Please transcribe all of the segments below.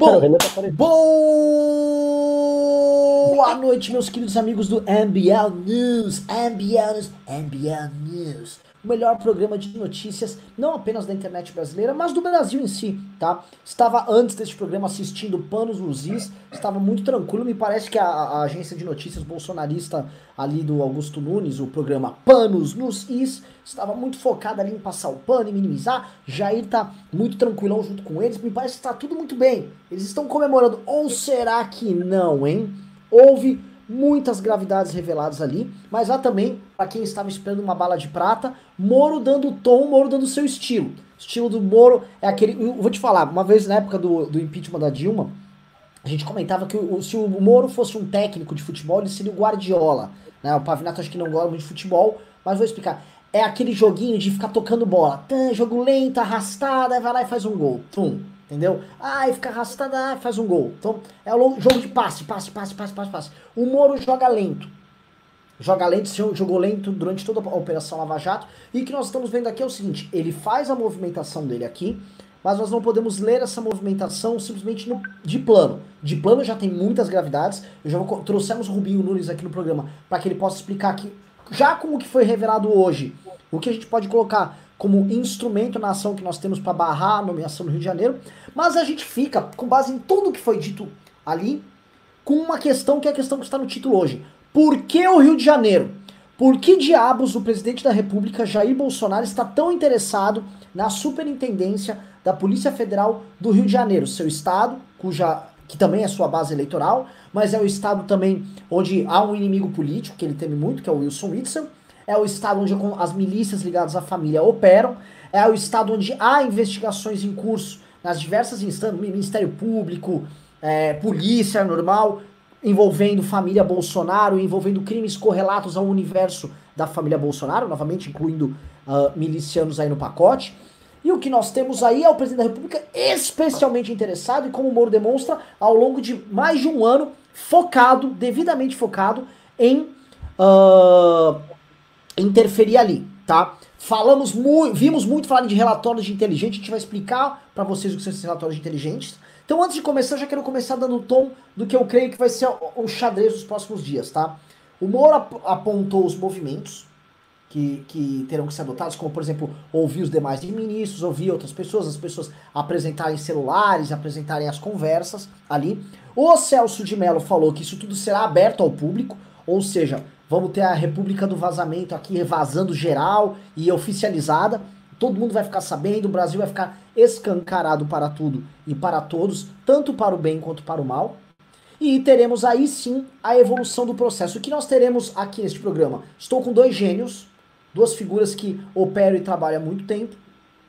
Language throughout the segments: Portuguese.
Bom, boa noite, meus queridos amigos do MBL News, MBL News, MBL News o melhor programa de notícias, não apenas da internet brasileira, mas do Brasil em si, tá? Estava antes deste programa assistindo Panos nos Is, estava muito tranquilo, me parece que a, a, agência de notícias bolsonarista ali do Augusto Nunes, o programa Panos nos Is, estava muito focada ali em passar o pano e minimizar, Jair tá muito tranquilão junto com eles, me parece que está tudo muito bem, eles estão comemorando, ou será que não, hein? Houve muitas gravidades reveladas ali, mas lá também, para quem estava esperando uma bala de prata, Moro dando tom, Moro dando seu estilo. O estilo do Moro é aquele. Vou te falar, uma vez na época do, do impeachment da Dilma, a gente comentava que o, se o Moro fosse um técnico de futebol, ele seria o Guardiola. Né? O Pavinato acho que não gosta muito de futebol, mas vou explicar. É aquele joguinho de ficar tocando bola. Tã, jogo lento, arrastado, aí vai lá e faz um gol. Pum. Entendeu? Ah, fica arrastado, ah, faz um gol. Então, é o jogo de passe, passe, passe, passe, passe, passe. O Moro joga lento. Joga lento, jogou lento durante toda a Operação Lava Jato. E o que nós estamos vendo aqui é o seguinte: ele faz a movimentação dele aqui, mas nós não podemos ler essa movimentação simplesmente no, de plano. De plano já tem muitas gravidades. Eu já vou, trouxemos o Rubinho Nunes aqui no programa para que ele possa explicar aqui, já com o que foi revelado hoje, o que a gente pode colocar como instrumento na ação que nós temos para barrar a nomeação no Rio de Janeiro, mas a gente fica, com base em tudo que foi dito ali, com uma questão que é a questão que está no título hoje. Por que o Rio de Janeiro? Por que diabos o presidente da República, Jair Bolsonaro, está tão interessado na superintendência da Polícia Federal do Rio de Janeiro, seu estado, cuja que também é sua base eleitoral, mas é o estado também onde há um inimigo político que ele teme muito, que é o Wilson Witzel, é o estado onde as milícias ligadas à família operam, é o estado onde há investigações em curso nas diversas instâncias, Ministério Público, é, polícia normal, envolvendo família Bolsonaro, envolvendo crimes correlatos ao universo da família Bolsonaro, novamente incluindo uh, milicianos aí no pacote. E o que nós temos aí é o presidente da República especialmente interessado e como o Moro demonstra, ao longo de mais de um ano, focado, devidamente focado, em uh, interferir ali, tá? Falamos muito, vimos muito falar de relatórios de inteligente, a gente vai explicar para vocês o que são esses relatórios inteligentes. Então, antes de começar, já quero começar dando o tom do que eu creio que vai ser o, xadrez dos próximos dias, tá? O Moro ap apontou os movimentos que, que terão que ser adotados, como, por exemplo, ouvir os demais ministros, ouvir outras pessoas, as pessoas apresentarem celulares, apresentarem as conversas ali. O Celso de Mello falou que isso tudo será aberto ao público, ou seja, Vamos ter a República do Vazamento aqui vazando geral e oficializada. Todo mundo vai ficar sabendo, o Brasil vai ficar escancarado para tudo e para todos, tanto para o bem quanto para o mal. E teremos aí sim a evolução do processo. O que nós teremos aqui neste programa? Estou com dois gênios, duas figuras que operam e trabalham há muito tempo.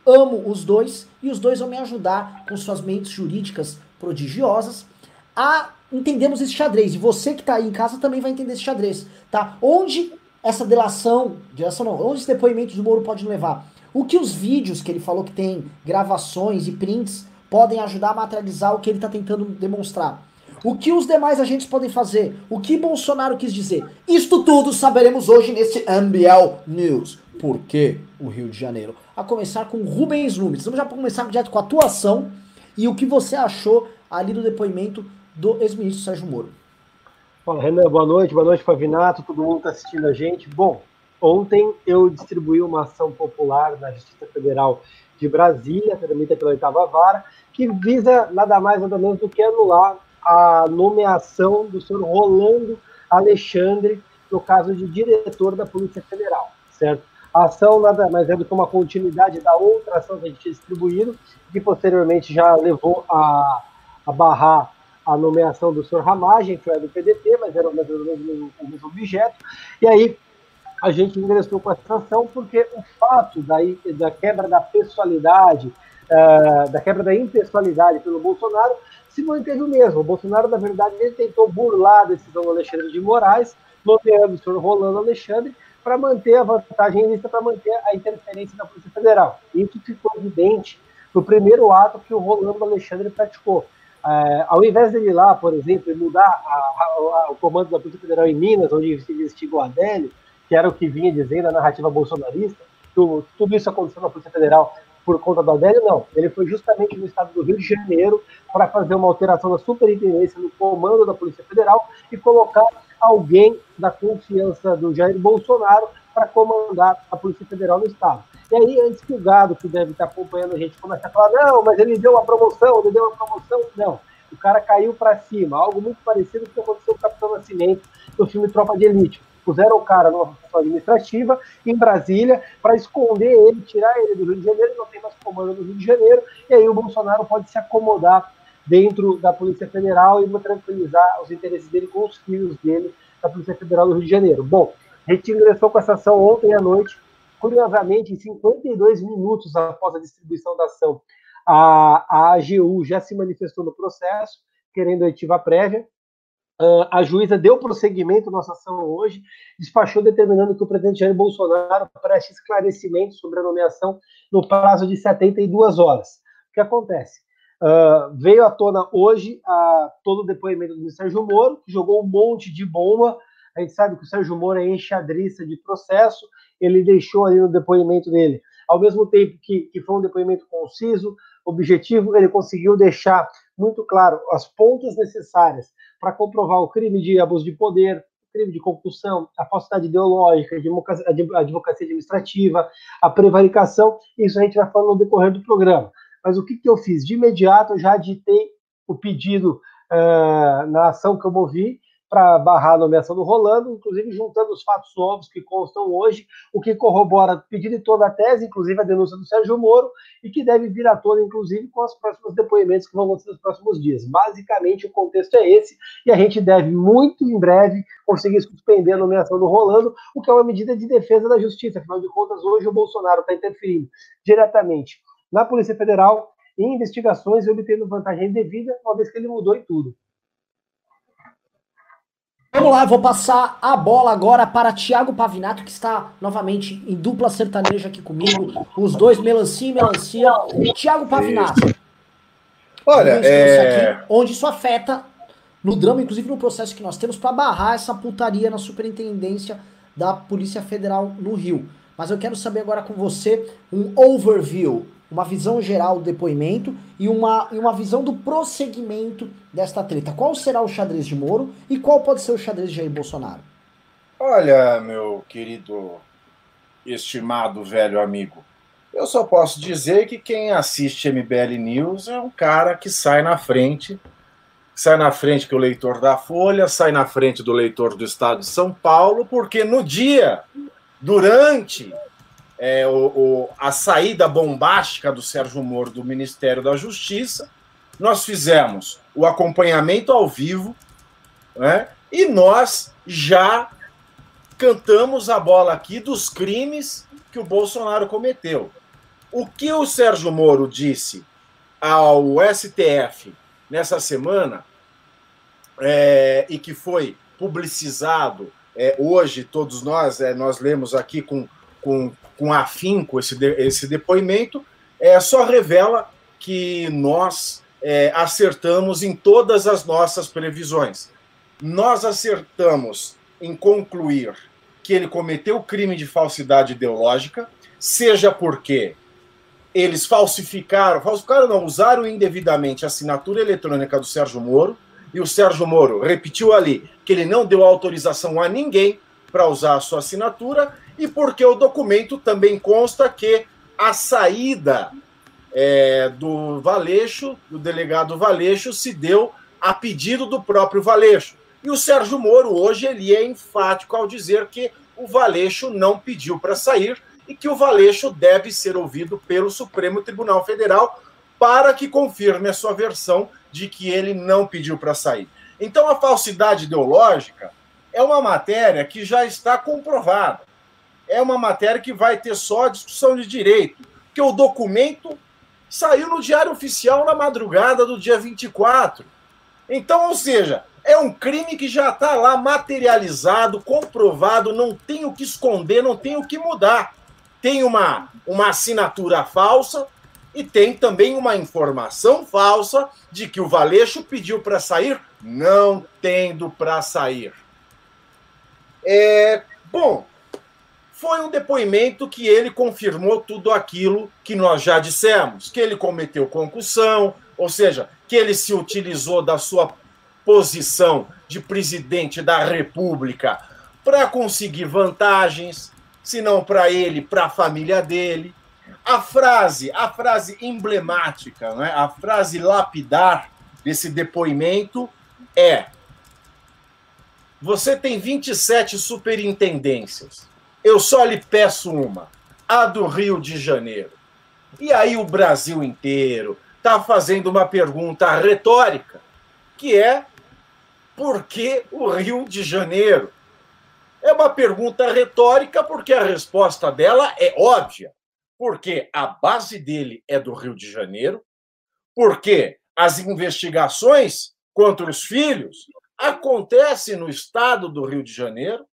Amo os dois e os dois vão me ajudar com suas mentes jurídicas prodigiosas a entendemos esse xadrez. E você que está aí em casa também vai entender esse xadrez, tá? Onde essa delação, delação não, onde esse depoimento do Moro pode levar? O que os vídeos que ele falou que tem, gravações e prints, podem ajudar a materializar o que ele está tentando demonstrar? O que os demais agentes podem fazer? O que Bolsonaro quis dizer? Isto tudo saberemos hoje nesse MBL News. Por que o Rio de Janeiro? A começar com Rubens Nunes. Vamos já começar direto com a atuação e o que você achou ali do depoimento do ex-ministro Sérgio Moro. Fala, Renan, boa noite, boa noite, Pavinato, todo mundo está assistindo a gente. Bom, ontem eu distribuí uma ação popular na Justiça Federal de Brasília, tramita pela oitava vara, que visa nada mais nada menos do que anular a nomeação do senhor Rolando Alexandre no caso de diretor da Polícia Federal, certo? A ação nada mais é do que uma continuidade da outra ação que a gente tinha distribuído, que posteriormente já levou a, a barrar a nomeação do senhor Ramagem, que é do PDT, mas era mais ou menos o mesmo objeto. E aí a gente ingressou com a sanção porque o fato da, quebra da pessoalidade, uh, da quebra da impessoalidade pelo Bolsonaro, se manteve o mesmo. O Bolsonaro, na verdade, ele tentou burlar a decisão do Alexandre de Moraes, nomeando o senhor Rolando Alexandre, para manter a vantagem lista, para manter a interferência da Polícia Federal. Isso ficou evidente no primeiro ato que o Rolando Alexandre praticou. É, ao invés dele ir lá, por exemplo, mudar a, a, o comando da Polícia Federal em Minas, onde se investiga o Adélio, que era o que vinha dizendo a narrativa bolsonarista, tudo, tudo isso aconteceu na Polícia Federal por conta do Adélio, não. Ele foi justamente no estado do Rio de Janeiro para fazer uma alteração da superintendência no comando da Polícia Federal e colocar alguém da confiança do Jair Bolsonaro para comandar a Polícia Federal no estado. E aí, antes que o gado que deve estar acompanhando a gente comece a falar, não, mas ele deu uma promoção, ele deu uma promoção, não. O cara caiu para cima, algo muito parecido com o que aconteceu com o Capitão Nascimento no filme Tropa de Elite puseram o cara numa função administrativa em Brasília para esconder ele, tirar ele do Rio de Janeiro, não tem mais comando no Rio de Janeiro, e aí o Bolsonaro pode se acomodar dentro da Polícia Federal e tranquilizar os interesses dele com os filhos dele da Polícia Federal do Rio de Janeiro. Bom, a gente ingressou com essa ação ontem à noite, curiosamente, em 52 minutos após a distribuição da ação, a, a AGU já se manifestou no processo, querendo oitiva prévia, Uh, a juíza deu prosseguimento à nossa ação hoje, despachou determinando que o presidente Jair Bolsonaro preste esclarecimento sobre a nomeação no prazo de 72 horas. O que acontece? Uh, veio à tona hoje uh, todo o depoimento do Sérgio Moro, que jogou um monte de bomba. A gente sabe que o Sérgio Moro é enxadrista de processo, ele deixou ali no depoimento dele, ao mesmo tempo que, que foi um depoimento conciso, objetivo, ele conseguiu deixar muito claro as pontas necessárias para comprovar o crime de abuso de poder, crime de concussão, a falsidade ideológica, a advocacia administrativa, a prevaricação, isso a gente vai falando no decorrer do programa. Mas o que, que eu fiz? De imediato, eu já ditei o pedido uh, na ação que eu movi, para barrar a nomeação do Rolando, inclusive juntando os fatos novos que constam hoje, o que corrobora pedido de toda a tese, inclusive a denúncia do Sérgio Moro, e que deve vir à tona, inclusive, com os próximos depoimentos que vão acontecer nos próximos dias. Basicamente, o contexto é esse, e a gente deve, muito em breve, conseguir suspender a nomeação do Rolando, o que é uma medida de defesa da justiça. Afinal de contas, hoje o Bolsonaro está interferindo diretamente na Polícia Federal em investigações e obtendo vantagem indevida, uma vez que ele mudou em tudo. Vamos lá, eu vou passar a bola agora para Thiago Pavinato, que está novamente em dupla sertaneja aqui comigo. Os dois, melancia e melancia. Thiago Pavinato. Olha, é... Aqui, onde isso afeta no drama, inclusive no processo que nós temos para barrar essa putaria na superintendência da Polícia Federal no Rio. Mas eu quero saber agora com você um overview uma visão geral do depoimento e uma, e uma visão do prosseguimento desta treta. Qual será o xadrez de Moro e qual pode ser o xadrez de Jair Bolsonaro? Olha, meu querido, estimado velho amigo, eu só posso dizer que quem assiste MBL News é um cara que sai na frente, sai na frente que o leitor da Folha, sai na frente do leitor do Estado de São Paulo, porque no dia, durante é, o, o, a saída bombástica do Sérgio Moro do Ministério da Justiça, nós fizemos o acompanhamento ao vivo né, e nós já cantamos a bola aqui dos crimes que o Bolsonaro cometeu. O que o Sérgio Moro disse ao STF nessa semana é, e que foi publicizado é, hoje, todos nós, é, nós lemos aqui com, com com afinco esse, de, esse depoimento, é, só revela que nós é, acertamos em todas as nossas previsões. Nós acertamos em concluir que ele cometeu crime de falsidade ideológica, seja porque eles falsificaram, falsificaram não, usaram indevidamente a assinatura eletrônica do Sérgio Moro, e o Sérgio Moro repetiu ali que ele não deu autorização a ninguém para usar a sua assinatura, e porque o documento também consta que a saída é, do Valeixo, do delegado Valeixo, se deu a pedido do próprio Valeixo. E o Sérgio Moro hoje ele é enfático ao dizer que o Valeixo não pediu para sair e que o Valeixo deve ser ouvido pelo Supremo Tribunal Federal para que confirme a sua versão de que ele não pediu para sair. Então a falsidade ideológica é uma matéria que já está comprovada é uma matéria que vai ter só discussão de direito, que o documento saiu no Diário Oficial na madrugada do dia 24. Então, ou seja, é um crime que já está lá materializado, comprovado, não tem o que esconder, não tem o que mudar. Tem uma, uma assinatura falsa e tem também uma informação falsa de que o Valeixo pediu para sair, não tendo para sair. É, bom, foi um depoimento que ele confirmou tudo aquilo que nós já dissemos, que ele cometeu concussão, ou seja, que ele se utilizou da sua posição de presidente da República para conseguir vantagens, se não para ele, para a família dele. A frase, a frase emblemática, né? a frase lapidar desse depoimento é: Você tem 27 superintendências. Eu só lhe peço uma, a do Rio de Janeiro. E aí o Brasil inteiro está fazendo uma pergunta retórica, que é por que o Rio de Janeiro? É uma pergunta retórica porque a resposta dela é óbvia. Porque a base dele é do Rio de Janeiro, porque as investigações contra os filhos acontecem no estado do Rio de Janeiro,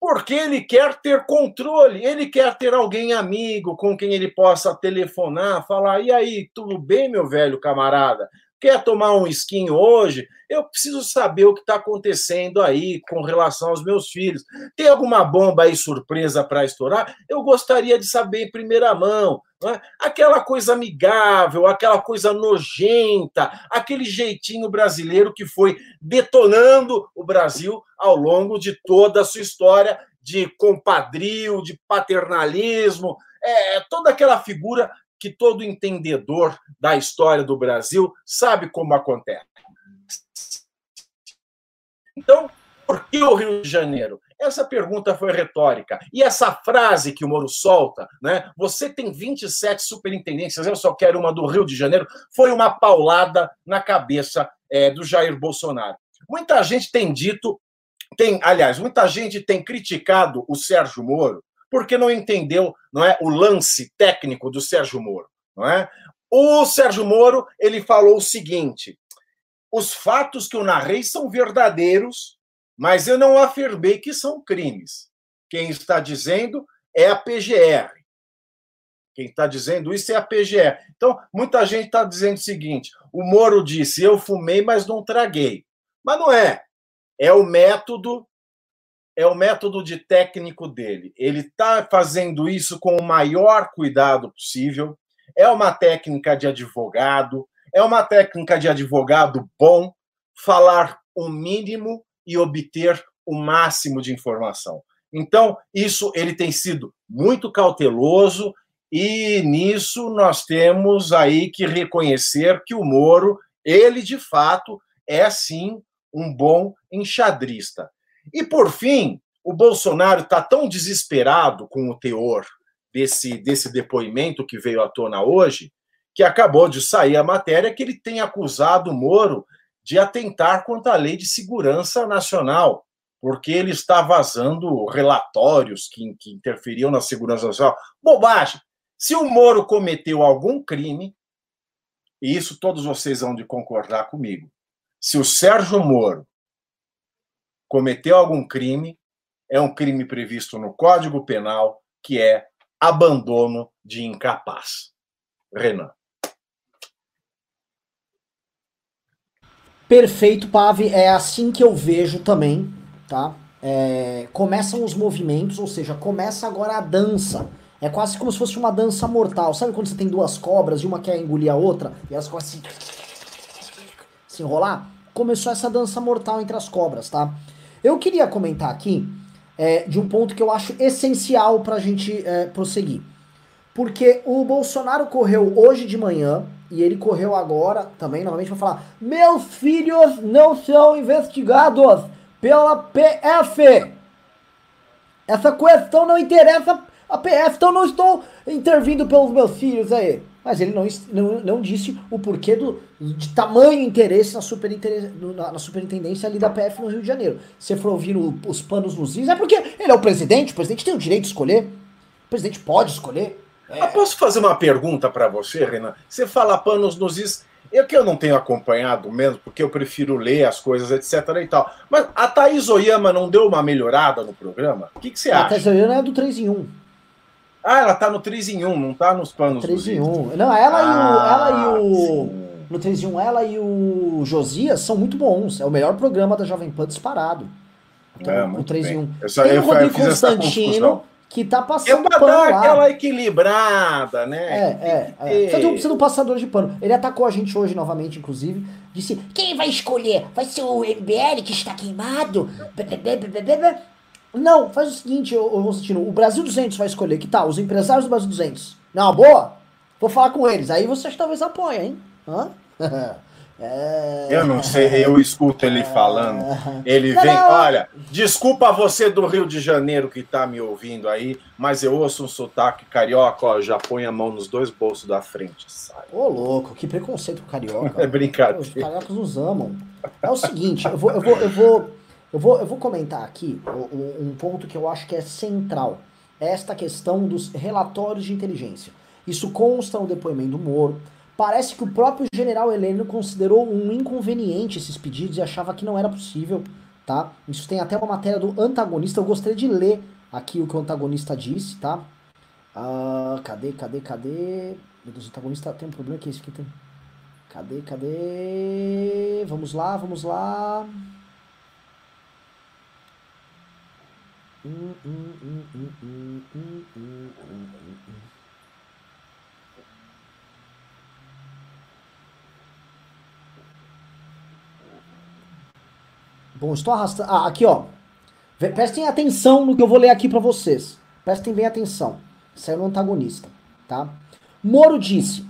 porque ele quer ter controle, ele quer ter alguém amigo com quem ele possa telefonar, falar: e aí, tudo bem, meu velho camarada? Quer tomar um esquinho hoje? Eu preciso saber o que está acontecendo aí com relação aos meus filhos. Tem alguma bomba aí surpresa para estourar? Eu gostaria de saber em primeira mão. É? Aquela coisa amigável, aquela coisa nojenta, aquele jeitinho brasileiro que foi detonando o Brasil ao longo de toda a sua história de compadrio, de paternalismo, é, toda aquela figura que todo entendedor da história do Brasil sabe como acontece. Então, por que o Rio de Janeiro? Essa pergunta foi retórica. E essa frase que o Moro solta, né? Você tem 27 superintendências, eu só quero uma do Rio de Janeiro, foi uma paulada na cabeça é, do Jair Bolsonaro. Muita gente tem dito, tem, aliás, muita gente tem criticado o Sérgio Moro porque não entendeu não é, o lance técnico do Sérgio Moro. Não é? O Sérgio Moro ele falou o seguinte: os fatos que eu narrei são verdadeiros, mas eu não afirmei que são crimes. Quem está dizendo é a PGR. Quem está dizendo isso é a PGR. Então, muita gente está dizendo o seguinte: o Moro disse, eu fumei, mas não traguei. Mas não é. É o método é o método de técnico dele. Ele está fazendo isso com o maior cuidado possível. É uma técnica de advogado, é uma técnica de advogado bom falar o mínimo e obter o máximo de informação. Então, isso ele tem sido muito cauteloso e nisso nós temos aí que reconhecer que o Moro, ele de fato é sim um bom enxadrista. E, por fim, o Bolsonaro está tão desesperado com o teor desse, desse depoimento que veio à tona hoje, que acabou de sair a matéria que ele tem acusado o Moro de atentar contra a lei de segurança nacional, porque ele está vazando relatórios que, que interferiam na segurança nacional. Bobagem! Se o Moro cometeu algum crime, e isso todos vocês vão de concordar comigo, se o Sérgio Moro cometeu algum crime, é um crime previsto no Código Penal, que é abandono de incapaz. Renan. Perfeito, Pave. É assim que eu vejo também, tá? É, começam os movimentos, ou seja, começa agora a dança. É quase como se fosse uma dança mortal. Sabe quando você tem duas cobras e uma quer engolir a outra e elas começam assim, se enrolar? Começou essa dança mortal entre as cobras, tá? Eu queria comentar aqui é, de um ponto que eu acho essencial para a gente é, prosseguir. Porque o Bolsonaro correu hoje de manhã, e ele correu agora também, novamente, para falar: Meus filhos não são investigados pela PF. Essa questão não interessa a PF, então não estou intervindo pelos meus filhos aí mas ele não, não, não disse o porquê do, de tamanho interesse na, na, na superintendência ali da PF no Rio de Janeiro. Se for ouvir o, os panos nos is, é porque ele é o presidente, o presidente tem o direito de escolher, o presidente pode escolher. É... Posso fazer uma pergunta para você, Renan? Você fala panos nos is, eu que eu não tenho acompanhado mesmo, porque eu prefiro ler as coisas, etc e tal. Mas a Thaís Oyama não deu uma melhorada no programa? O que, que você acha? A Thaís Oyama é do 3 em 1. Ah, ela tá no 3 em 1, não tá nos panos 3 em 1. Não, ela ah, e o. Ela e o. Sim. No 3 em 1, ela e o Josias são muito bons. É o melhor programa da Jovem Pan disparado. Então, é, o 3 bem. em 1. Eu, só, Tem eu, o Rodrigo Constantino. Que tá passando é pano dar lá. aquela equilibrada, né? É, é. é. Precisa, de um, precisa de um passador de pano. Ele atacou a gente hoje novamente, inclusive. Disse: quem vai escolher? Vai ser o MBL que está queimado? Não, faz o seguinte, ô, o Brasil 200 vai escolher. Que tal? Os empresários do Brasil 200. Não, boa? Vou falar com eles. Aí vocês talvez apoiem, hein? Hã? É... Eu não sei, eu escuto ele falando. Ele vem, olha, desculpa você do Rio de Janeiro que tá me ouvindo aí, mas eu ouço um sotaque carioca, ó, já põe a mão nos dois bolsos da frente, sai. Ô, louco, que preconceito com carioca. É brincadeira. Os cariocas nos amam. É o seguinte, eu vou, eu vou, eu vou, eu vou, eu vou comentar aqui um, um ponto que eu acho que é central. Esta questão dos relatórios de inteligência. Isso consta no depoimento do Moro Parece que o próprio general Heleno considerou um inconveniente esses pedidos e achava que não era possível, tá? Isso tem até uma matéria do antagonista, eu gostaria de ler aqui o que o antagonista disse, tá? Uh, cadê, cadê, cadê? Meu Deus, o antagonista tem um problema que esse aqui tem. Cadê, cadê? Vamos lá, vamos lá. Hum, hum, hum, hum, hum, hum, hum, hum, hum. Bom, estou arrastando. Ah, aqui, ó. Prestem atenção no que eu vou ler aqui para vocês. Prestem bem atenção. Saiu no antagonista, tá? Moro disse.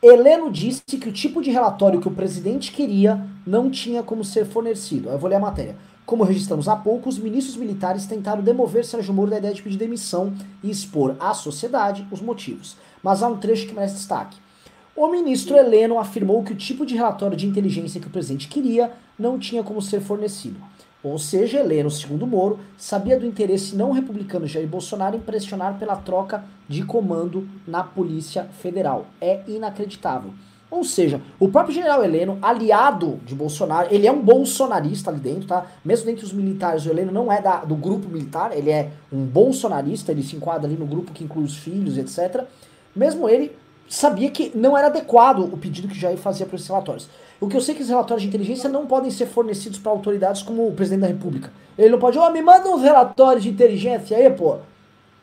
Heleno disse que o tipo de relatório que o presidente queria não tinha como ser fornecido. Eu vou ler a matéria. Como registramos há pouco, os ministros militares tentaram demover Sérgio Moro da ideia de pedir demissão e expor à sociedade os motivos. Mas há um trecho que merece destaque. O ministro Heleno afirmou que o tipo de relatório de inteligência que o presidente queria não tinha como ser fornecido. Ou seja, Heleno, segundo Moro, sabia do interesse não republicano Jair Bolsonaro em pressionar pela troca de comando na Polícia Federal. É inacreditável. Ou seja, o próprio general Heleno, aliado de Bolsonaro, ele é um bolsonarista ali dentro, tá? Mesmo dentre os militares, o Heleno não é da, do grupo militar, ele é um bolsonarista, ele se enquadra ali no grupo que inclui os filhos, etc. Mesmo ele sabia que não era adequado o pedido que Jair fazia para esses relatórios. O que eu sei é que os relatórios de inteligência não podem ser fornecidos para autoridades como o presidente da República. Ele não pode, ó, oh, me manda uns relatórios de inteligência aí, pô.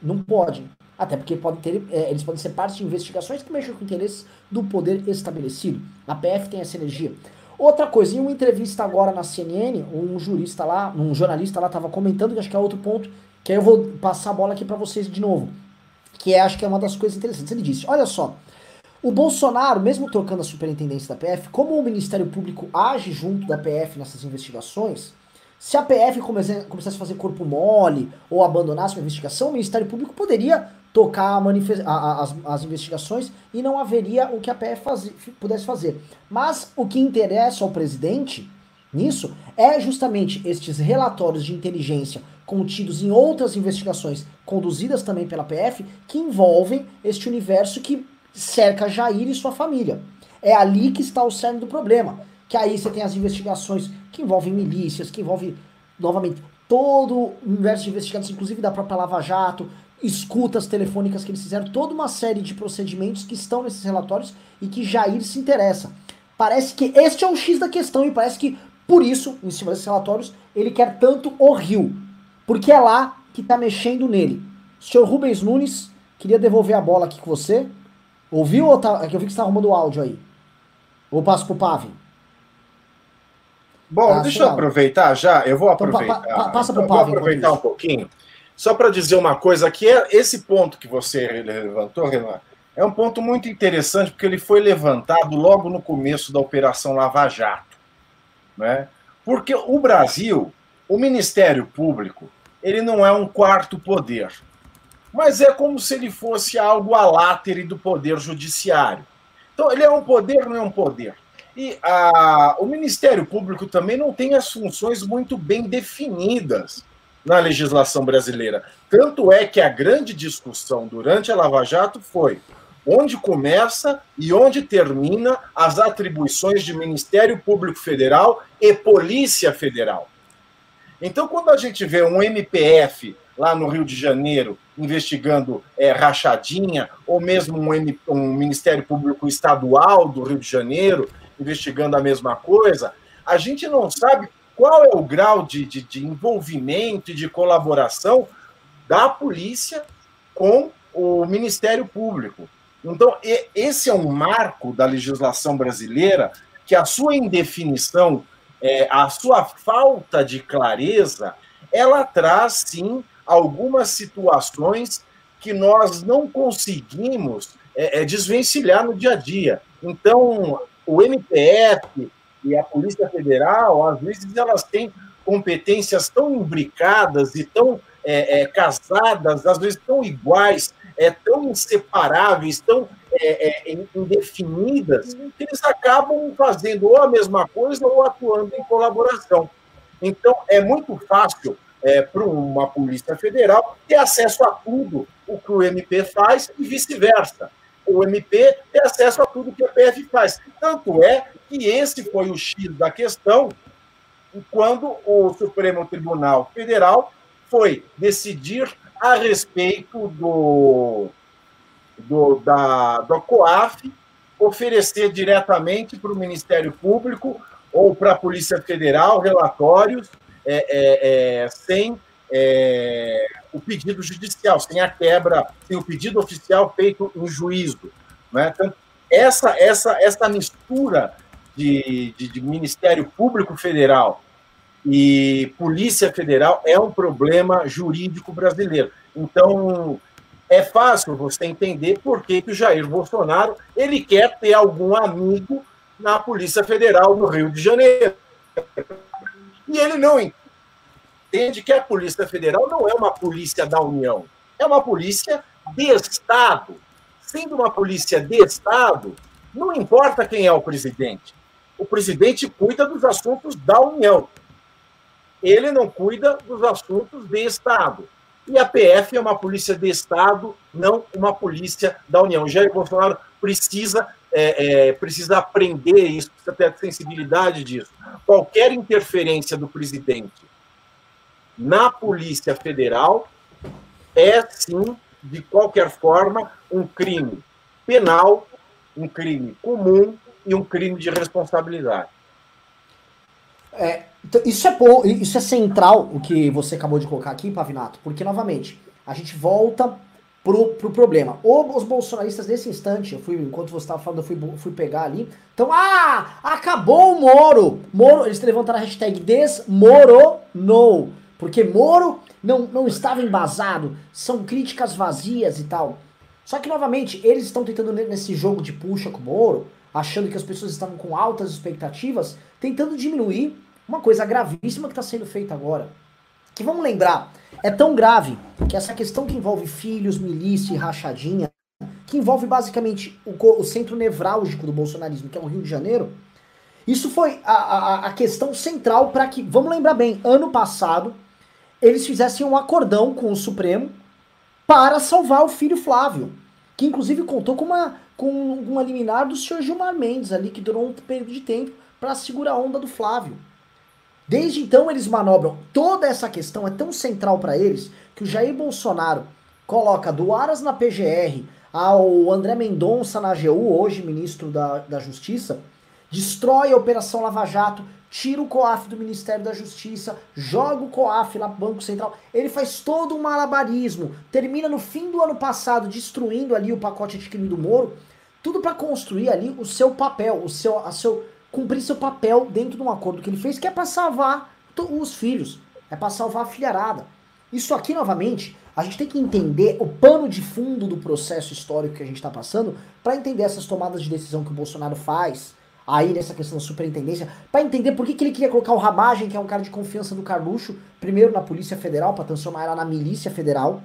Não pode. Até porque pode ter, é, eles podem ser parte de investigações que mexem com interesses do poder estabelecido. A PF tem essa energia. Outra coisa, em uma entrevista agora na CNN, um jurista lá, um jornalista lá estava comentando, que acho que é outro ponto, que aí eu vou passar a bola aqui para vocês de novo. Que é, acho que é uma das coisas interessantes. Ele disse, olha só, o Bolsonaro, mesmo trocando a superintendência da PF, como o Ministério Público age junto da PF nessas investigações, se a PF começasse a fazer corpo mole ou abandonasse uma investigação, o Ministério Público poderia tocar a as, as, investigações e não haveria o que a PF faz pudesse fazer. Mas o que interessa ao presidente nisso é justamente estes relatórios de inteligência contidos em outras investigações conduzidas também pela PF que envolvem este universo que cerca Jair e sua família. É ali que está o cerne do problema. Que aí você tem as investigações que envolvem milícias, que envolvem, novamente, todo o universo de investigações, inclusive da própria Lava Jato, escutas telefônicas que eles fizeram, toda uma série de procedimentos que estão nesses relatórios e que Jair se interessa. Parece que este é o X da questão e parece que, por isso, em cima desses relatórios, ele quer tanto o Rio. Porque é lá que está mexendo nele. Senhor Rubens Nunes, queria devolver a bola aqui com você. Ouviu ou tá. É que eu vi que você tá arrumando o áudio aí. Ou passo pro Pave? Bom, tá, deixa eu aproveitar já. Eu vou aproveitar. Então, pa, pa, passa pro Pave. Vou aproveitar um pouquinho. Só para dizer uma coisa que é esse ponto que você levantou, Renan, é um ponto muito interessante porque ele foi levantado logo no começo da Operação Lava Jato, né? Porque o Brasil, o Ministério Público, ele não é um quarto poder mas é como se ele fosse algo alátere do poder judiciário. Então, ele é um poder, não é um poder. E a, o Ministério Público também não tem as funções muito bem definidas na legislação brasileira. Tanto é que a grande discussão durante a Lava Jato foi onde começa e onde termina as atribuições de Ministério Público Federal e Polícia Federal. Então, quando a gente vê um MPF lá no Rio de Janeiro investigando é, rachadinha, ou mesmo um, um, Ministério Público Estadual do Rio de Janeiro investigando a mesma coisa, a gente não sabe qual é o grau de, de, de envolvimento e de colaboração da polícia com o Ministério Público. Então, esse é um marco da legislação brasileira que a sua indefinição, é, a sua falta de clareza, ela traz sim algumas situações que nós não conseguimos é, é, desvencilhar no dia a dia. Então, o MPF e a Polícia Federal, às vezes, elas têm competências tão imbricadas e tão é, é, casadas, às vezes tão iguais, é, tão inseparáveis, tão é, é, indefinidas, que eles acabam fazendo ou a mesma coisa ou atuando em colaboração. Então, é muito fácil é, para uma Polícia Federal ter acesso a tudo o que o MP faz e vice-versa. O MP tem acesso a tudo que a PF faz. Tanto é que esse foi o X da questão quando o Supremo Tribunal Federal foi decidir a respeito do, do, da, do COAF oferecer diretamente para o Ministério Público ou para a Polícia Federal relatórios é, é, é, sem é, o pedido judicial, sem a quebra, sem o pedido oficial feito em juízo. Né? Então, essa, essa, essa mistura de, de, de Ministério Público Federal e Polícia Federal é um problema jurídico brasileiro. Então, é fácil você entender por que, que o Jair Bolsonaro ele quer ter algum amigo na Polícia Federal no Rio de Janeiro. E ele não entende que a Polícia Federal não é uma polícia da União, é uma polícia de Estado. Sendo uma polícia de Estado, não importa quem é o presidente. O presidente cuida dos assuntos da União. Ele não cuida dos assuntos de Estado. E a PF é uma polícia de Estado, não uma polícia da União. Jair Bolsonaro precisa, é, é, precisa aprender isso, precisa ter a sensibilidade disso. Qualquer interferência do presidente na Polícia Federal é, sim, de qualquer forma, um crime penal, um crime comum e um crime de responsabilidade. É, então, isso, é, bom, isso é central, o que você acabou de colocar aqui, Pavinato, porque, novamente, a gente volta pro, pro problema. Os bolsonaristas, nesse instante, eu fui, enquanto você estava falando, eu fui, fui pegar ali. Então, ah, acabou o Moro. Moro, eles levantaram a hashtag desmoronou. Porque Moro não, não estava embasado, são críticas vazias e tal. Só que, novamente, eles estão tentando nesse jogo de puxa com o Moro, achando que as pessoas estavam com altas expectativas, tentando diminuir uma coisa gravíssima que está sendo feita agora. Que vamos lembrar, é tão grave que essa questão que envolve filhos, milícia e rachadinha, que envolve basicamente o, o centro nevrálgico do bolsonarismo, que é o Rio de Janeiro, isso foi a, a, a questão central para que, vamos lembrar bem, ano passado, eles fizessem um acordão com o Supremo para salvar o filho Flávio, que inclusive contou com uma, com uma liminar do senhor Gilmar Mendes ali, que durou um período de tempo para segurar a onda do Flávio. Desde então eles manobram. Toda essa questão é tão central para eles que o Jair Bolsonaro coloca do Aras na PGR ao André Mendonça na AGU, hoje ministro da, da Justiça, destrói a Operação Lava Jato, tira o COAF do Ministério da Justiça, joga o COAF lá pro Banco Central. Ele faz todo um malabarismo. Termina no fim do ano passado destruindo ali o pacote de crime do Moro. Tudo para construir ali o seu papel, o seu, a seu cumprir seu papel dentro de um acordo que ele fez, que é para salvar os filhos, é para salvar a filharada. Isso aqui, novamente, a gente tem que entender o pano de fundo do processo histórico que a gente está passando para entender essas tomadas de decisão que o Bolsonaro faz, aí nessa questão da superintendência, para entender por que, que ele queria colocar o Ramagem, que é um cara de confiança do Carluxo, primeiro na Polícia Federal, para transformar ela na Milícia Federal,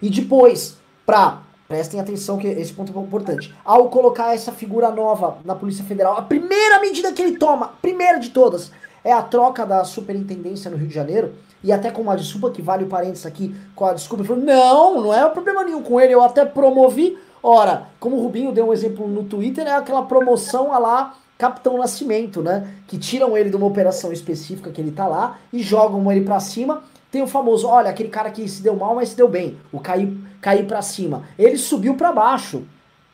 e depois para prestem atenção que esse ponto é importante. Ao colocar essa figura nova na Polícia Federal, a primeira medida que ele toma, primeira de todas, é a troca da superintendência no Rio de Janeiro, e até com uma desculpa que vale o parênteses aqui, com a desculpa, ele falou, não, não é problema nenhum com ele, eu até promovi Ora, como o Rubinho deu um exemplo no Twitter, é aquela promoção a lá Capitão Nascimento, né? Que tiram ele de uma operação específica que ele tá lá e jogam ele para cima. Tem o famoso, olha, aquele cara que se deu mal, mas se deu bem. O cair, cair para cima. Ele subiu para baixo.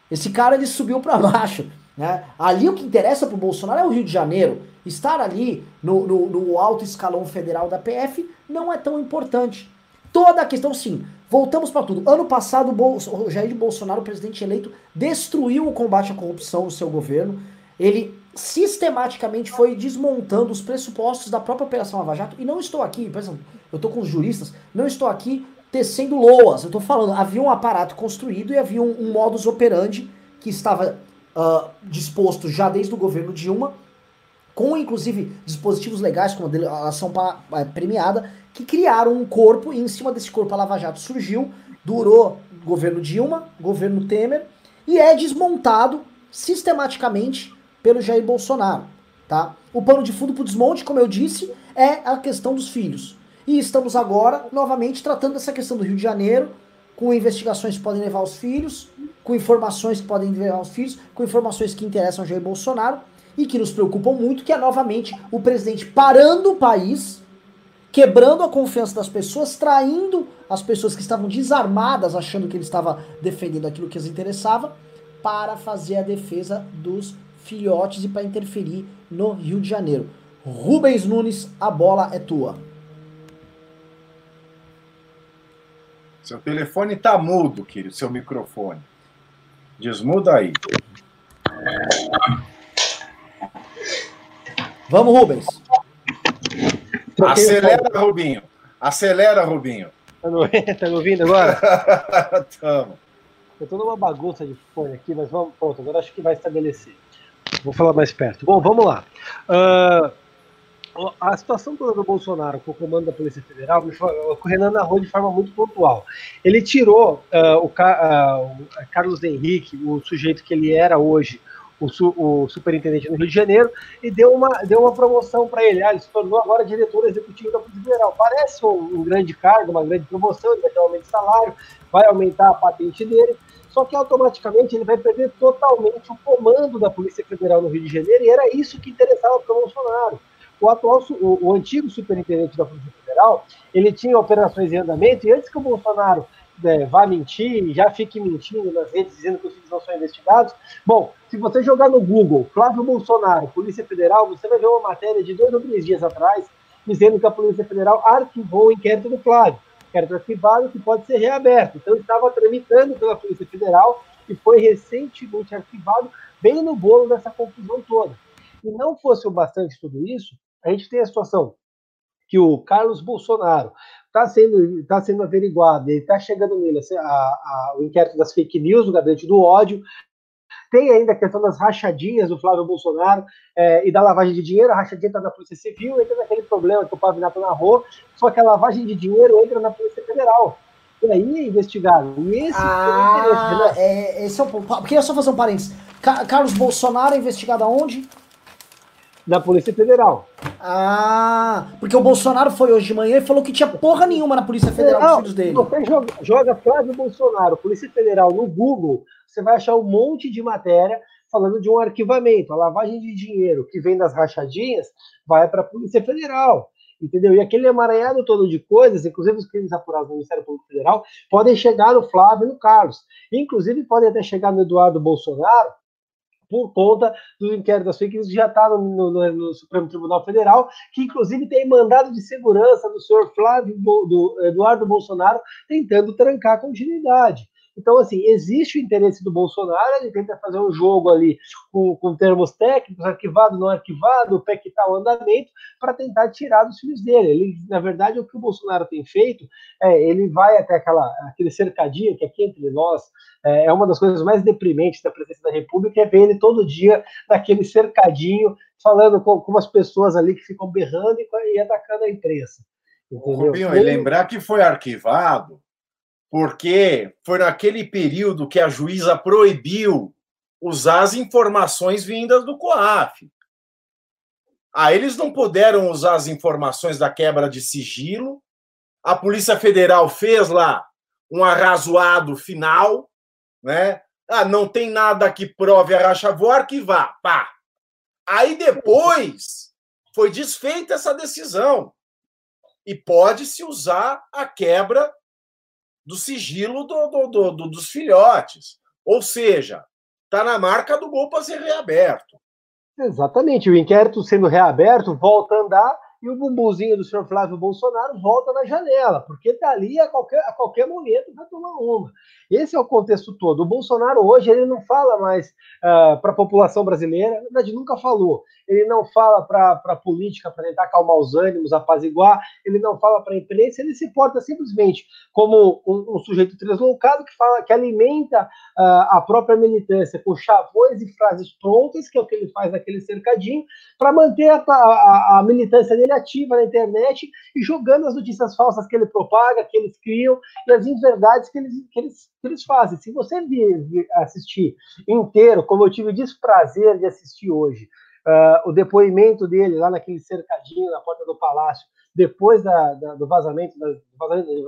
Esse cara ele subiu para baixo. Né? Ali o que interessa pro Bolsonaro é o Rio de Janeiro. Estar ali no, no, no alto escalão federal da PF não é tão importante. toda a questão, sim. Voltamos para tudo. Ano passado, o Jair Bolsonaro, o presidente eleito, destruiu o combate à corrupção no seu governo. Ele sistematicamente foi desmontando os pressupostos da própria Operação Lava Jato. E não estou aqui, por exemplo, eu estou com os juristas, não estou aqui tecendo loas. Eu estou falando, havia um aparato construído e havia um, um modus operandi que estava uh, disposto já desde o governo Dilma, com inclusive dispositivos legais, como a delação eh, premiada, que criaram um corpo e em cima desse corpo a Lava Jato surgiu, durou governo Dilma, governo Temer, e é desmontado sistematicamente pelo Jair Bolsonaro. Tá? O pano de fundo para o desmonte, como eu disse, é a questão dos filhos. E estamos agora, novamente, tratando essa questão do Rio de Janeiro, com investigações que podem levar os filhos, com informações que podem levar os filhos, com informações que interessam Jair Bolsonaro e que nos preocupam muito, que é novamente o presidente parando o país, quebrando a confiança das pessoas, traindo as pessoas que estavam desarmadas, achando que ele estava defendendo aquilo que as interessava, para fazer a defesa dos filhotes e para interferir no Rio de Janeiro. Rubens Nunes, a bola é tua. Seu telefone tá mudo, querido, seu microfone. Desmuda aí. Vamos, Rubens. Acelera, Rubinho. Acelera, Rubinho. Tá me, tá me ouvindo agora? Tamo. Eu tô numa bagunça de fone aqui, mas vamos, pronto, agora acho que vai estabelecer. Vou falar mais perto. Bom, vamos lá. Uh, a situação toda do Bolsonaro com o comando da Polícia Federal, o Renan narrou de forma muito pontual. Ele tirou uh, o, uh, o, Carlos Henrique, o sujeito que ele era hoje, o, su, o, superintendente no Rio de Janeiro, e deu uma, deu uma promoção para ele. Ah, ele se tornou agora diretor executivo da Polícia Federal. Parece um, um grande cargo, uma grande promoção, ele vai ter um aumento de salário, vai aumentar a patente dele, só que automaticamente ele vai perder totalmente o comando da Polícia Federal no Rio de Janeiro, e era isso que interessava para o Bolsonaro. O atual, o, o, antigo superintendente da Polícia Federal, ele tinha operações em andamento, e antes que o Bolsonaro é, vá mentir, já fique mentindo nas redes, dizendo que os filhos não são investigados. Bom, se você jogar no Google Flávio Bolsonaro, Polícia Federal, você vai ver uma matéria de dois ou três dias atrás, dizendo que a Polícia Federal arquivou o inquérito do Flávio inquérito arquivado que pode ser reaberto. Então, estava tramitando pela Polícia Federal e foi recentemente arquivado, bem no bolo dessa confusão toda. E não fosse o bastante tudo isso, a gente tem a situação que o Carlos Bolsonaro está sendo, tá sendo averiguado, ele está chegando nele a, a, o inquérito das fake news, o gabinete do ódio, tem ainda a questão das rachadinhas do Flávio Bolsonaro é, e da lavagem de dinheiro. A rachadinha está na Polícia Civil, entra naquele problema que o Pavinato narrou, só que a lavagem de dinheiro entra na Polícia Federal. E aí é investigado. E esse ah, é, é, esse é o ponto. Queria só fazer um parênteses. Ca Carlos Bolsonaro é investigado aonde? Da Polícia Federal. Ah, porque o Bolsonaro foi hoje de manhã e falou que tinha porra nenhuma na Polícia Federal dos filhos dele. Você joga, joga Flávio Bolsonaro, Polícia Federal no Google, você vai achar um monte de matéria falando de um arquivamento. A lavagem de dinheiro que vem das rachadinhas vai para a Polícia Federal. Entendeu? E aquele emaranhado todo de coisas, inclusive os crimes apurados no Ministério Público Federal, podem chegar no Flávio e no Carlos. Inclusive, podem até chegar no Eduardo Bolsonaro, por conta do inquérito das fake news que já está no, no, no, Supremo Tribunal Federal, que inclusive tem mandado de segurança do senhor Flávio, do Eduardo Bolsonaro, tentando trancar a continuidade. Então, assim, existe o interesse do Bolsonaro, ele tenta fazer um jogo ali com, com termos técnicos, arquivado, não arquivado, o pé que está o andamento, para tentar tirar dos filhos dele. Ele, na verdade, o que o Bolsonaro tem feito é ele vai até aquela, aquele cercadinho que aqui entre nós é, é uma das coisas mais deprimentes da presidência da República, é ver ele todo dia naquele cercadinho, falando com, com as pessoas ali que ficam berrando e, e atacando a imprensa. Entendeu? Rubinho, e lembrar que foi arquivado porque foi naquele período que a juíza proibiu usar as informações vindas do COAF. Aí eles não puderam usar as informações da quebra de sigilo. A Polícia Federal fez lá um arrazoado final, né? Ah, não tem nada que prove a racha, vou arquivar. Pá. Aí depois foi desfeita essa decisão. E pode-se usar a quebra do sigilo do, do, do, do dos filhotes. Ou seja, está na marca do gol para ser reaberto. Exatamente. O inquérito sendo reaberto volta a andar e o bumbumzinho do senhor Flávio Bolsonaro volta na janela, porque dali a qualquer, a qualquer momento vai tomar uma. Esse é o contexto todo. O Bolsonaro hoje ele não fala mais uh, ah, para a população brasileira, na verdade nunca falou. Ele não fala para a política para tentar acalmar os ânimos, apaziguar, ele não fala para a imprensa, ele se porta simplesmente como um, um sujeito translocado que fala, que alimenta uh, a própria militância com chavões e frases prontas, que é o que ele faz naquele cercadinho, para manter a, a, a militância dele ativa na internet e jogando as notícias falsas que ele propaga, que eles criam e as inverdades que eles, que eles que eles fazem. Se você assistir inteiro, como eu tive o desprazer de assistir hoje, uh, o depoimento dele lá naquele cercadinho na porta do palácio, depois da, da, do, vazamento, da,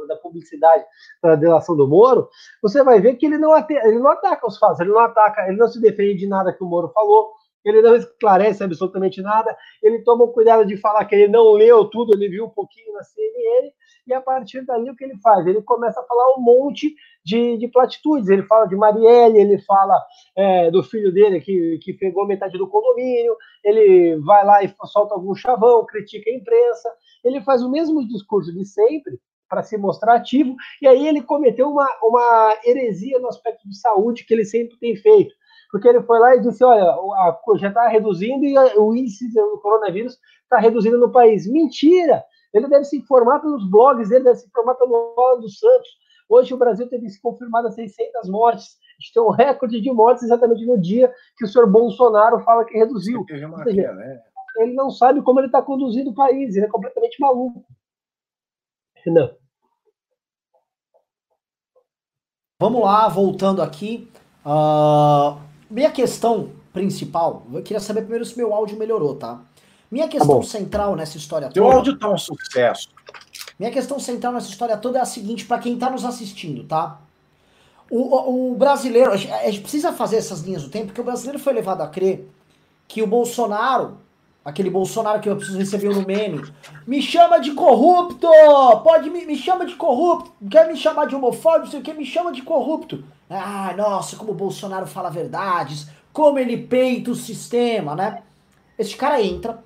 da, publicidade da delação do Moro, você vai ver que ele não, ele não ataca os fatos, ele não ataca, ele não se defende de nada que o Moro falou, ele não esclarece absolutamente nada, ele toma o cuidado de falar que ele não leu tudo, ele viu um pouquinho na CNN, e a partir dali o que ele faz? Ele começa a falar um monte de, de platitudes. Ele fala de Marielle, ele fala é, do filho dele que, que pegou metade do condomínio, ele vai lá e solta algum chavão, critica a imprensa. Ele faz o mesmo discurso de sempre para se mostrar ativo, e aí ele cometeu uma, uma heresia no aspecto de saúde que ele sempre tem feito porque ele foi lá e disse: olha, a, já está reduzindo e o índice do coronavírus está reduzindo no país. Mentira! Ele deve se informar pelos blogs, ele deve se informar pelo Bola dos Santos. Hoje o Brasil teve se confirmado 600 mortes. A gente tem um recorde de mortes exatamente no dia que o senhor Bolsonaro fala que reduziu. Seja, né? Ele não sabe como ele está conduzindo o país, ele é completamente maluco. Não. Vamos lá, voltando aqui. Uh, minha questão principal, eu queria saber primeiro se meu áudio melhorou, tá? Minha tá questão tá central nessa história toda. Teu áudio tá um sucesso. Minha questão central nessa história toda é a seguinte, para quem tá nos assistindo, tá? O, o, o, brasileiro, a gente precisa fazer essas linhas do tempo, porque o brasileiro foi levado a crer que o Bolsonaro, aquele Bolsonaro que eu preciso receber no meme, me chama de corrupto! Pode me, me chama de corrupto, quer me chamar de homofóbico, não sei o que, me chama de corrupto. Ah, nossa, como o Bolsonaro fala verdades, como ele peita o sistema, né? Esse cara entra,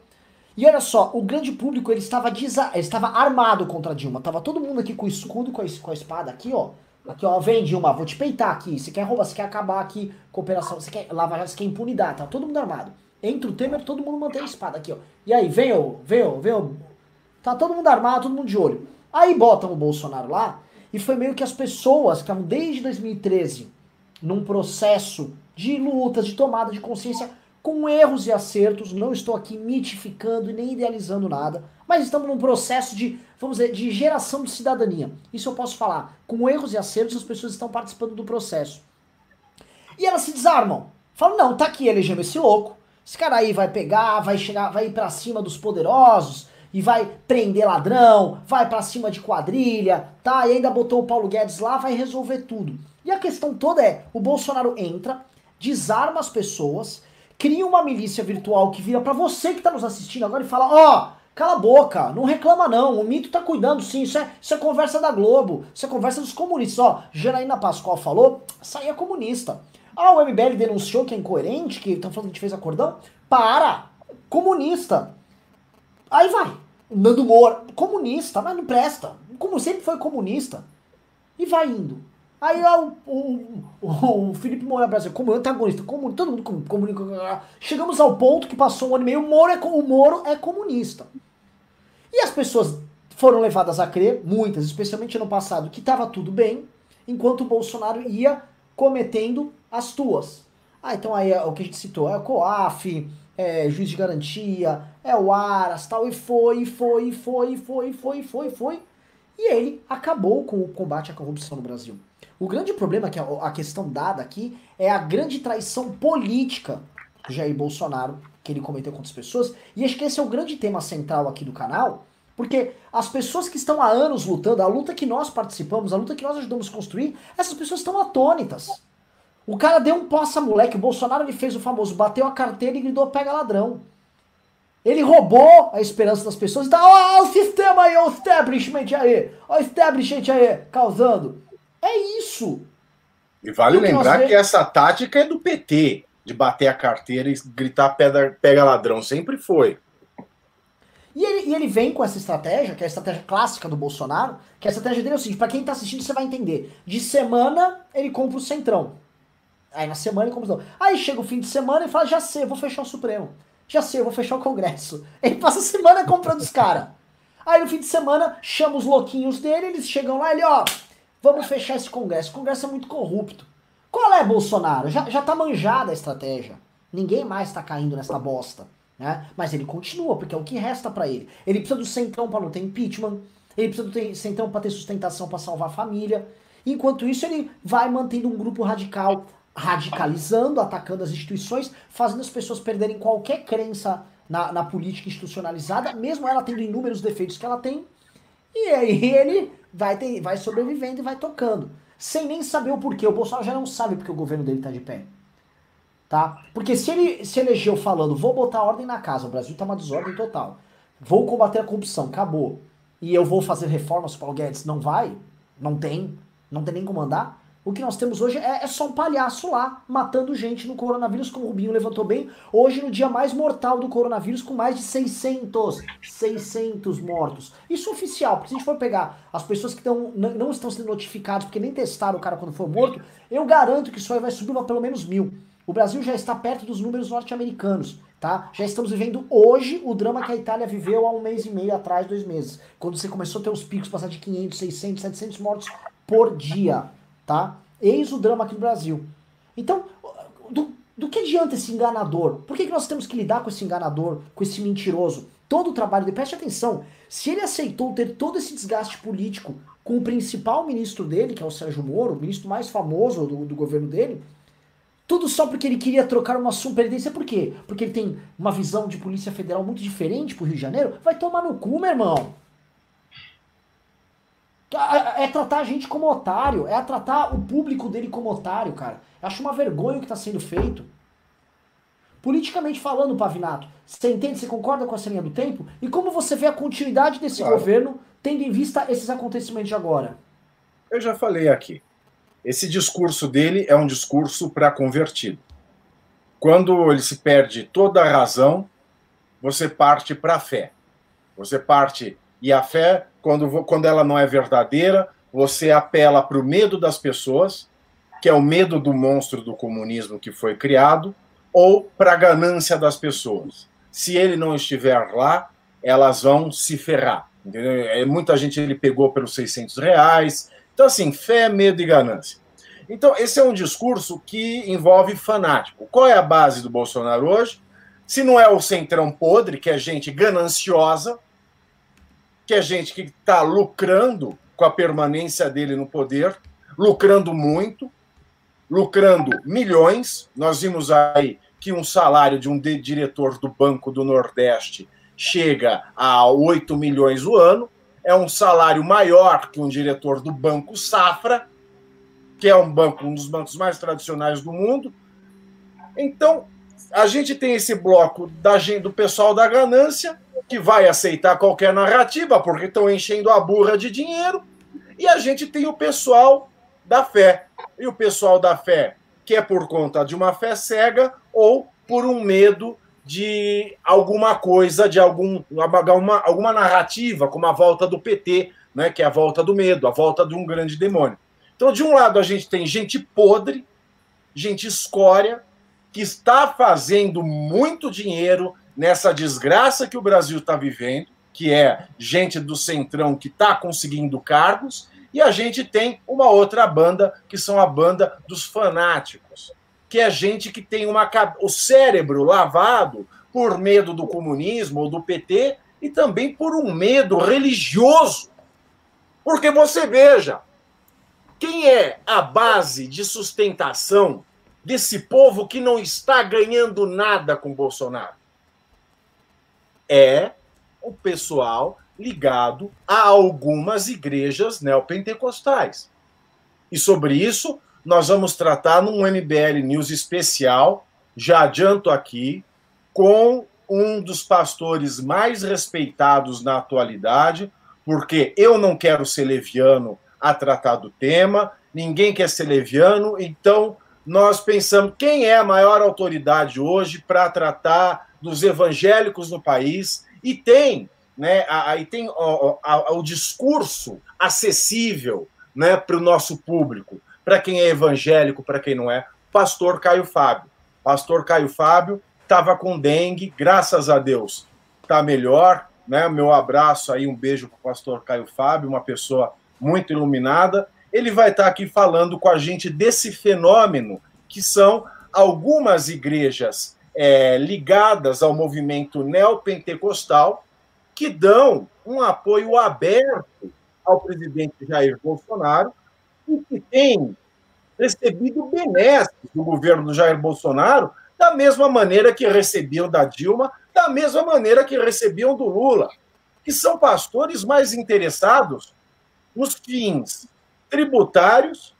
e olha só, o grande público ele estava, desa ele estava armado contra Dilma. Tava todo mundo aqui com o escudo, com a, com a espada aqui, ó. Aqui, ó, vem Dilma, vou te peitar aqui. Você quer roubar, você quer acabar aqui cooperação, você quer lavar, você quer impunidade, tá todo mundo armado. Entra o Temer, todo mundo mantém a espada aqui, ó. E aí, vem, ó, vem, ó, vem, ó. Tá todo mundo armado, todo mundo de olho. Aí botam o Bolsonaro lá, e foi meio que as pessoas que estavam desde 2013 num processo de luta, de tomada de consciência, com erros e acertos, não estou aqui mitificando e nem idealizando nada, mas estamos num processo de, vamos dizer, de geração de cidadania. Isso eu posso falar. Com erros e acertos, as pessoas estão participando do processo. E elas se desarmam. Falam, não, tá aqui elegemos esse louco. Esse cara aí vai pegar, vai chegar, vai ir para cima dos poderosos e vai prender ladrão, vai para cima de quadrilha, tá? E ainda botou o Paulo Guedes lá, vai resolver tudo. E a questão toda é, o Bolsonaro entra, desarma as pessoas, cria uma milícia virtual que vira para você que tá nos assistindo agora e fala: ó, oh, cala a boca, não reclama não, o mito tá cuidando sim, isso é, isso é conversa da Globo, isso é conversa dos comunistas. Ó, Janaína Pascoal falou, saia comunista. Ah, o MBL denunciou que é incoerente, que estão falando que a gente fez acordão. Para! Comunista. Aí vai. Nando Moura, comunista, mas não presta. Como sempre foi comunista. E vai indo. Aí ó, o, o, o Felipe Moura Brasil, como antagonista, como, todo mundo comunica. Chegamos ao ponto que passou um ano e meio, o Moro, é, o Moro é comunista. E as pessoas foram levadas a crer, muitas, especialmente no passado, que estava tudo bem, enquanto o Bolsonaro ia cometendo as tuas. Ah, então aí é o que a gente citou, é o COAF, é juiz de garantia, é o Aras, tal, e foi, e foi, e foi, e foi, e foi, e foi, e foi. E ele acabou com o combate à corrupção no Brasil. O grande problema, que a questão dada aqui, é a grande traição política do Jair Bolsonaro, que ele cometeu contra as pessoas. E acho que esse é o grande tema central aqui do canal, porque as pessoas que estão há anos lutando, a luta que nós participamos, a luta que nós ajudamos a construir, essas pessoas estão atônitas. O cara deu um poça moleque, o Bolsonaro ele fez o famoso, bateu a carteira e gritou pega ladrão. Ele roubou a esperança das pessoas. Então, ó, o sistema aí, ó, o establishment aí, ó, o establishment aí, causando. É isso. E vale lembrar que, que essa tática é do PT, de bater a carteira e gritar pega, pega ladrão. Sempre foi. E ele, e ele vem com essa estratégia, que é a estratégia clássica do Bolsonaro, que a estratégia dele é o seguinte, pra quem tá assistindo você vai entender. De semana, ele compra o Centrão. Aí na semana ele compra o Aí chega o fim de semana e fala, já sei, eu vou fechar o Supremo. Já sei, eu vou fechar o Congresso. Ele passa a semana comprando os caras. Aí no fim de semana, chama os louquinhos dele, eles chegam lá, ele, ó, vamos fechar esse Congresso. O Congresso é muito corrupto. Qual é, Bolsonaro? Já, já tá manjada a estratégia. Ninguém mais tá caindo nessa bosta. Né? Mas ele continua, porque é o que resta para ele. Ele precisa do centrão para não ter impeachment, ele precisa do centrão para ter sustentação para salvar a família. Enquanto isso, ele vai mantendo um grupo radical, radicalizando, atacando as instituições, fazendo as pessoas perderem qualquer crença na, na política institucionalizada, mesmo ela tendo inúmeros defeitos que ela tem. E aí ele vai, ter, vai sobrevivendo e vai tocando. Sem nem saber o porquê. O Bolsonaro já não sabe porque o governo dele tá de pé. Tá? Porque se ele se elegeu falando, vou botar ordem na casa, o Brasil tá uma desordem total, vou combater a corrupção, acabou, e eu vou fazer reformas, o Paulo Guedes. Não vai, não tem, não tem nem como andar, o que nós temos hoje é, é, só um palhaço lá, matando gente no coronavírus, como o Rubinho levantou bem, hoje no dia mais mortal do coronavírus, com mais de 600, 600 mortos. Isso oficial, porque se a gente for pegar as pessoas que tão, não estão sendo notificadas, porque nem testaram o cara quando for morto, eu garanto que isso aí vai subir para pelo menos mil. O Brasil já está perto dos números norte-americanos, tá? Já estamos vivendo hoje o drama que a Itália viveu há um mês e meio atrás, dois meses. Quando você começou a ter os picos, passar de 500, 600, 700 mortos por dia, tá? Eis o drama aqui no Brasil. Então, do, do que adianta esse enganador? Por que, que nós temos que lidar com esse enganador, com esse mentiroso? Todo o trabalho dele, preste atenção, se ele aceitou ter todo esse desgaste político com o principal ministro dele, que é o Sérgio Moro, o ministro mais famoso do, do governo dele, tudo só porque ele queria trocar uma superintendência. Por quê? Porque ele tem uma visão de Polícia Federal muito diferente pro Rio de Janeiro? Vai tomar no cu, meu irmão. É, é tratar a gente como otário. É tratar o público dele como otário, cara. Eu acho uma vergonha o que está sendo feito. Politicamente falando, Pavinato, você entende, você concorda com essa linha do tempo? E como você vê a continuidade desse claro. governo, tendo em vista esses acontecimentos de agora? Eu já falei aqui. Esse discurso dele é um discurso para convertido. Quando ele se perde toda a razão, você parte para a fé. Você parte e a fé, quando, quando ela não é verdadeira, você apela para o medo das pessoas, que é o medo do monstro do comunismo que foi criado, ou para a ganância das pessoas. Se ele não estiver lá, elas vão se ferrar. Entendeu? É, muita gente ele pegou pelos 600 reais, então, assim, fé, medo e ganância. Então, esse é um discurso que envolve fanático. Qual é a base do Bolsonaro hoje? Se não é o centrão podre, que é gente gananciosa, que é gente que está lucrando com a permanência dele no poder, lucrando muito, lucrando milhões. Nós vimos aí que um salário de um diretor do Banco do Nordeste chega a 8 milhões o ano é um salário maior que um diretor do Banco Safra, que é um banco, um dos bancos mais tradicionais do mundo. Então, a gente tem esse bloco da do pessoal da ganância, que vai aceitar qualquer narrativa, porque estão enchendo a burra de dinheiro, e a gente tem o pessoal da fé. E o pessoal da fé, que é por conta de uma fé cega ou por um medo de alguma coisa, de algum, alguma, alguma narrativa, como a volta do PT, né, que é a volta do medo, a volta de um grande demônio. Então, de um lado, a gente tem gente podre, gente escória, que está fazendo muito dinheiro nessa desgraça que o Brasil está vivendo, que é gente do centrão que está conseguindo cargos, e a gente tem uma outra banda, que são a banda dos fanáticos que é gente que tem uma, o cérebro lavado por medo do comunismo ou do PT e também por um medo religioso. Porque você veja, quem é a base de sustentação desse povo que não está ganhando nada com Bolsonaro? É o pessoal ligado a algumas igrejas neopentecostais. E sobre isso, nós vamos tratar num MBL News especial, já adianto aqui, com um dos pastores mais respeitados na atualidade, porque eu não quero ser leviano a tratar do tema, ninguém quer ser leviano, então nós pensamos quem é a maior autoridade hoje para tratar dos evangélicos no país, e tem né, aí tem o, o, o discurso acessível né, para o nosso público, para quem é evangélico, para quem não é, pastor Caio Fábio. Pastor Caio Fábio estava com dengue, graças a Deus está melhor, né? Meu abraço aí, um beijo para o pastor Caio Fábio, uma pessoa muito iluminada. Ele vai estar aqui falando com a gente desse fenômeno que são algumas igrejas é, ligadas ao movimento neopentecostal que dão um apoio aberto ao presidente Jair Bolsonaro e que tem recebido benesses do governo do Jair Bolsonaro da mesma maneira que recebiam da Dilma, da mesma maneira que recebiam do Lula, que são pastores mais interessados nos fins tributários,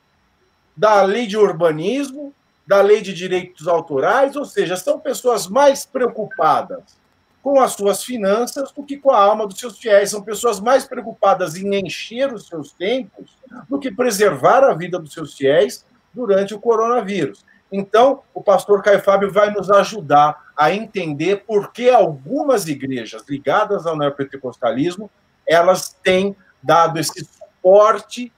da lei de urbanismo, da lei de direitos autorais, ou seja, são pessoas mais preocupadas com as suas finanças do que com a alma dos seus fiéis. São pessoas mais preocupadas em encher os seus tempos do que preservar a vida dos seus fiéis durante o coronavírus. Então, o pastor Caio Fábio vai nos ajudar a entender por que algumas igrejas ligadas ao neopentecostalismo elas têm dado esse suporte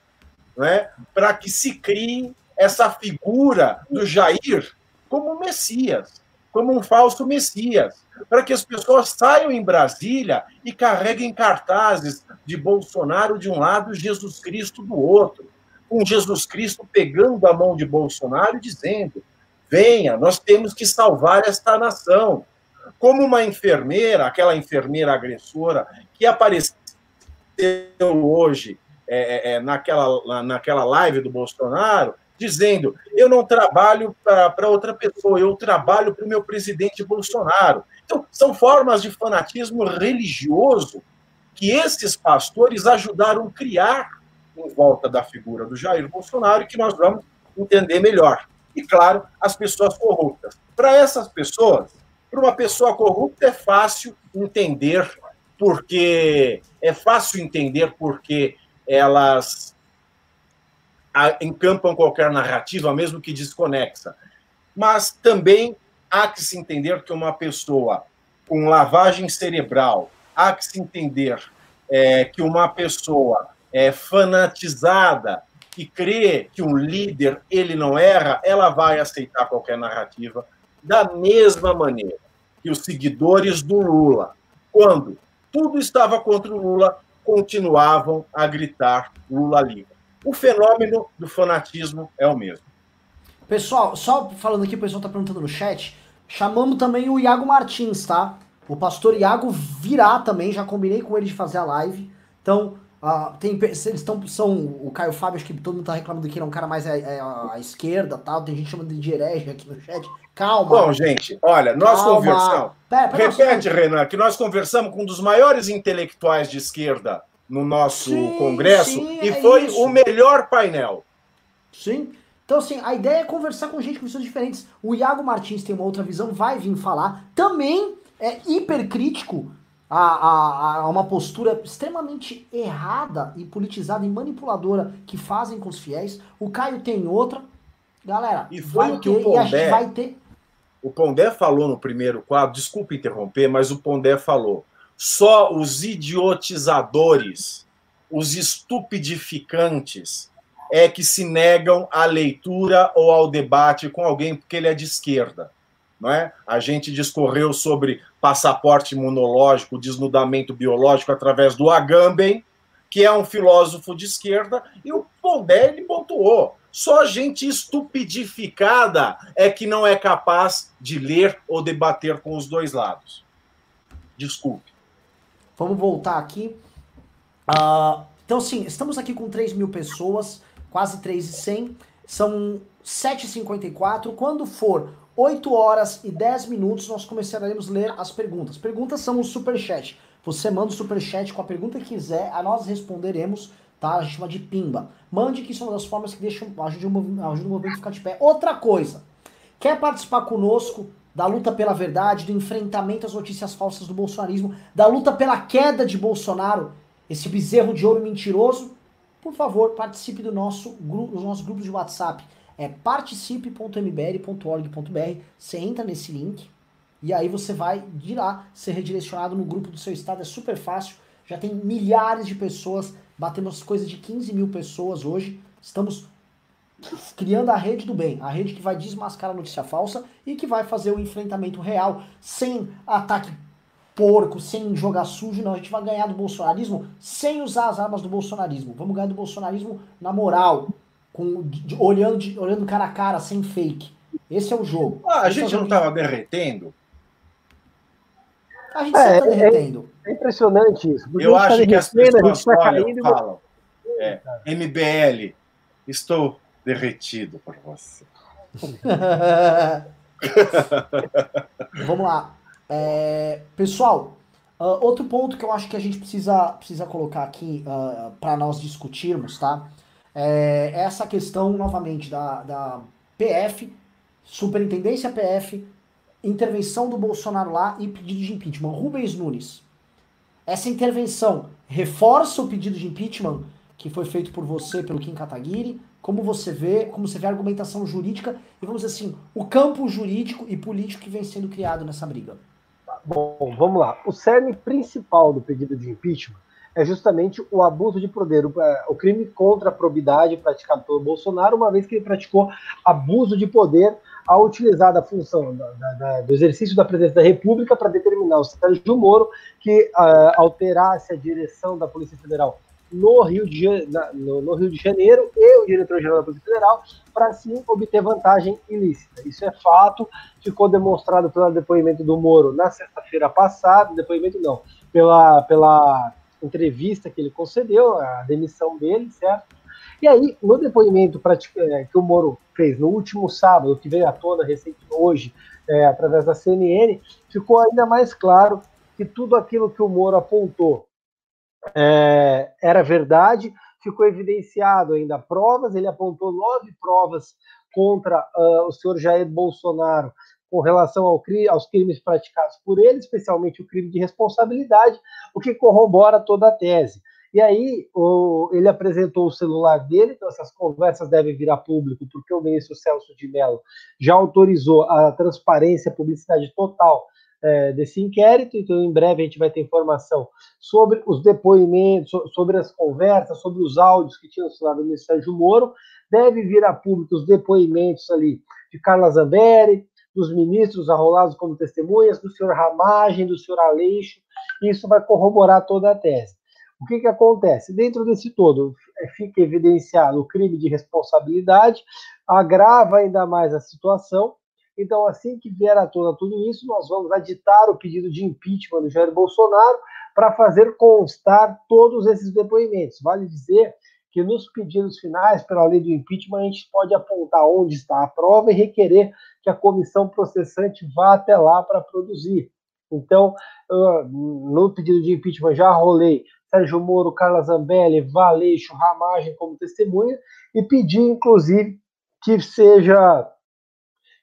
né, para que se crie essa figura do Jair como Messias, como um falso Messias para que as pessoas saiam em Brasília e carreguem cartazes de Bolsonaro de um lado e Jesus Cristo do outro, com Jesus Cristo pegando a mão de Bolsonaro e dizendo: venha, nós temos que salvar esta nação. Como uma enfermeira, aquela enfermeira agressora que apareceu hoje é, é, é naquela, naquela live do Bolsonaro, dizendo: eu não trabalho para outra pessoa, eu trabalho para o meu presidente Bolsonaro. Então, são formas de fanatismo religioso que esses pastores ajudaram a criar em volta da figura do Jair Bolsonaro e que nós vamos entender melhor. E, claro, as pessoas corruptas. Para essas pessoas, para uma pessoa corrupta é fácil entender porque é fácil entender porque elas encampam qualquer narrativa, mesmo que desconexa. Mas também há que se entender que uma pessoa com lavagem cerebral, há que se entender é, que uma pessoa é, fanatizada que crê que um líder ele não erra, ela vai aceitar qualquer narrativa da mesma maneira que os seguidores do Lula, quando tudo estava contra o Lula, continuavam a gritar Lula livre. O fenômeno do fanatismo é o mesmo. Pessoal, só falando aqui, o pessoal tá perguntando no chat. Chamamos também o Iago Martins, tá? O pastor Iago virá também, já combinei com ele de fazer a live. Então, uh, tem, eles estão, são o Caio Fábio, acho que todo mundo tá reclamando que ele é um cara mais à, é, à, à esquerda tal. Tem gente chamando de herege aqui no chat. Calma. Bom, gente, olha, nós Calma. conversamos. Pera, pera, Repete, Renan, que nós conversamos com um dos maiores intelectuais de esquerda no nosso sim, congresso sim, e é foi isso. o melhor painel. Sim. Então, assim, a ideia é conversar com gente com visões diferentes. O Iago Martins tem uma outra visão, vai vir falar. Também é hipercrítico a, a, a uma postura extremamente errada e politizada e manipuladora que fazem com os fiéis. O Caio tem outra. Galera, e foi o que ter, o Pondé, vai ter. O Pondé falou no primeiro quadro, desculpa interromper, mas o Pondé falou: só os idiotizadores, os estupidificantes, é que se negam à leitura ou ao debate com alguém porque ele é de esquerda. Não é? A gente discorreu sobre passaporte imunológico, desnudamento biológico através do Agamben, que é um filósofo de esquerda, e o Pondé pontuou. Só gente estupidificada é que não é capaz de ler ou debater com os dois lados. Desculpe. Vamos voltar aqui. Uh, então, sim, estamos aqui com 3 mil pessoas quase 3,100. São 7h54. Quando for 8 horas e 10 minutos, nós começaremos a ler as perguntas. Perguntas são o superchat. Você manda o superchat com a pergunta que quiser, a nós responderemos, tá? A gente chama de pimba. Mande que isso é uma das formas que deixam, ajuda, o, ajuda o movimento a ficar de pé. Outra coisa, quer participar conosco da luta pela verdade, do enfrentamento às notícias falsas do bolsonarismo, da luta pela queda de Bolsonaro, esse bezerro de ouro mentiroso? por favor, participe do nosso grupo, dos nossos grupos de WhatsApp. É participe.mbl.org.br. Você entra nesse link, e aí você vai de lá ser redirecionado no grupo do seu estado, é super fácil, já tem milhares de pessoas, batemos coisas de 15 mil pessoas hoje, estamos criando a rede do bem, a rede que vai desmascarar a notícia falsa e que vai fazer o enfrentamento real, sem ataque porco, sem jogar sujo, não. A gente vai ganhar do bolsonarismo sem usar as armas do bolsonarismo. Vamos ganhar do bolsonarismo na moral, com, de, olhando, de, olhando cara a cara, sem fake. Esse é o jogo. Ah, a Esse gente é não estava derretendo? A gente É, sempre tá é- derretendo. É impressionante isso. porque Eu a gente tá acho que as derretendo, a gente pessoas tá olham, caindo e falam, é, MBL, estou derretido por você. Vamos lá. É, pessoal, ah, outro ponto que eu acho que a gente precisa, precisa colocar aqui para nós discutirmos, tá? É essa questão, novamente, da, da PF, Superintendência PF, intervenção do Bolsonaro lá e pedido de impeachment. Rubens Nunes, essa intervenção reforça o pedido de impeachment que foi feito por você, pelo Kim Kataguiri? Como você vê, como você vê a argumentação jurídica e vamos dizer assim, o campo jurídico e político que vem sendo criado nessa briga? Bom, vamos lá. O cerne principal do pedido de impeachment é justamente o abuso de poder, o, é, o crime contra a probidade praticado pelo Bolsonaro, uma vez que ele praticou abuso de poder ao utilizar da função da, da, do exercício da presidência da República para determinar o Sérgio Moro que uh, alterasse a direção da Polícia Federal no Rio de, na, no, no Rio de Janeiro e o diretor-geral da Polícia Federal para assim obter vantagem ilícita. Isso é fato, ficou demonstrado pelo depoimento do Moro na sexta-feira passada, depoimento não, pela, pela entrevista que ele concedeu, a demissão dele, certo? E aí, no depoimento que o Moro fez no último sábado, que veio à tona recente hoje, é, através da CNN, ficou ainda mais claro que tudo aquilo que o Moro apontou é, era verdade, ficou evidenciado ainda provas, ele apontou nove provas contra uh, o senhor Jair Bolsonaro com relação ao, aos crimes praticados por ele, especialmente o crime de responsabilidade, o que corrobora toda a tese. E aí o, ele apresentou o celular dele, então essas conversas devem vir a público, porque o ministro Celso de Mello já autorizou a transparência, a publicidade total é, desse inquérito, então em breve a gente vai ter informação sobre os depoimentos, sobre as conversas, sobre os áudios que tinham celular do ministro Sérgio Moro, deve vir a público os depoimentos ali de Carla Zambelli, dos ministros arrolados como testemunhas, do senhor Ramagem, do senhor Aleixo, isso vai corroborar toda a tese. O que, que acontece? Dentro desse todo, fica evidenciado o crime de responsabilidade, agrava ainda mais a situação. Então, assim que vier à tona tudo isso, nós vamos aditar o pedido de impeachment do Jair Bolsonaro para fazer constar todos esses depoimentos. Vale dizer que nos pedidos finais, pela lei do impeachment, a gente pode apontar onde está a prova e requerer que a comissão processante vá até lá para produzir. Então, no pedido de impeachment já rolei Sérgio Moro, Carla Zambelli, Valeixo, Ramagem como testemunha e pedi, inclusive, que seja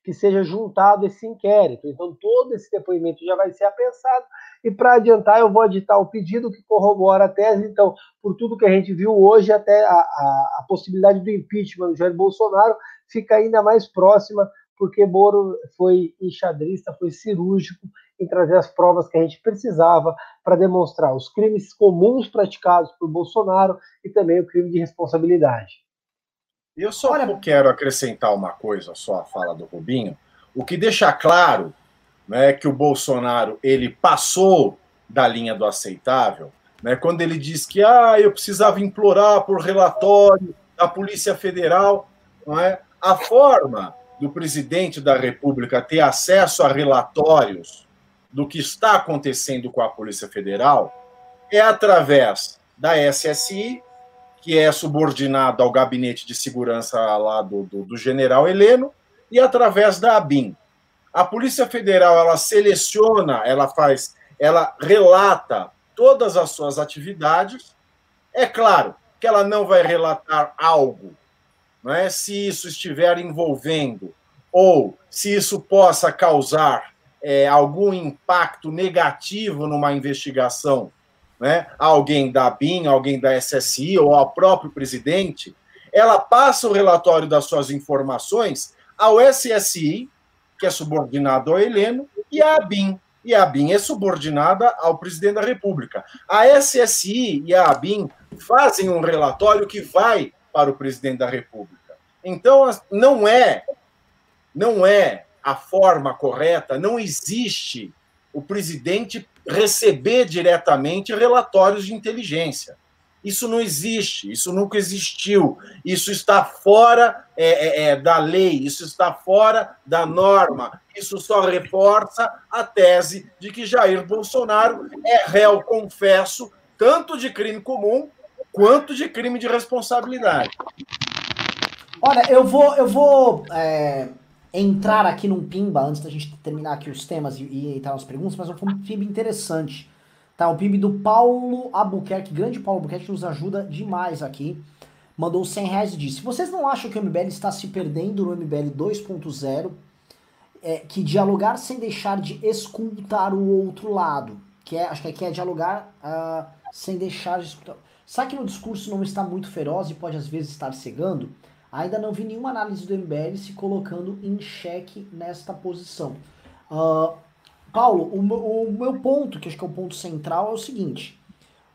que seja juntado esse inquérito. Então, todo esse depoimento já vai ser apensado. E, para adiantar, eu vou aditar o pedido que corrobora a tese. Então, por tudo que a gente viu hoje, até a, a, a possibilidade do impeachment do Jair Bolsonaro fica ainda mais próxima, porque Moro foi enxadrista, foi cirúrgico em trazer as provas que a gente precisava para demonstrar os crimes comuns praticados por Bolsonaro e também o crime de responsabilidade. Eu só Olha... quero acrescentar uma coisa só à fala do Rubinho, o que deixa claro né, que o Bolsonaro ele passou da linha do aceitável, né, quando ele diz que ah, eu precisava implorar por relatório da Polícia Federal, não é? a forma do presidente da República ter acesso a relatórios do que está acontecendo com a Polícia Federal é através da SSI, que é subordinado ao gabinete de segurança lá do, do, do, general Heleno, e através da ABIN. A Polícia Federal ela seleciona, ela faz, ela relata todas as suas atividades. É claro que ela não vai relatar algo, não é? Se isso estiver envolvendo ou se isso possa causar é, algum impacto negativo numa investigação né, alguém da BIM, alguém da SSI ou ao próprio presidente, ela passa o relatório das suas informações ao SSI, que é subordinado ao Heleno, e a ABIN. E a ABIN é subordinada ao presidente da República. A SSI e a ABIN fazem um relatório que vai para o presidente da República. Então, não é, não é a forma correta, não existe o presidente receber diretamente relatórios de inteligência. Isso não existe, isso nunca existiu, isso está fora é, é, é, da lei, isso está fora da norma, isso só reforça a tese de que Jair Bolsonaro é réu, confesso, tanto de crime comum quanto de crime de responsabilidade. Olha, eu vou, eu vou é, entrar aqui num pimba antes da gente terminar aqui os temas e, e entrar nas perguntas, mas foi um pimba interessante. Tá, o PIB do Paulo Albuquerque, grande Paulo Albuquerque, nos ajuda demais aqui. Mandou 100 reais e disse: Vocês não acham que o MBL está se perdendo no MBL 2.0? É, que dialogar sem deixar de escutar o outro lado. Que é, acho que aqui é dialogar uh, sem deixar de escutar. Sabe que no discurso não está muito feroz e pode às vezes estar cegando? Ainda não vi nenhuma análise do MBL se colocando em xeque nesta posição. Uh, Paulo, o, o, meu ponto, que acho que é o ponto central, é o seguinte.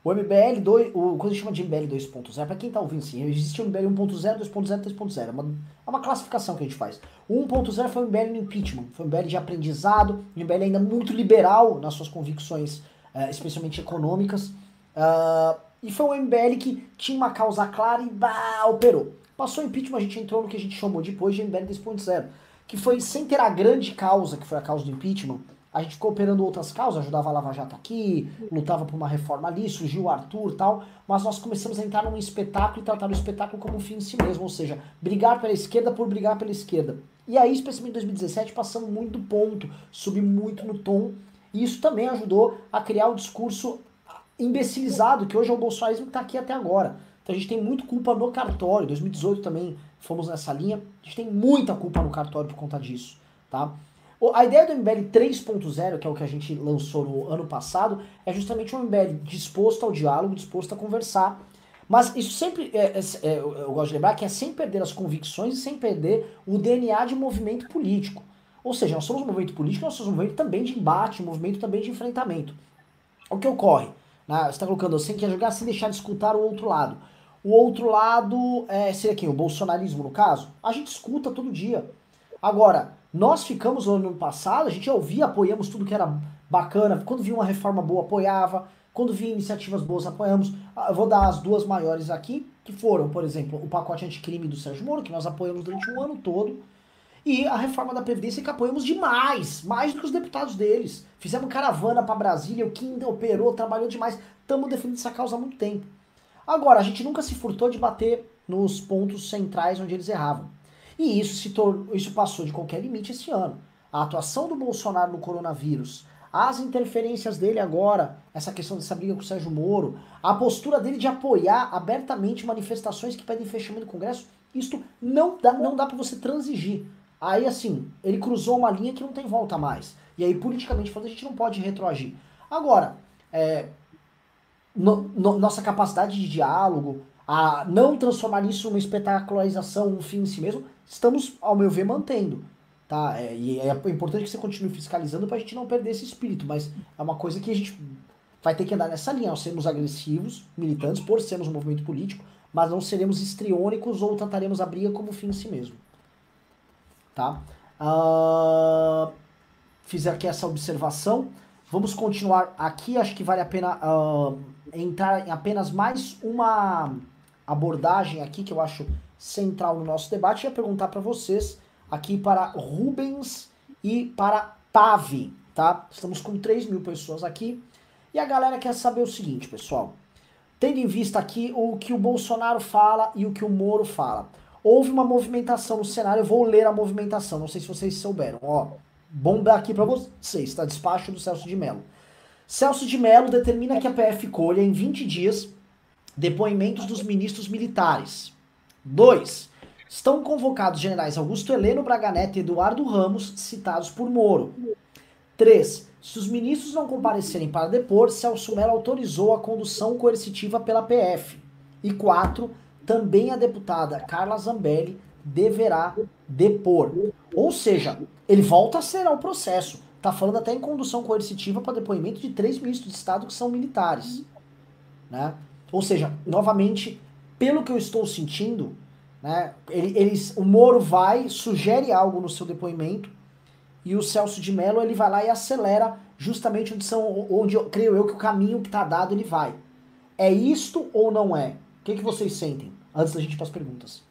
O MBL 2, o, quando a gente chama de MBL 2.0, para quem tá ouvindo sim, existe o MBL 1.0, 2.0, 3.0. É uma, é uma classificação que a gente faz. O 1.0 foi o MBL no impeachment, foi um MBL de aprendizado, um MBL ainda muito liberal nas suas convicções, uh, especialmente econômicas. Uh, e foi um MBL que tinha uma causa clara e bah, operou. Passou o impeachment, a gente entrou no que a gente chamou depois de MBL 2.0, que foi sem ter a grande causa, que foi a causa do impeachment, a gente ficou operando outras causas, ajudava a Lava Jato aqui, lutava por uma reforma ali, surgiu o Arthur tal, mas nós começamos a entrar num espetáculo e tratar o espetáculo como um fim em si mesmo, ou seja, brigar pela esquerda por brigar pela esquerda. E aí, especialmente em 2017, passamos muito do ponto, subi muito no tom, e isso também ajudou a criar o discurso imbecilizado, que hoje é o bolsonarismo que está aqui até agora. Então a gente tem muito culpa no cartório, 2018 também fomos nessa linha, a gente tem muita culpa no cartório por conta disso, tá? A ideia do MBL 3.0, que é o que a gente lançou no ano passado, é justamente um MBL disposto ao diálogo, disposto a conversar. Mas isso sempre, é, é, é, eu gosto de lembrar que é sem perder as convicções e sem perder o DNA de movimento político. Ou seja, nós somos um movimento político, nós somos um movimento também de embate, um movimento também de enfrentamento. O que ocorre? Né? Você está colocando, você quer jogar sem deixar de escutar o outro lado. O outro lado é, seria quem? O bolsonarismo, no caso? A gente escuta todo dia. Agora, nós ficamos no ano passado, a gente ouvia, apoiamos tudo que era bacana. Quando via uma reforma boa, apoiava. Quando via iniciativas boas, apoiamos. Ah, eu vou dar as duas maiores aqui, que foram, por exemplo, o pacote anticrime do Sérgio Moro, que nós apoiamos durante um ano todo. E a reforma da Previdência que apoiamos demais, mais do que os deputados deles. Fizemos caravana para Brasília, o Kim operou, trabalhou demais. Estamos defendendo essa causa há muito tempo. Agora, a gente nunca se furtou de bater nos pontos centrais onde eles erravam. E isso, se tornou, isso passou de qualquer limite esse ano. A atuação do Bolsonaro no coronavírus, as interferências dele agora, essa questão dessa briga com o Sérgio Moro, a postura dele de apoiar abertamente manifestações que pedem fechamento do Congresso, isto não dá, não dá para você transigir. Aí, assim, ele cruzou uma linha que não tem volta mais. E aí, politicamente falando, a gente não pode retroagir. Agora, é, no, no, nossa capacidade de diálogo, a não transformar isso numa espetacularização, um fim em si mesmo, estamos, ao meu ver, mantendo. Tá? É, e é importante que você continue fiscalizando para a gente não perder esse espírito, mas é uma coisa que a gente vai ter que andar nessa linha, nós sermos agressivos, militantes, por sermos um movimento político, mas não seremos estriônicos ou trataremos a briga como fim em si mesmo. Tá? Uh, fiz aqui essa observação. Vamos continuar aqui, acho que vale a pena uh, entrar em apenas mais uma abordagem aqui que eu acho central no nosso debate é perguntar para vocês aqui para Rubens e para Pave, tá? Estamos com 3 mil pessoas aqui e a galera quer saber o seguinte, pessoal. Tendo em vista aqui o que o Bolsonaro fala e o que o Moro fala. Houve uma movimentação no cenário, eu vou ler a movimentação, não sei se vocês souberam. Ó, bomba aqui para vocês, tá? Despacho do Celso de Mello. Celso de Mello determina que a PF colha em 20 dias depoimentos dos ministros militares. 2. Estão convocados generais Augusto Heleno Braga Neto e Eduardo Ramos, citados por Moro. 3. Se os ministros não comparecerem para depor, Celso Mello autorizou a condução coercitiva pela PF. E 4. Também a deputada Carla Zambelli deverá depor. Ou seja, ele volta a ser ao processo. tá falando até em condução coercitiva para depoimento de três ministros de Estado que são militares. Né? Ou seja, novamente, pelo que eu estou sentindo, né, eles, o Moro vai, sugere algo no seu depoimento, e o Celso de Mello ele vai lá e acelera justamente onde são onde eu creio eu que o caminho que está dado ele vai. É isto ou não é? O que, que vocês sentem? Antes da gente ir para as perguntas.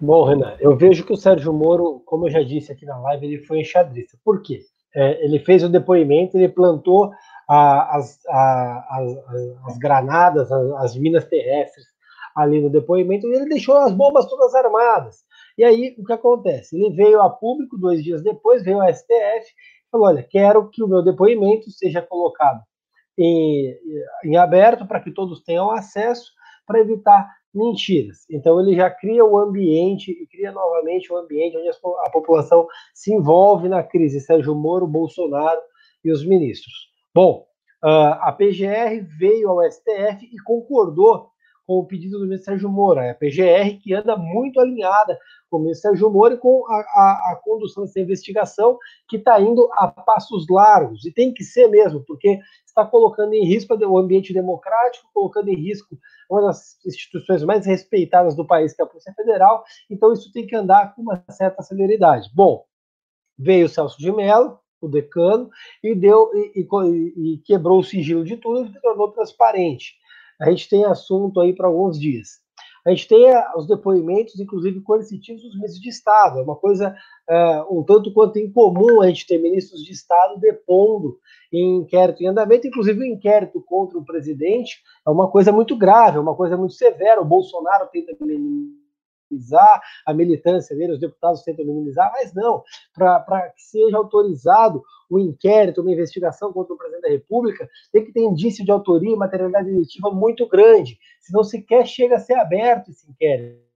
Bom, Renan, eu vejo que o Sérgio Moro, como eu já disse aqui na live, ele foi enxadrista. Por quê? É, ele fez o depoimento, ele plantou a, as, a, as, as, granadas, as, as minas terrestres ali no depoimento, e ele deixou as bombas todas armadas. E aí, o que acontece? Ele veio a público dois dias depois, veio ao STF, falou: olha, quero que o meu depoimento seja colocado em, em aberto para que todos tenham acesso, para evitar mentiras. Então ele já cria o ambiente e cria novamente o ambiente onde a população se envolve na crise. Sérgio Moro, Bolsonaro e os ministros. Bom, a PGR veio ao STF e concordou com o pedido do ministro Sérgio Moro. É a PGR que anda muito alinhada com o ministro Sérgio Moro e com a, a, a condução dessa investigação que está indo a passos largos. E tem que ser mesmo, porque está colocando em risco o ambiente democrático, colocando em risco uma das instituições mais respeitadas do país, que é a Polícia Federal. Então isso tem que andar com uma certa celeridade. Bom, veio o Celso de Mello, o decano, e deu e, e, e quebrou o sigilo de tudo e tornou transparente a gente tem assunto aí para alguns dias. A gente tem eh, os depoimentos, inclusive coercitivos dos ministros de Estado. É uma coisa é, um tanto quanto incomum a gente ter ministros de Estado depondo em inquérito em andamento, inclusive o inquérito contra o presidente é uma coisa muito grave, é uma coisa muito severa. O Bolsonaro tenta minimizar a militância dele, os deputados tentam minimizar, mas não, para que seja autorizado o inquérito, uma investigação contra o presidente da República, tem que ter indício de autoria e materialidade delitiva muito grande, senão sequer chega a ser aberto esse inquérito.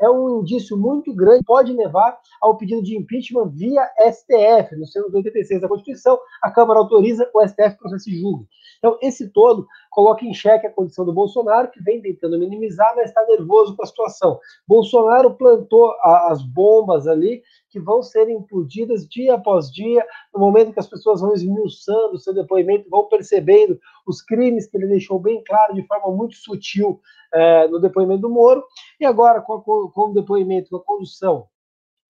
É um indício muito grande, pode levar ao pedido de impeachment via STF. No seu 86 da Constituição, a Câmara autoriza, o STF processa e julga. Então, esse todo coloca em xeque a condição do Bolsonaro, que vem tentando minimizar, mas está nervoso com a situação. Bolsonaro plantou a, as bombas ali, que vão ser implodidas dia após dia, no momento que as pessoas vão esmiuçando o seu depoimento, vão percebendo os crimes que ele deixou bem claro de forma muito sutil é, no depoimento do Moro, e agora com, a, com o depoimento, com a condução,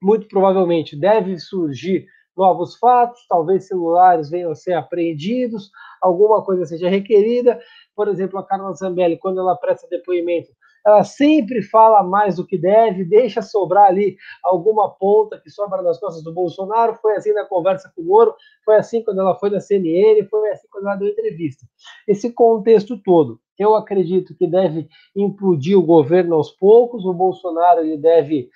muito provavelmente deve surgir novos fatos, talvez celulares venham a ser apreendidos, alguma coisa seja requerida. Por exemplo, a Carla Zambelli, quando ela presta depoimento, ela sempre fala mais do que deve, deixa sobrar ali alguma ponta que sobra nas costas do Bolsonaro. Foi assim na conversa com o Moro, foi assim quando ela foi na CNN, foi assim quando ela deu entrevista. Esse contexto todo, eu acredito que deve implodir o governo aos poucos, o Bolsonaro ele deve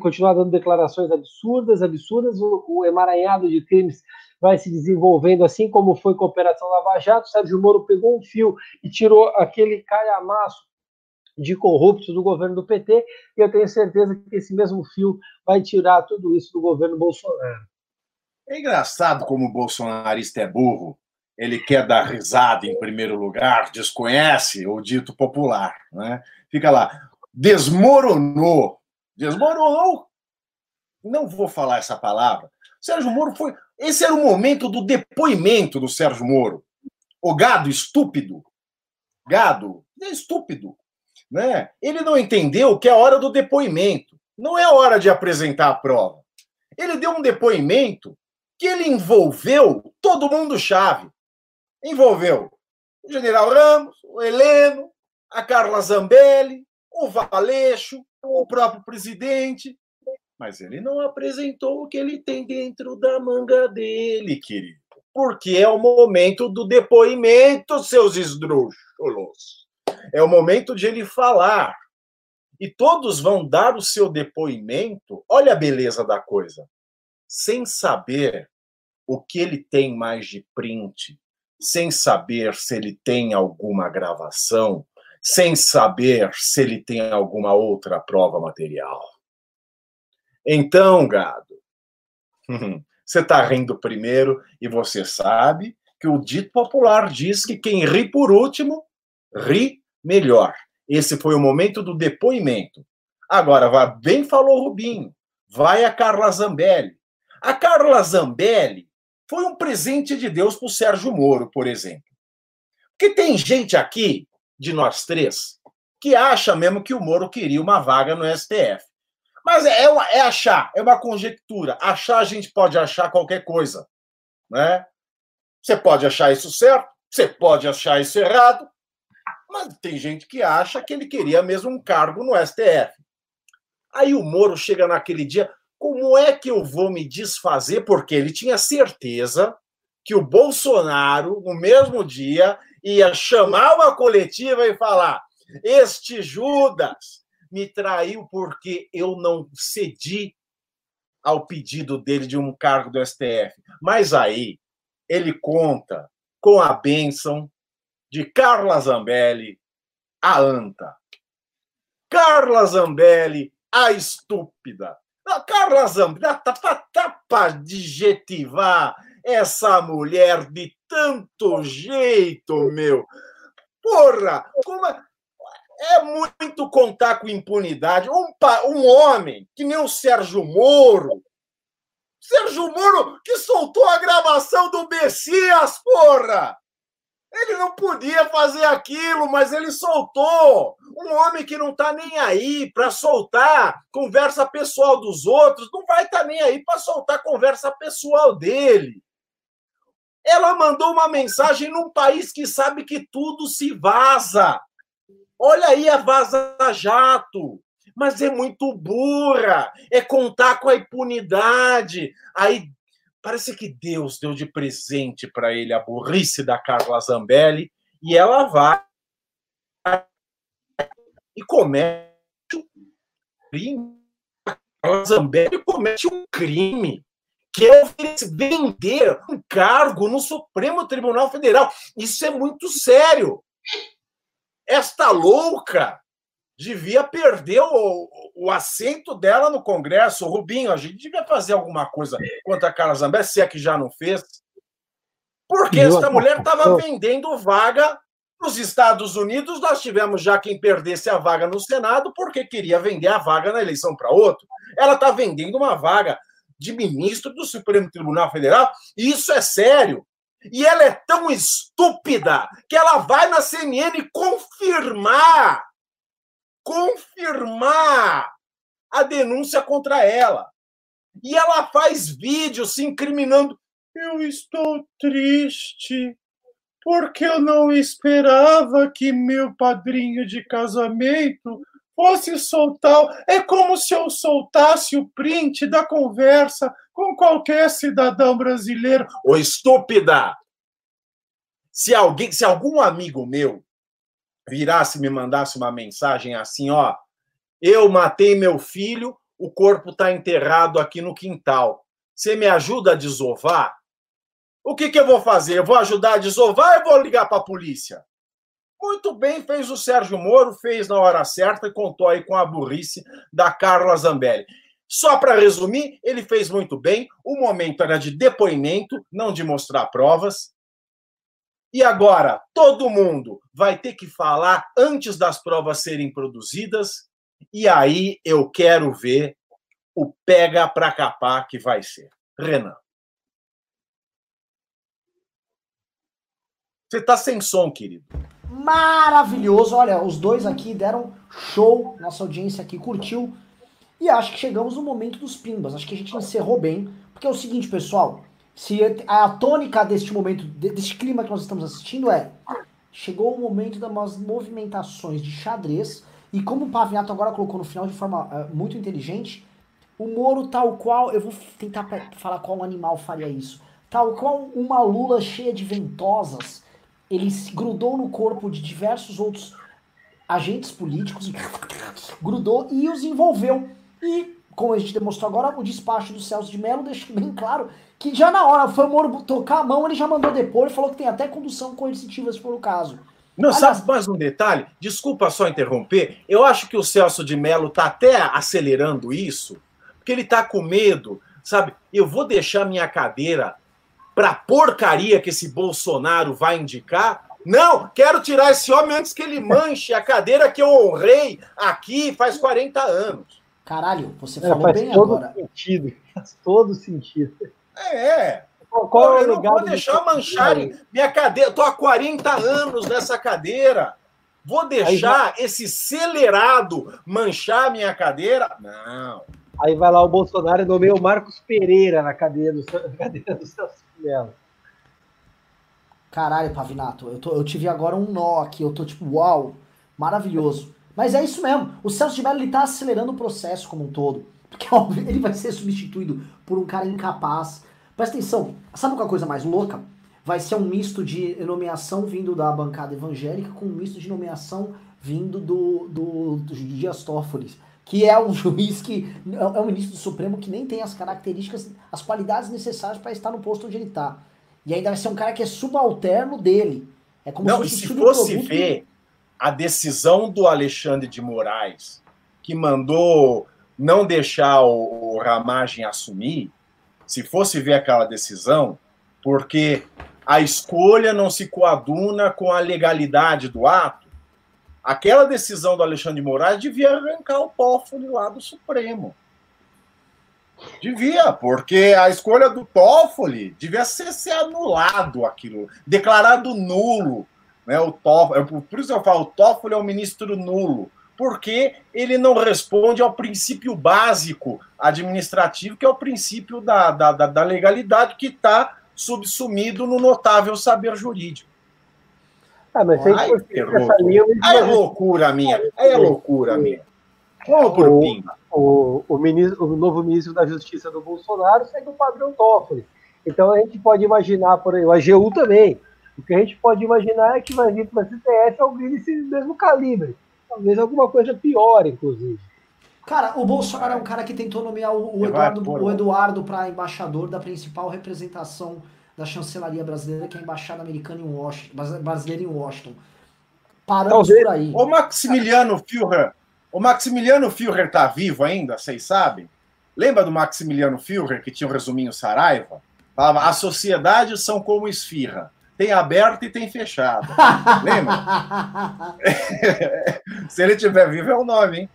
continuar dando declarações absurdas, absurdas, o, o emaranhado de crimes vai se desenvolvendo, assim como foi com a Operação Lava Jato. Sérgio Moro pegou um fio e tirou aquele calhamaço de corruptos do governo do PT, e eu tenho certeza que esse mesmo fio vai tirar tudo isso do governo Bolsonaro. É engraçado como o bolsonarista é burro. Ele quer dar risada em primeiro lugar, desconhece o dito popular. Né? Fica lá, desmoronou. Desmoronou. Não vou falar essa palavra. Sérgio Moro foi. Esse era o momento do depoimento do Sérgio Moro. O gado estúpido. Gado, é estúpido né? Ele não entendeu que é a hora do depoimento, não é a hora de apresentar a prova. Ele deu um depoimento que ele envolveu todo mundo chave. Envolveu o general Ramos, o Heleno, a Carla Zambelli, o Valeixo, o próprio presidente. Mas ele não apresentou o que ele tem dentro da manga dele, querido. Porque é o momento do depoimento, seus esdrúxulos. É o momento de ele falar. E todos vão dar o seu depoimento. Olha a beleza da coisa. Sem saber o que ele tem mais de print, sem saber se ele tem alguma gravação, sem saber se ele tem alguma outra prova material. Então, gado, você está rindo primeiro e você sabe que o dito popular diz que quem ri por último, ri melhor. Esse foi o momento do depoimento. Agora, bem falou Rubinho, vai a Carla Zambelli. A Carla Zambelli foi um presente de Deus para o Sérgio Moro, por exemplo. Porque tem gente aqui, de nós três, que acha mesmo que o Moro queria uma vaga no STF. Mas é, uma, é achar, é uma conjectura. Achar, a gente pode achar qualquer coisa. Né? Você pode achar isso certo, você pode achar isso errado, mas tem gente que acha que ele queria mesmo um cargo no STF. Aí o Moro chega naquele dia, como é que eu vou me desfazer? Porque ele tinha certeza que o Bolsonaro, no mesmo dia, ia chamar uma coletiva e falar: Este Judas me traiu porque eu não cedi ao pedido dele de um cargo do STF. Mas aí ele conta com a bênção de Carla Zambelli, a anta. Carla Zambelli, a estúpida. Carla Zambelli, dá para adjetivar essa mulher de tanto jeito, meu. Porra, como é... é muito contar com impunidade. Um, um homem que nem o Sérgio Moro, Sérgio Moro que soltou a gravação do Messias, porra! Ele não podia fazer aquilo, mas ele soltou. Um homem que não está nem aí para soltar conversa pessoal dos outros, não vai estar tá nem aí para soltar conversa pessoal dele. Ela mandou uma mensagem num país que sabe que tudo se vaza. Olha aí a Vaza Jato. Mas é muito burra. É contar com a impunidade. Aí Parece que Deus deu de presente para ele a burrice da Carla Zambelli e ela vai e comete um crime. A Carla Zambelli comete um crime que é vender um cargo no Supremo Tribunal Federal. Isso é muito sério. Esta louca devia perder o, o assento dela no Congresso. Rubinho, a gente devia fazer alguma coisa contra a Carla Zambelli, se é que já não fez. Porque esta mulher estava vendendo vaga nos Estados Unidos. Nós tivemos já quem perdesse a vaga no Senado porque queria vender a vaga na eleição para outro. Ela está vendendo uma vaga de ministro do Supremo Tribunal Federal. E isso é sério. E ela é tão estúpida que ela vai na CNN confirmar confirmar a denúncia contra ela. E ela faz vídeo se incriminando. Eu estou triste porque eu não esperava que meu padrinho de casamento fosse soltar. É como se eu soltasse o print da conversa com qualquer cidadão brasileiro. Ô estúpida! Se alguém, se algum amigo meu virasse e me mandasse uma mensagem assim, ó, eu matei meu filho, o corpo está enterrado aqui no quintal. Você me ajuda a desovar? O que, que eu vou fazer? Eu vou ajudar a desovar ou vou ligar para a polícia? Muito bem, fez o Sérgio Moro, fez na hora certa e contou aí com a burrice da Carla Zambelli. Só para resumir, ele fez muito bem. O momento era de depoimento, não de mostrar provas. E agora, todo mundo vai ter que falar antes das provas serem produzidas, e aí eu quero ver o pega para capar que vai ser. Renan. Você está sem som, querido. Maravilhoso. Olha, os dois aqui deram show. Nossa audiência aqui curtiu. E acho que chegamos no momento dos pimbas. Acho que a gente encerrou bem. Porque é o seguinte, pessoal se a tônica deste momento, deste clima que nós estamos assistindo é chegou o momento das movimentações de xadrez e como o Pavinato agora colocou no final de forma uh, muito inteligente, o Moro tal qual, eu vou tentar falar qual animal faria isso, tal qual uma lula cheia de ventosas, ele se grudou no corpo de diversos outros agentes políticos, grudou e os envolveu. E, como a gente demonstrou agora, o despacho do Celso de Mello deixa bem claro que já na hora foi o Moro tocar a mão, ele já mandou depor e falou que tem até condução coercitiva, se for o caso. Não, Aliás, sabe mais um detalhe? Desculpa só interromper. Eu acho que o Celso de Mello está até acelerando isso, porque ele está com medo, sabe? Eu vou deixar minha cadeira para porcaria que esse Bolsonaro vai indicar. Não, quero tirar esse homem antes que ele manche a cadeira que eu honrei aqui faz 40 anos. Caralho, você é, falou faz bem todo agora. Sentido, faz todo sentido. É. Qual, qual é eu não vou deixar mancharem minha cadeira. Estou há 40 anos nessa cadeira. Vou deixar vai... esse acelerado manchar minha cadeira? Não. Aí vai lá o Bolsonaro e nomeia o Marcos Pereira na cadeira do, cadeira do Celso Melo. Caralho, Pavinato, eu, tô, eu tive agora um nó aqui, eu tô tipo, uau, maravilhoso. Mas é isso mesmo, o Celso de Mello ele tá acelerando o processo como um todo. Porque óbvio, ele vai ser substituído por um cara incapaz. Presta atenção, sabe qual é a coisa mais louca? Vai ser um misto de nomeação vindo da bancada evangélica com um misto de nomeação vindo do, do, do Dias Toffoli que é um juiz que é um ministro do Supremo que nem tem as características, as qualidades necessárias para estar no posto onde ele está. E ainda vai ser um cara que é subalterno dele. É como Não, se, se fosse ver a decisão do Alexandre de Moraes, que mandou não deixar o, o Ramagem assumir, se fosse ver aquela decisão, porque a escolha não se coaduna com a legalidade do ato, Aquela decisão do Alexandre de Moraes devia arrancar o Toffoli lá do Supremo. Devia, porque a escolha do Toffoli devia ser, ser anulado aquilo, declarado nulo. Né, o Toffoli, por isso eu falo, o Toffoli é um ministro nulo, porque ele não responde ao princípio básico administrativo, que é o princípio da, da, da legalidade que está subsumido no notável saber jurídico. Ah, mas Ai, essa linha, Aí é loucura minha. Aí é loucura minha. Vamos por o, o, o, ministro, o novo ministro da Justiça do Bolsonaro segue o padrão Toffoli. Então a gente pode imaginar, por aí, o AGU também. O que a gente pode imaginar é que vai vir para a CTF alguém desse mesmo calibre. Talvez alguma coisa pior, inclusive. Cara, o Bolsonaro é um cara que tentou nomear o, Eduardo, o Eduardo para embaixador da principal representação da chancelaria brasileira, que é a embaixada americana em Washington, brasileira em Washington. Paramos Talvez. por aí. O Maximiliano Führer, o Maximiliano Führer tá vivo ainda, vocês sabem? Lembra do Maximiliano Führer que tinha um resuminho Saraiva? Falava: as sociedades são como esfirra. Tem aberto e tem fechado. Lembra? Se ele tiver vivo, é o nome, hein?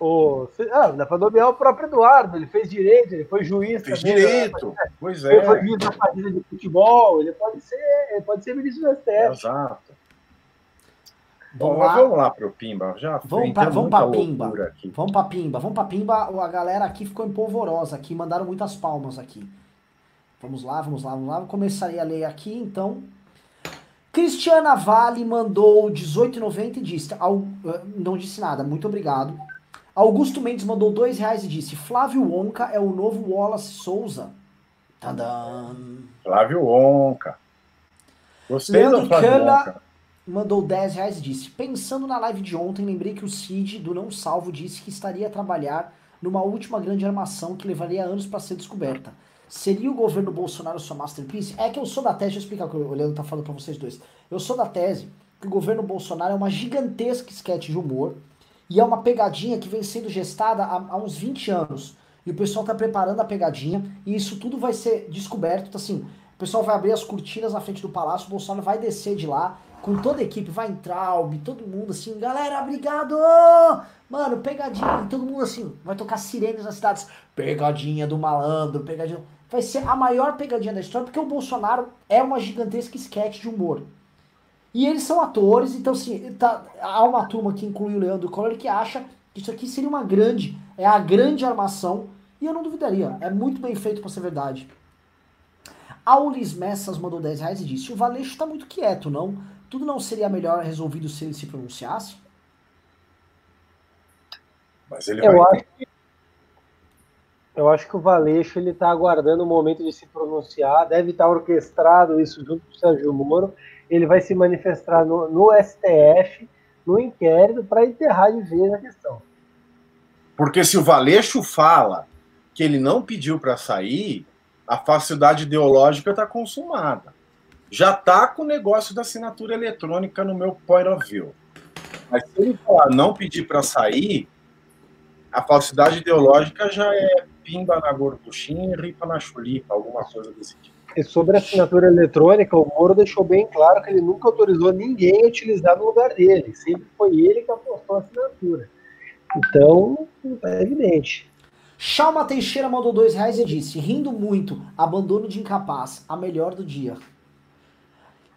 O, ah, dá para nomear o próprio Eduardo, ele fez direito, ele foi juiz. Fez também, direito, né? pois é. Ele foi juiz da partida de futebol, ele pode ser, ele pode ser ministro do STF. Exato. Vamos, Bom, lá. vamos lá pro Pimba, já vamos para vamos para Pimba. Aqui. Vamos para Pimba, vamos para Pimba. A galera aqui ficou empolvorosa aqui, mandaram muitas palmas aqui. Vamos lá, vamos lá, vamos lá. Começarei a ler aqui, então. Cristiana Vale mandou 18,90 e disse, eh, não disse nada, muito obrigado. Augusto Mendes mandou dois reais e disse: Flávio Wonka é o novo Wallace Souza. Tadã. Flávio Wonka. Gostei Leandro do Flávio Wonka. mandou 10 reais e disse: Pensando na live de ontem, lembrei que o Cid do Não Salvo disse que estaria a trabalhar numa última grande armação que levaria anos para ser descoberta. Seria o governo Bolsonaro sua masterpiece? É que eu sou da tese, deixa eu explicar o que o Leandro tá falando para vocês dois. Eu sou da tese que o governo Bolsonaro é uma gigantesca sketch de humor e é uma pegadinha que vem sendo gestada há, há uns 20 anos. E o pessoal está preparando a pegadinha. E isso tudo vai ser descoberto. Então, assim, o pessoal vai abrir as cortinas na frente do palácio. O Bolsonaro vai descer de lá com toda a equipe. Vai entrar, todo mundo assim. Galera, obrigado! Mano, pegadinha. Todo mundo assim. Vai tocar sirenes nas cidades. Pegadinha do malandro, pegadinha. Vai ser a maior pegadinha da história. Porque o Bolsonaro é uma gigantesca sketch de humor. E eles são atores, então assim, tá, há uma turma que inclui o Leandro Collor que acha que isso aqui seria uma grande, é a grande armação, e eu não duvidaria, é muito bem feito para ser verdade. Aulis Messas mandou 10 reais e disse: O Valeixo está muito quieto, não? Tudo não seria melhor resolvido se ele se pronunciasse? Mas ele eu vai... acho que eu acho que o Valeixo ele está aguardando o momento de se pronunciar, deve estar orquestrado isso junto com o Sérgio Moro ele vai se manifestar no, no STF, no inquérito, para enterrar de vez a questão. Porque se o Valeixo fala que ele não pediu para sair, a facilidade ideológica está consumada. Já está com o negócio da assinatura eletrônica no meu point of view. Mas se ele falar não pedir para sair, a falsidade ideológica já é pimba na gorduchinha e ripa na chulipa, alguma coisa desse tipo. E sobre a assinatura eletrônica, o Moro deixou bem claro que ele nunca autorizou ninguém a utilizar no lugar dele. Sempre foi ele que apostou a assinatura. Então, é evidente. Chalma Teixeira mandou dois reais e disse: rindo muito, abandono de incapaz, a melhor do dia.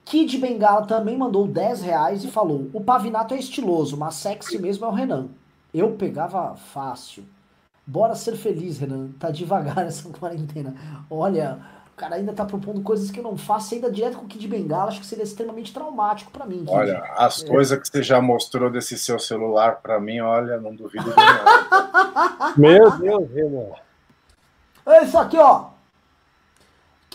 Kid Bengala também mandou 10 reais e falou: o Pavinato é estiloso, mas sexy mesmo é o Renan. Eu pegava fácil. Bora ser feliz, Renan. Tá devagar essa quarentena. Olha, o cara ainda tá propondo coisas que eu não faço, ainda direto com o Kid Bengala, acho que seria extremamente traumático para mim. Kid. Olha, as é. coisas que você já mostrou desse seu celular para mim, olha, não duvido de nada. Meu Deus, Renan. É isso aqui, ó.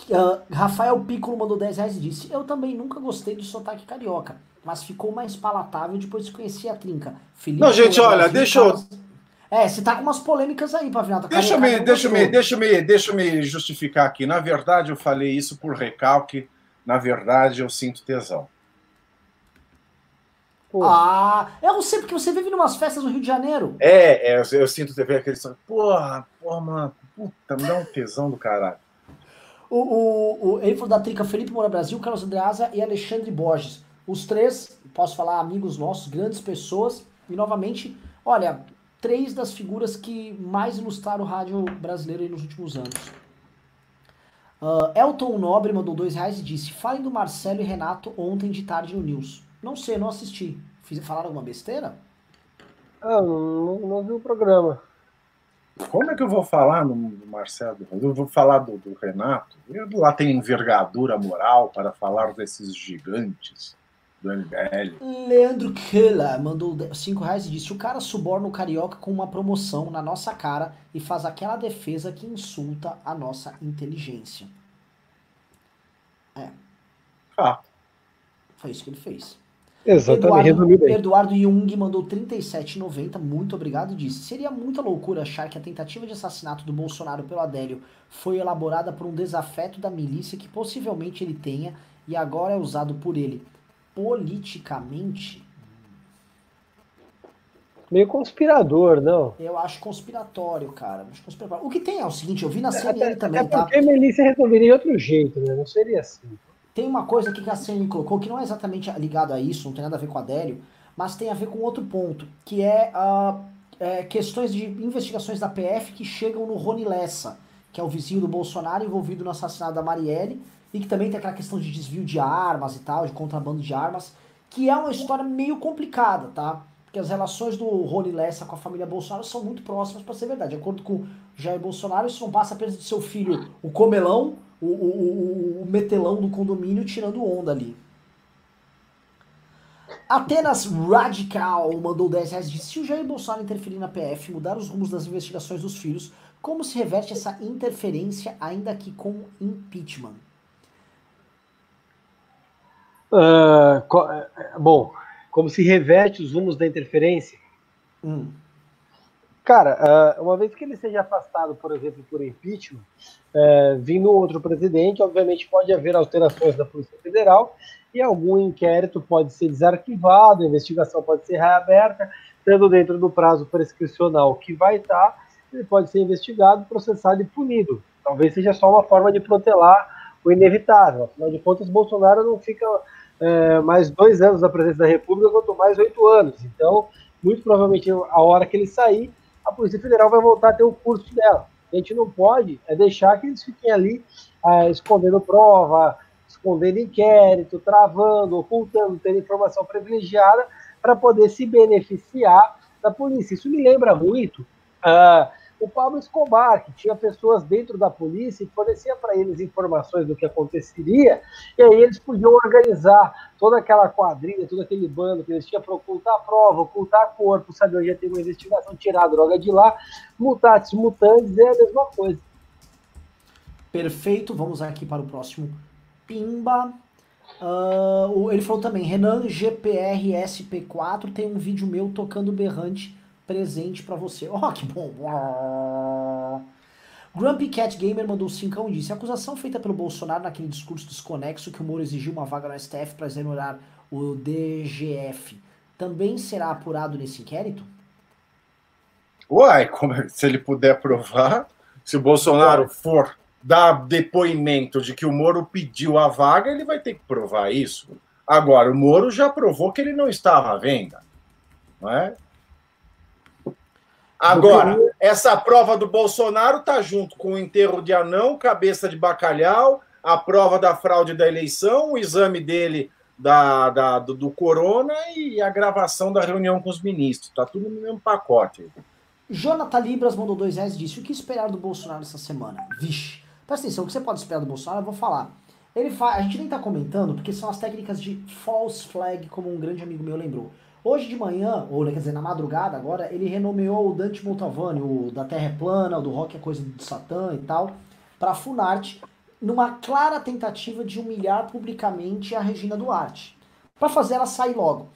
Uh, Rafael Piccolo mandou 10 reais e disse: Eu também nunca gostei do sotaque carioca, mas ficou mais palatável depois de conhecer a trinca. Felipe não, gente, olha, deixa eu. É, você tá com umas polêmicas aí, Pavinato. Deixa me, deixa me, deixa me, deixa me justificar aqui. Na verdade, eu falei isso por recalque. Na verdade, eu sinto tesão. Ah, eu sei porque você vive em umas festas no Rio de Janeiro. É, é eu, eu sinto TV aquele. Porra, porra, mano, puta, me dá um tesão do caralho. O, o, o, ele falou da trica Felipe Moura Brasil, Carlos Andreasa e Alexandre Borges. Os três, posso falar, amigos nossos, grandes pessoas. E novamente, olha, três das figuras que mais ilustraram o rádio brasileiro nos últimos anos. Uh, Elton Nobre mandou dois reais e disse: Falem do Marcelo e Renato ontem de tarde no News. Não sei, não assisti. Falaram alguma besteira? Ah, não, não vi o programa. Como é que eu vou falar no, Marcelo? Eu vou falar do, do Renato. Eu lá tem envergadura moral para falar desses gigantes do MBL. Leandro Keller mandou 5 reais e disse: O cara suborna o carioca com uma promoção na nossa cara e faz aquela defesa que insulta a nossa inteligência. É. Ah. Foi isso que ele fez. Exatamente, Eduardo, Eduardo Jung mandou 37,90, muito obrigado, disse, seria muita loucura achar que a tentativa de assassinato do Bolsonaro pelo Adélio foi elaborada por um desafeto da milícia que possivelmente ele tenha e agora é usado por ele politicamente? Meio conspirador, não? Eu acho conspiratório, cara. Acho conspiratório. O que tem é o seguinte, eu vi na CNN até, também, até porque tá? a milícia resolveria de outro jeito, né? Não seria assim. Tem uma coisa aqui que a CNN colocou que não é exatamente ligado a isso, não tem nada a ver com a Adélio, mas tem a ver com outro ponto, que é, uh, é questões de investigações da PF que chegam no Rony Lessa, que é o vizinho do Bolsonaro envolvido no assassinato da Marielle, e que também tem aquela questão de desvio de armas e tal, de contrabando de armas, que é uma história meio complicada, tá? Porque as relações do Rony Lessa com a família Bolsonaro são muito próximas para ser verdade. De acordo com Jair Bolsonaro, isso não passa apenas de seu filho, o comelão, o, o, o metelão do condomínio tirando onda ali. Atenas Radical mandou 10 reais de se o Jair Bolsonaro interferir na PF, mudar os rumos das investigações dos filhos, como se reverte essa interferência ainda que com impeachment? Uh, co bom, como se reverte os rumos da interferência? Hum. Cara, uma vez que ele seja afastado, por exemplo, por impeachment, é, vindo outro presidente, obviamente pode haver alterações da Polícia Federal e algum inquérito pode ser desarquivado, a investigação pode ser reaberta, estando dentro do prazo prescricional que vai estar, ele pode ser investigado, processado e punido. Talvez seja só uma forma de protelar o inevitável. Afinal de contas, Bolsonaro não fica é, mais dois anos na presidência da República, quanto mais oito anos. Então, muito provavelmente, a hora que ele sair, a Polícia Federal vai voltar a ter o curso dela. A gente não pode é deixar que eles fiquem ali é, escondendo prova, escondendo inquérito, travando, ocultando, tendo informação privilegiada para poder se beneficiar da polícia. Isso me lembra muito uh, o Pablo Escobar, que tinha pessoas dentro da polícia e fornecia para eles informações do que aconteceria, e aí eles podiam organizar toda aquela quadrilha, todo aquele bando que eles tinham para ocultar prova, ocultar corpo, saber onde ia ter uma investigação, tirar a droga de lá, mutatis mutandis, é a mesma coisa. Perfeito, vamos aqui para o próximo. Pimba. Uh, ele falou também, Renan GPRSP4 tem um vídeo meu tocando berrante presente para você. Ó, oh, que bom! Grumpy Cat Gamer mandou 5 e disse: A acusação feita pelo Bolsonaro naquele discurso desconexo que o Moro exigiu uma vaga no STF para exonerar o DGF também será apurado nesse inquérito? Uai, como, é, se ele puder provar, se o Bolsonaro for dar depoimento de que o Moro pediu a vaga, ele vai ter que provar isso. Agora, o Moro já provou que ele não estava à venda. Não é? Agora, essa prova do Bolsonaro tá junto com o enterro de anão, cabeça de bacalhau, a prova da fraude da eleição, o exame dele da, da do, do, corona e a gravação da reunião com os ministros. Tá tudo no mesmo pacote. Jonathan Libras mandou dois reais e disse: O que esperar do Bolsonaro essa semana? Vixe, presta atenção, o que você pode esperar do Bolsonaro? Eu vou falar. Ele faz, a gente nem tá comentando, porque são as técnicas de false flag, como um grande amigo meu lembrou. Hoje de manhã, ou quer dizer, na madrugada agora, ele renomeou o Dante Moltavani, o da Terra é Plana, o do Rock é Coisa de Satã e tal, para Funarte, numa clara tentativa de humilhar publicamente a Regina Duarte. para fazer ela sair logo.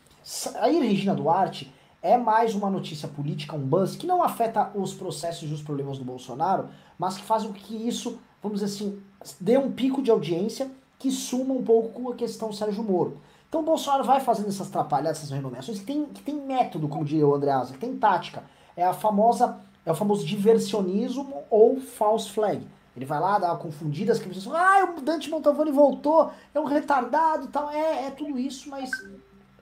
Aí Regina Duarte é mais uma notícia política, um buzz, que não afeta os processos e os problemas do Bolsonaro, mas que faz com que isso, vamos dizer assim, dê um pico de audiência que suma um pouco a questão Sérgio Moro. Então o Bolsonaro vai fazendo essas trapalhadas, essas renomeações, que tem, que tem método, como diria o Andreasa, que tem tática. É a famosa, é o famoso diversionismo ou false flag. Ele vai lá, dá uma confundida, as pessoas falam, ah, o Dante Montavani voltou, é um retardado e tal. É, é tudo isso, mas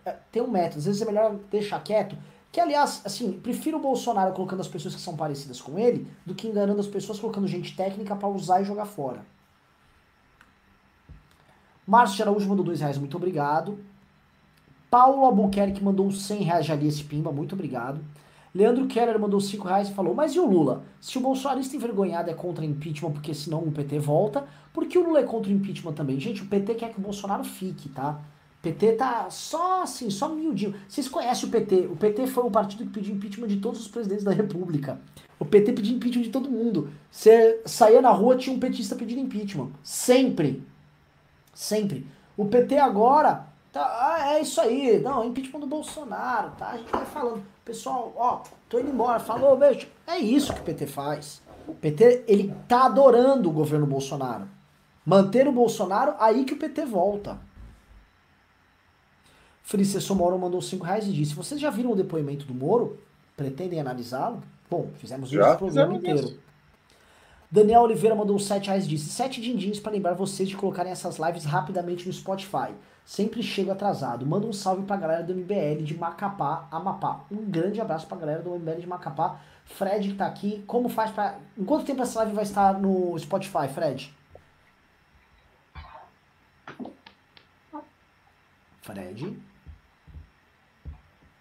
é, tem um método. Às vezes é melhor deixar quieto. Que, aliás, assim, prefiro o Bolsonaro colocando as pessoas que são parecidas com ele do que enganando as pessoas colocando gente técnica para usar e jogar fora. Márcio Araújo mandou dois reais, muito obrigado. Paulo Albuquerque mandou 100 reais, li esse pimba, muito obrigado. Leandro Keller mandou 5 reais e falou: Mas e o Lula? Se o bolsonarista envergonhado é contra impeachment porque senão o PT volta, por que o Lula é contra o impeachment também? Gente, o PT quer que o Bolsonaro fique, tá? O PT tá só assim, só miudinho. Vocês conhecem o PT? O PT foi o partido que pediu impeachment de todos os presidentes da República. O PT pediu impeachment de todo mundo. Você saía na rua, tinha um petista pedindo impeachment. Sempre. Sempre. O PT agora Tá, ah, é isso aí. Não, impeachment do Bolsonaro, tá? A gente vai falando. Pessoal, ó, tô indo embora. Falou, beijo. É isso que o PT faz. O PT, ele tá adorando o governo Bolsonaro. Manter o Bolsonaro, aí que o PT volta. Francisco Moro mandou 5 reais e disse: Vocês já viram o depoimento do Moro? Pretendem analisá-lo? Bom, fizemos já, isso programa inteiro. Isso. Daniel Oliveira mandou 7 reais e disse: 7 dindins para lembrar vocês de colocarem essas lives rapidamente no Spotify. Sempre chego atrasado. Manda um salve pra galera do MBL de Macapá, Amapá. Um grande abraço pra galera do MBL de Macapá. Fred que tá aqui. Como faz pra. Em quanto tempo essa live vai estar no Spotify, Fred? Fred?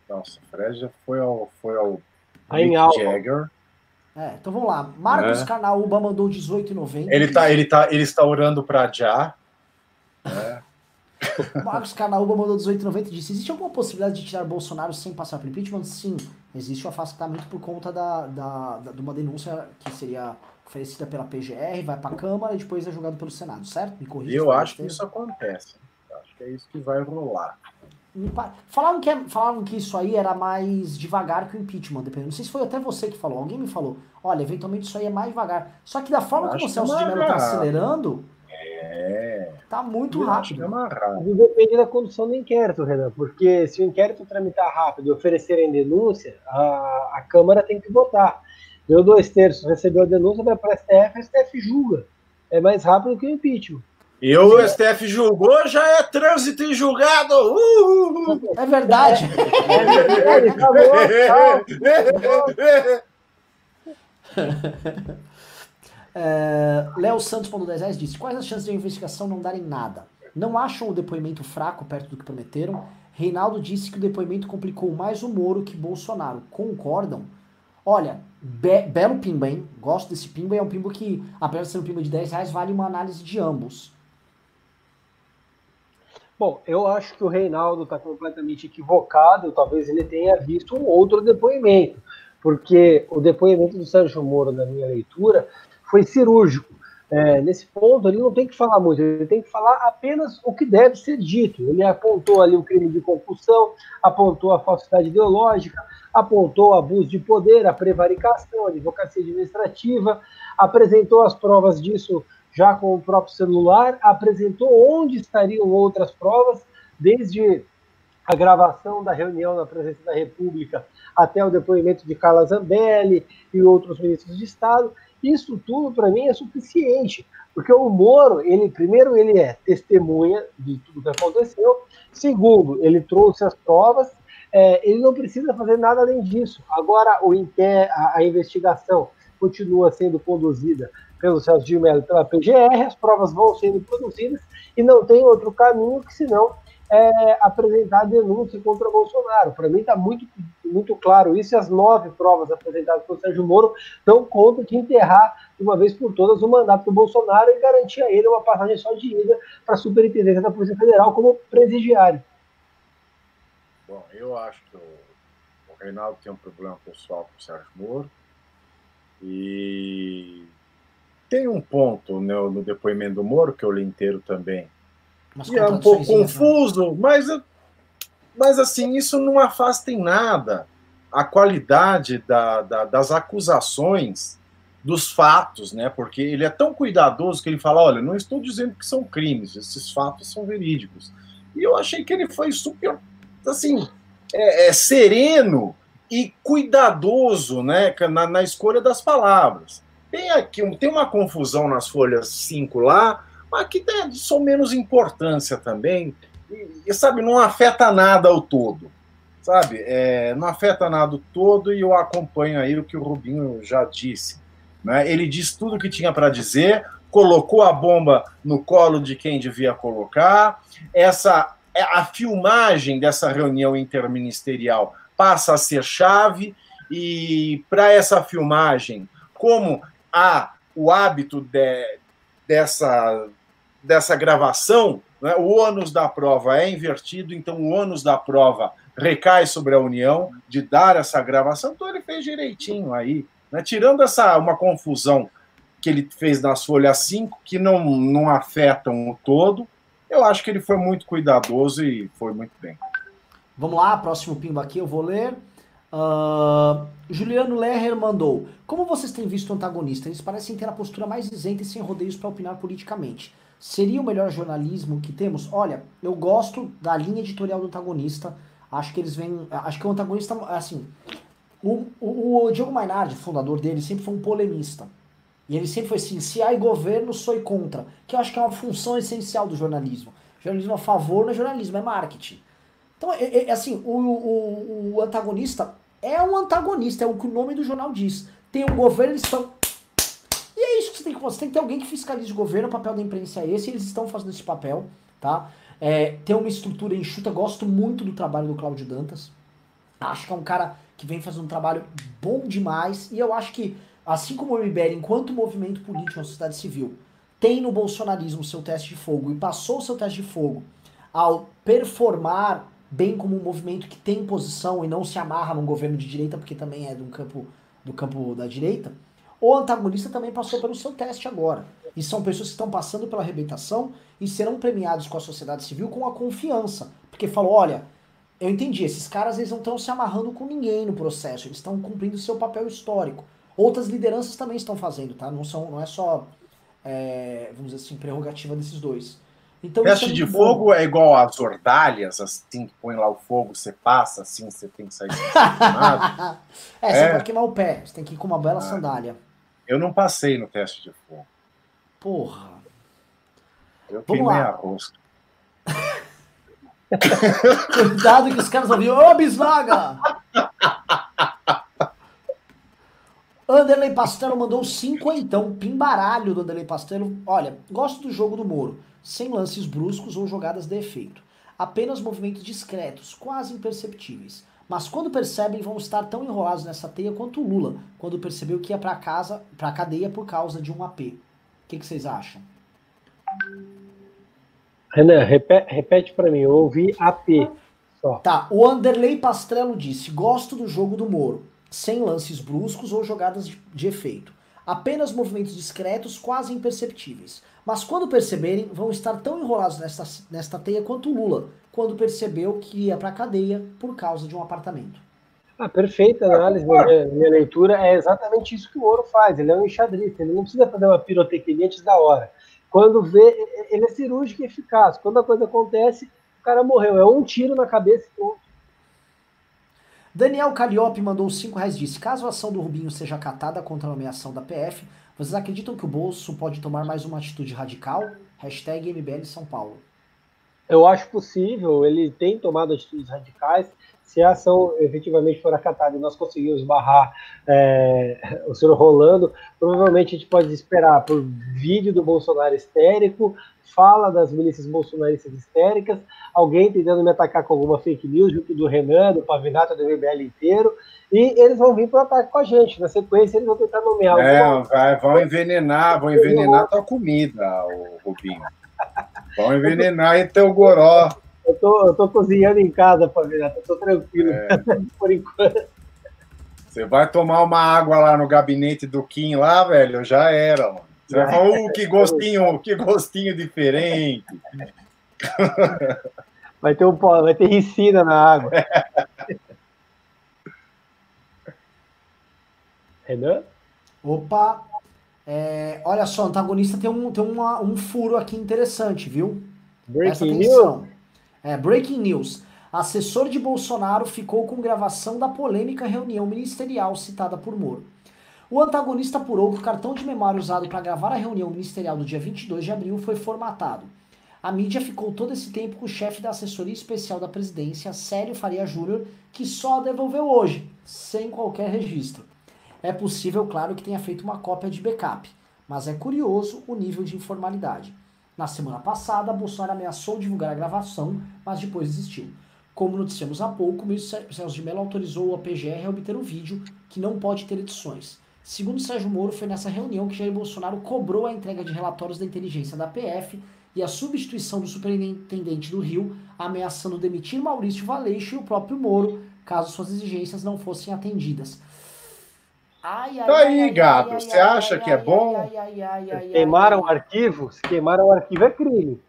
Nossa, Fred já foi ao. Foi ao. Aí em Jagger. É, então vamos lá. Marcos é. Carnaúba mandou 18,90. Ele tá, ele tá, ele está orando pra já. É. Marcos Carnaúba mandou 18,90 e disse: Existe alguma possibilidade de tirar Bolsonaro sem passar por impeachment? Sim, existe o afastamento por conta da, da, da, de uma denúncia que seria oferecida pela PGR, vai para a Câmara e depois é julgado pelo Senado, certo? Me corrija. Eu acho que isso acontece. Acho que é isso que vai rolar. Falaram que, é, falaram que isso aí era mais devagar que o impeachment, dependendo. Não sei se foi até você que falou. Alguém me falou: olha, eventualmente isso aí é mais devagar. Só que da forma como o Celso de Mello está acelerando, é. Tá muito rápido. É Depende da condução do inquérito, Renan, porque se o inquérito tramitar rápido e oferecerem denúncia, a, a Câmara tem que votar. Deu dois terços, recebeu a denúncia, vai para o STF, a STF julga. É mais rápido que o impeachment. E o STF julgou, já é trânsito em julgado. Uh! É verdade. É verdade. É, Léo Santos, ponto 10 reais, disse: Quais as chances de a investigação não darem nada? Não acham o depoimento fraco perto do que prometeram? Reinaldo disse que o depoimento complicou mais o Moro que Bolsonaro. Concordam? Olha, be belo pimba, hein? Gosto desse pimba. É um pimba que, apesar de ser um pimba de 10 reais, vale uma análise de ambos. Bom, eu acho que o Reinaldo está completamente equivocado. Talvez ele tenha visto um outro depoimento. Porque o depoimento do Sérgio Moro, na minha leitura, foi cirúrgico. É, nesse ponto, ele não tem que falar muito, ele tem que falar apenas o que deve ser dito. Ele apontou ali o crime de concussão, apontou a falsidade ideológica, apontou abuso de poder, a prevaricação, a advocacia administrativa, apresentou as provas disso já com o próprio celular, apresentou onde estariam outras provas, desde a gravação da reunião na presença da República até o depoimento de Carla Zambelli e outros ministros de Estado. Isso tudo, para mim, é suficiente, porque o Moro, ele primeiro, ele é testemunha de tudo que aconteceu, segundo, ele trouxe as provas, é, ele não precisa fazer nada além disso. Agora, o a, a investigação continua sendo conduzida pelo Celso de Mello pela PGR, as provas vão sendo produzidas e não tem outro caminho que senão é, apresentar denúncia contra Bolsonaro. Para mim está muito, muito claro isso, e as nove provas apresentadas pelo Sérgio Moro dão conta de enterrar, de uma vez por todas, o mandato do Bolsonaro e garantir a ele uma passagem só de ida para a Superintendência da Polícia Federal como presidiário. Bom, eu acho que o, o Reinaldo tem um problema pessoal com o Sérgio Moro, e tem um ponto no, no depoimento do Moro, que eu li inteiro também, Umas e é um pouco né? confuso, mas, mas assim, isso não afasta em nada a qualidade da, da, das acusações dos fatos, né? Porque ele é tão cuidadoso que ele fala: olha, não estou dizendo que são crimes, esses fatos são verídicos. E eu achei que ele foi super, assim, é, é sereno e cuidadoso, né? Na, na escolha das palavras. Tem aqui tem uma confusão nas folhas 5 lá, mas que tem só menos importância também, e, e, sabe, não afeta nada ao todo, sabe? É, não afeta nada ao todo e eu acompanho aí o que o Rubinho já disse. Né? Ele diz tudo o que tinha para dizer, colocou a bomba no colo de quem devia colocar, essa é, a filmagem dessa reunião interministerial passa a ser chave e para essa filmagem, como há o hábito de, dessa dessa gravação, né, o ônus da prova é invertido, então o ônus da prova recai sobre a União de dar essa gravação, então ele fez direitinho aí, né, tirando essa uma confusão que ele fez nas folhas 5, que não, não afetam o todo, eu acho que ele foi muito cuidadoso e foi muito bem. Vamos lá, próximo pimba aqui, eu vou ler. Uh, Juliano Lerrer mandou: Como vocês têm visto o antagonista? Eles parecem ter a postura mais isenta e sem rodeios para opinar politicamente. Seria o melhor jornalismo que temos? Olha, eu gosto da linha editorial do antagonista. Acho que eles vêm. Acho que o antagonista, assim. O, o, o Diogo Mainardi, fundador dele, sempre foi um polemista. E ele sempre foi assim: se há governo, sou contra. Que eu acho que é uma função essencial do jornalismo. Jornalismo a favor não é jornalismo, é marketing. Então, é, é assim: o, o, o antagonista é um antagonista, é o que o nome do jornal diz. Tem um governo, eles estão e é isso que você tem que fazer. Você tem que ter alguém que fiscalize o governo, o papel da imprensa é esse, eles estão fazendo esse papel, tá? É, tem uma estrutura enxuta, gosto muito do trabalho do Cláudio Dantas. Acho que é um cara que vem fazendo um trabalho bom demais, e eu acho que, assim como o MBL, enquanto movimento político na sociedade civil, tem no bolsonarismo seu teste de fogo e passou o seu teste de fogo ao performar bem como um movimento que tem posição e não se amarra num governo de direita, porque também é do campo, do campo da direita, o antagonista também passou pelo seu teste agora. E são pessoas que estão passando pela arrebentação e serão premiados com a sociedade civil com a confiança. Porque falou, olha, eu entendi, esses caras eles não estão se amarrando com ninguém no processo, eles estão cumprindo o seu papel histórico. Outras lideranças também estão fazendo, tá? Não, são, não é só, é, vamos dizer assim, prerrogativa desses dois. Então, Teste é de bom. fogo é igual às ordalhas, assim, que põe lá o fogo, você passa, assim, você tem que sair. é, você é. pode queimar o pé, você tem que ir com uma bela ah. sandália. Eu não passei no teste de fogo. Porra. Eu Vamos queimei lá. a rosca. Cuidado que os caras vão vir. Ô, Bisnaga! Anderley Pastelo mandou 5 então. Pimbaralho do Anderley Pastelo. Olha, gosto do jogo do Moro. Sem lances bruscos ou jogadas de efeito. Apenas movimentos discretos, quase imperceptíveis. Mas quando percebem, vão estar tão enrolados nessa teia quanto o Lula, quando percebeu que ia para casa, para cadeia por causa de um AP. O que, que vocês acham? Renan, repete, repete para mim, eu ouvi AP. Só. Tá, o Anderley Pastrello disse: gosto do jogo do Moro, sem lances bruscos ou jogadas de, de efeito. Apenas movimentos discretos, quase imperceptíveis. Mas quando perceberem, vão estar tão enrolados nesta, nesta teia quanto o Lula, quando percebeu que ia para a cadeia por causa de um apartamento. Ah, perfeita análise. Minha, minha, leitura é exatamente isso que o ouro faz. Ele é um enxadrista, ele não precisa fazer uma pirotecnia antes da hora. Quando vê, ele é cirúrgico e eficaz. Quando a coisa acontece, o cara morreu. É um tiro na cabeça e pronto. Daniel Calliope mandou 5 reais disse: caso a ação do Rubinho seja acatada contra a nomeação da PF, vocês acreditam que o Bolso pode tomar mais uma atitude radical? Hashtag MBL São Paulo. Eu acho possível, ele tem tomado atitudes radicais. Se a ação efetivamente for acatada e nós conseguirmos barrar é, o senhor Rolando, provavelmente a gente pode esperar por vídeo do Bolsonaro histérico, fala das milícias bolsonaristas histéricas, alguém tentando me atacar com alguma fake news, junto do Renan, do Pavinato, do MBL inteiro, e eles vão vir para o ataque com a gente. Na sequência, eles vão tentar nomear. É, vão envenenar, vão envenenar a tua comida, o Rubinho. Vão envenenar em teu goró. Eu tô, eu tô cozinhando em casa, Pavinato, eu tô tranquilo, é. por enquanto. Você vai tomar uma água lá no gabinete do Kim lá, velho, já era, mano. Você vai falar, uh, que gostinho, que gostinho diferente. Vai ter um vai ter ricina na água. Renan? Opa! É, olha só, o antagonista tem, um, tem uma, um furo aqui interessante, viu? Breaking news. É, breaking news. Assessor de Bolsonaro ficou com gravação da polêmica reunião ministerial citada por Moro. O antagonista apurou que o cartão de memória usado para gravar a reunião ministerial do dia 22 de abril foi formatado. A mídia ficou todo esse tempo com o chefe da assessoria especial da presidência, Célio Faria Júnior, que só devolveu hoje, sem qualquer registro. É possível, claro, que tenha feito uma cópia de backup, mas é curioso o nível de informalidade. Na semana passada, Bolsonaro ameaçou divulgar a gravação, mas depois desistiu. Como noticiamos há pouco, o ministro Celso de Mello autorizou a PGR a obter o vídeo, que não pode ter edições. Segundo Sérgio Moro, foi nessa reunião que Jair Bolsonaro cobrou a entrega de relatórios da inteligência da PF e a substituição do superintendente do Rio, ameaçando demitir Maurício Valeixo e o próprio Moro, caso suas exigências não fossem atendidas. Ai, ai, tá aí, ai, gato. Ai, Você acha que é bom? Queimaram o arquivo? Se queimaram o arquivo é crime.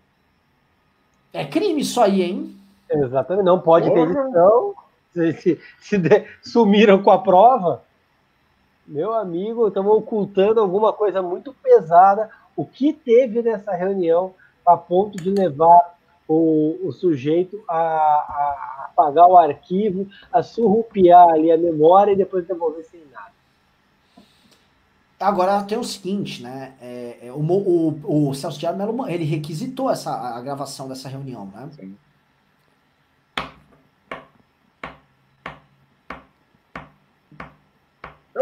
É crime isso aí, hein? Exatamente. Não pode Porra. ter edição. Se, se, se de, sumiram com a prova, meu amigo, estamos ocultando alguma coisa muito pesada. O que teve nessa reunião a ponto de levar o, o sujeito a, a, apagar o arquivo, a surrupiar ali a memória e depois devolver sem nada? Agora tem o seguinte, né? É, é, o, o, o Celso Diário Melo ele requisitou essa, a gravação dessa reunião, né? Sim.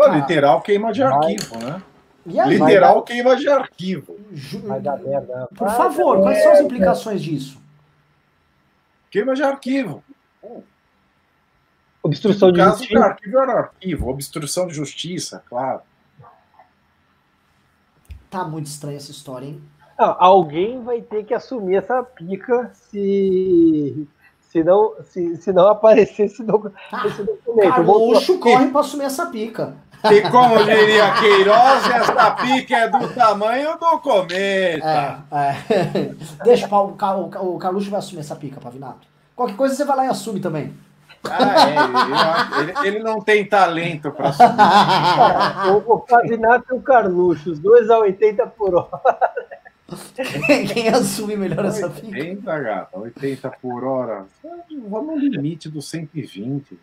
É literal queima de arquivo, né? Literal queima de arquivo. Vai dar merda. Por favor, quais são as implicações disso? Queima de arquivo. Obstrução de caso justiça. arquivo era arquivo, obstrução de justiça, claro. Tá muito estranha essa história, hein? Não, alguém vai ter que assumir essa pica se se não, se, se não aparecer esse, doc, ah, esse documento. Carluxo corre para assumir essa pica. E como diria Queiroz, essa pica é do tamanho do cometa. É, é. Deixa o, o, o Carluxo vai assumir essa pica, Pavinato. Qualquer coisa você vai lá e assume também. Ah, é, ele, ele, não tem talento para assumir. o, o Pavinato e o Carluxo, os dois a 80 por hora. Quem assume melhor 80, essa pica? 80, gata, 80 por hora. Vamos no limite do 120.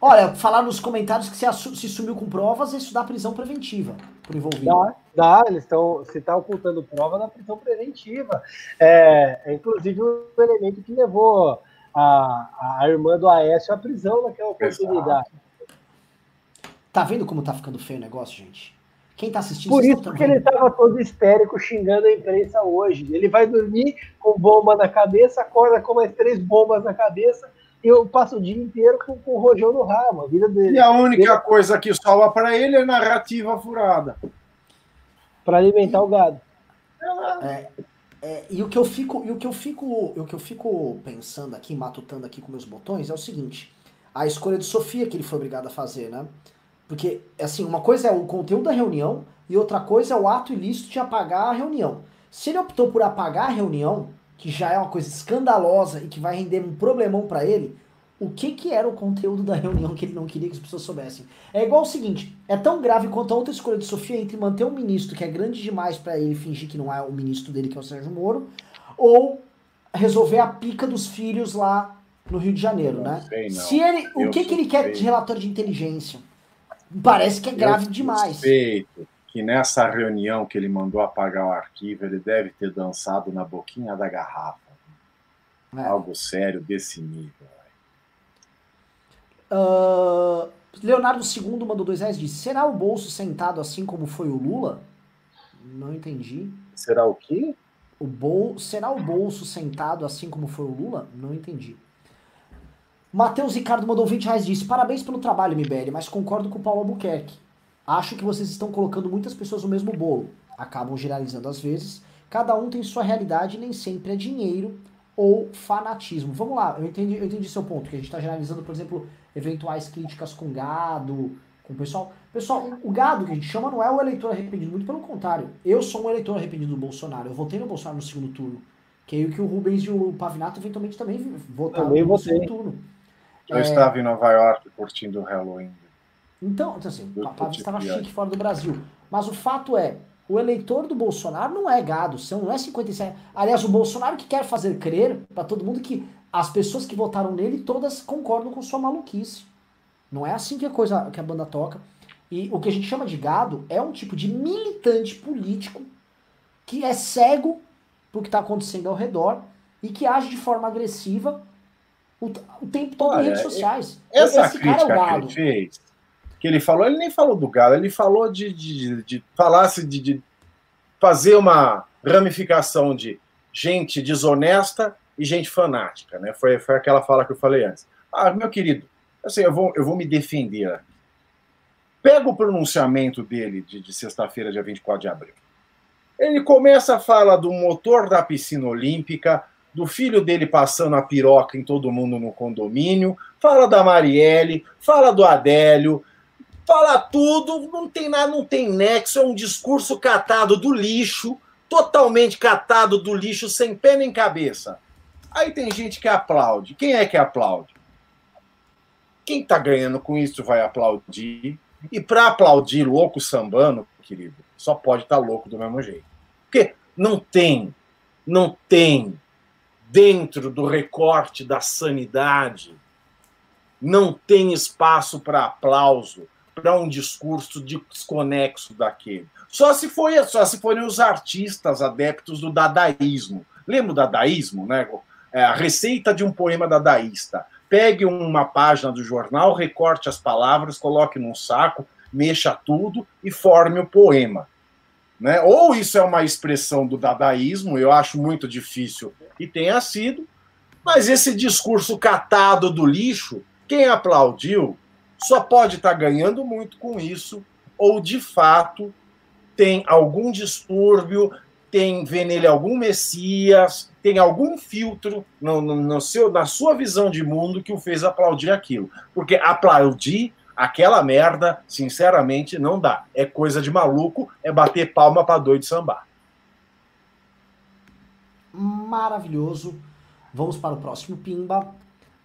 Olha, falar nos comentários que se, se sumiu com provas, isso dá prisão preventiva por envolvido. Dá, dá eles estão. Se está ocultando prova, dá prisão preventiva. É, é, inclusive o elemento que levou a, a irmã do Aécio à prisão naquela oportunidade. Tá vendo como tá ficando feio o negócio, gente? Quem está assistindo... Por isso que ele estava todo histérico xingando a imprensa hoje. Ele vai dormir com bomba na cabeça, acorda com mais três bombas na cabeça eu passo o dia inteiro com, com o rojão no rabo. A vida dele, e a única dele... coisa que salva para ele é narrativa furada. Para alimentar o gado. É, é, e o que eu fico, e o que eu fico, o que eu fico pensando aqui, matutando aqui com meus botões é o seguinte: a escolha de Sofia que ele foi obrigado a fazer, né? Porque, assim, uma coisa é o conteúdo da reunião e outra coisa é o ato ilícito de apagar a reunião. Se ele optou por apagar a reunião, que já é uma coisa escandalosa e que vai render um problemão para ele, o que que era o conteúdo da reunião que ele não queria que as pessoas soubessem? É igual o seguinte, é tão grave quanto a outra escolha de Sofia entre manter um ministro que é grande demais para ele fingir que não é o ministro dele, que é o Sérgio Moro, ou resolver a pica dos filhos lá no Rio de Janeiro, não né? Sei, Se ele, o que que ele quer de relatório de inteligência? Parece que é grave eu demais. Suspeito que nessa reunião que ele mandou apagar o arquivo, ele deve ter dançado na boquinha da garrafa. É. Algo sério desse nível. Uh, Leonardo II mandou dois reais disse: Será o bolso sentado assim como foi o Lula? Não entendi. Será o quê? O bol... Será o bolso sentado assim como foi o Lula? Não entendi. Matheus Ricardo mandou 20 reais disse: Parabéns pelo trabalho, MBL, mas concordo com o Paulo Albuquerque. Acho que vocês estão colocando muitas pessoas no mesmo bolo. Acabam generalizando às vezes. Cada um tem sua realidade e nem sempre é dinheiro ou fanatismo. Vamos lá, eu entendi, eu entendi seu ponto, que a gente está generalizando, por exemplo, eventuais críticas com gado, com o pessoal. Pessoal, o gado que a gente chama não é o eleitor arrependido, muito pelo contrário. Eu sou um eleitor arrependido do Bolsonaro. Eu votei no Bolsonaro no segundo turno. Que é o que o Rubens e o Pavinato eventualmente também votaram também no votei. segundo turno. Eu é... estava em Nova York curtindo o Halloween. Então, então assim, o Pavinato estava chique fora do Brasil. Mas o fato é, o eleitor do Bolsonaro não é gado, são, não é 57. Aliás, o Bolsonaro que quer fazer crer para todo mundo que as pessoas que votaram nele todas concordam com sua maluquice. Não é assim que a coisa que a banda toca. E o que a gente chama de gado é um tipo de militante político que é cego pro que está acontecendo ao redor e que age de forma agressiva o, o tempo todo Olha, em redes sociais. Essa Esse crítica é que ele fez, que ele falou, ele nem falou do gado, ele falou de, de, de, de falasse de, de fazer uma ramificação de gente desonesta e gente fanática, né? Foi, foi aquela fala que eu falei antes. Ah, meu querido, assim, eu vou, eu vou me defender. Pega o pronunciamento dele de, de sexta-feira, dia 24 de abril. Ele começa a falar do motor da piscina olímpica, do filho dele passando a piroca em todo mundo no condomínio, fala da Marielle, fala do Adélio, fala tudo, não tem nada, não tem nexo, é um discurso catado do lixo, totalmente catado do lixo, sem pé nem cabeça. Aí tem gente que aplaude. Quem é que aplaude? Quem está ganhando com isso vai aplaudir. E para aplaudir louco sambando, querido, só pode estar tá louco do mesmo jeito. Porque não tem, não tem dentro do recorte da sanidade, não tem espaço para aplauso, para um discurso desconexo daquele. Só se foi, só se forem os artistas adeptos do dadaísmo. Lembra o dadaísmo, né? É a receita de um poema dadaísta. Pegue uma página do jornal, recorte as palavras, coloque num saco, mexa tudo e forme o poema. Né? Ou isso é uma expressão do dadaísmo, eu acho muito difícil e tenha sido, mas esse discurso catado do lixo, quem aplaudiu só pode estar tá ganhando muito com isso, ou de fato tem algum distúrbio, tem vê nele algum messias, tem algum filtro no, no, no, seu, na sua visão de mundo que o fez aplaudir aquilo. Porque aplaudir aquela merda, sinceramente, não dá. É coisa de maluco, é bater palma para doido sambar. Maravilhoso. Vamos para o próximo Pimba.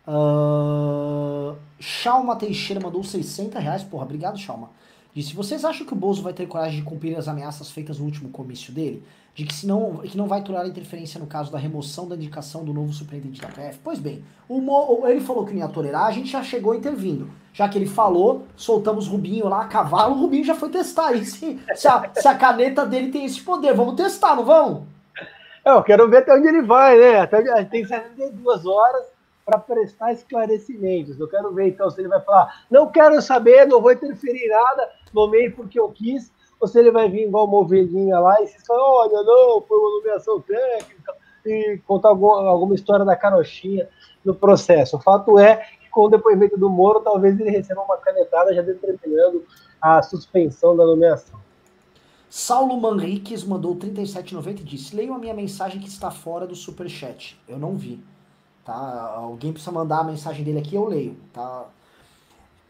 Uh, Chalma Teixeira mandou 60 reais. Porra, obrigado, Chalma. Disse: Vocês acham que o Bozo vai ter coragem de cumprir as ameaças feitas no último comício dele? de que, se não, que não vai tolerar interferência no caso da remoção da indicação do novo superintendente da PF. Pois bem, o, ele falou que não ia tolerar, a gente já chegou intervindo. Já que ele falou, soltamos Rubinho lá, cavalo, o Rubinho já foi testar aí se, se, a, se a caneta dele tem esse poder. Vamos testar, não vamos? É, eu quero ver até onde ele vai, né? Até, tem 72 horas para prestar esclarecimentos. Eu quero ver, então, se ele vai falar, não quero saber, não vou interferir em nada, nomei porque eu quis, ou se ele vai vir igual uma ovelhinha lá e se fala, olha, não, foi uma nomeação técnica, e contar alguma história da carochinha no processo. O fato é que com o depoimento do Moro, talvez ele receba uma canetada já determinando a suspensão da nomeação. Saulo Manriques mandou 37,90 e disse: Leiam a minha mensagem que está fora do superchat. Eu não vi. Tá? Alguém precisa mandar a mensagem dele aqui, eu leio. Tá?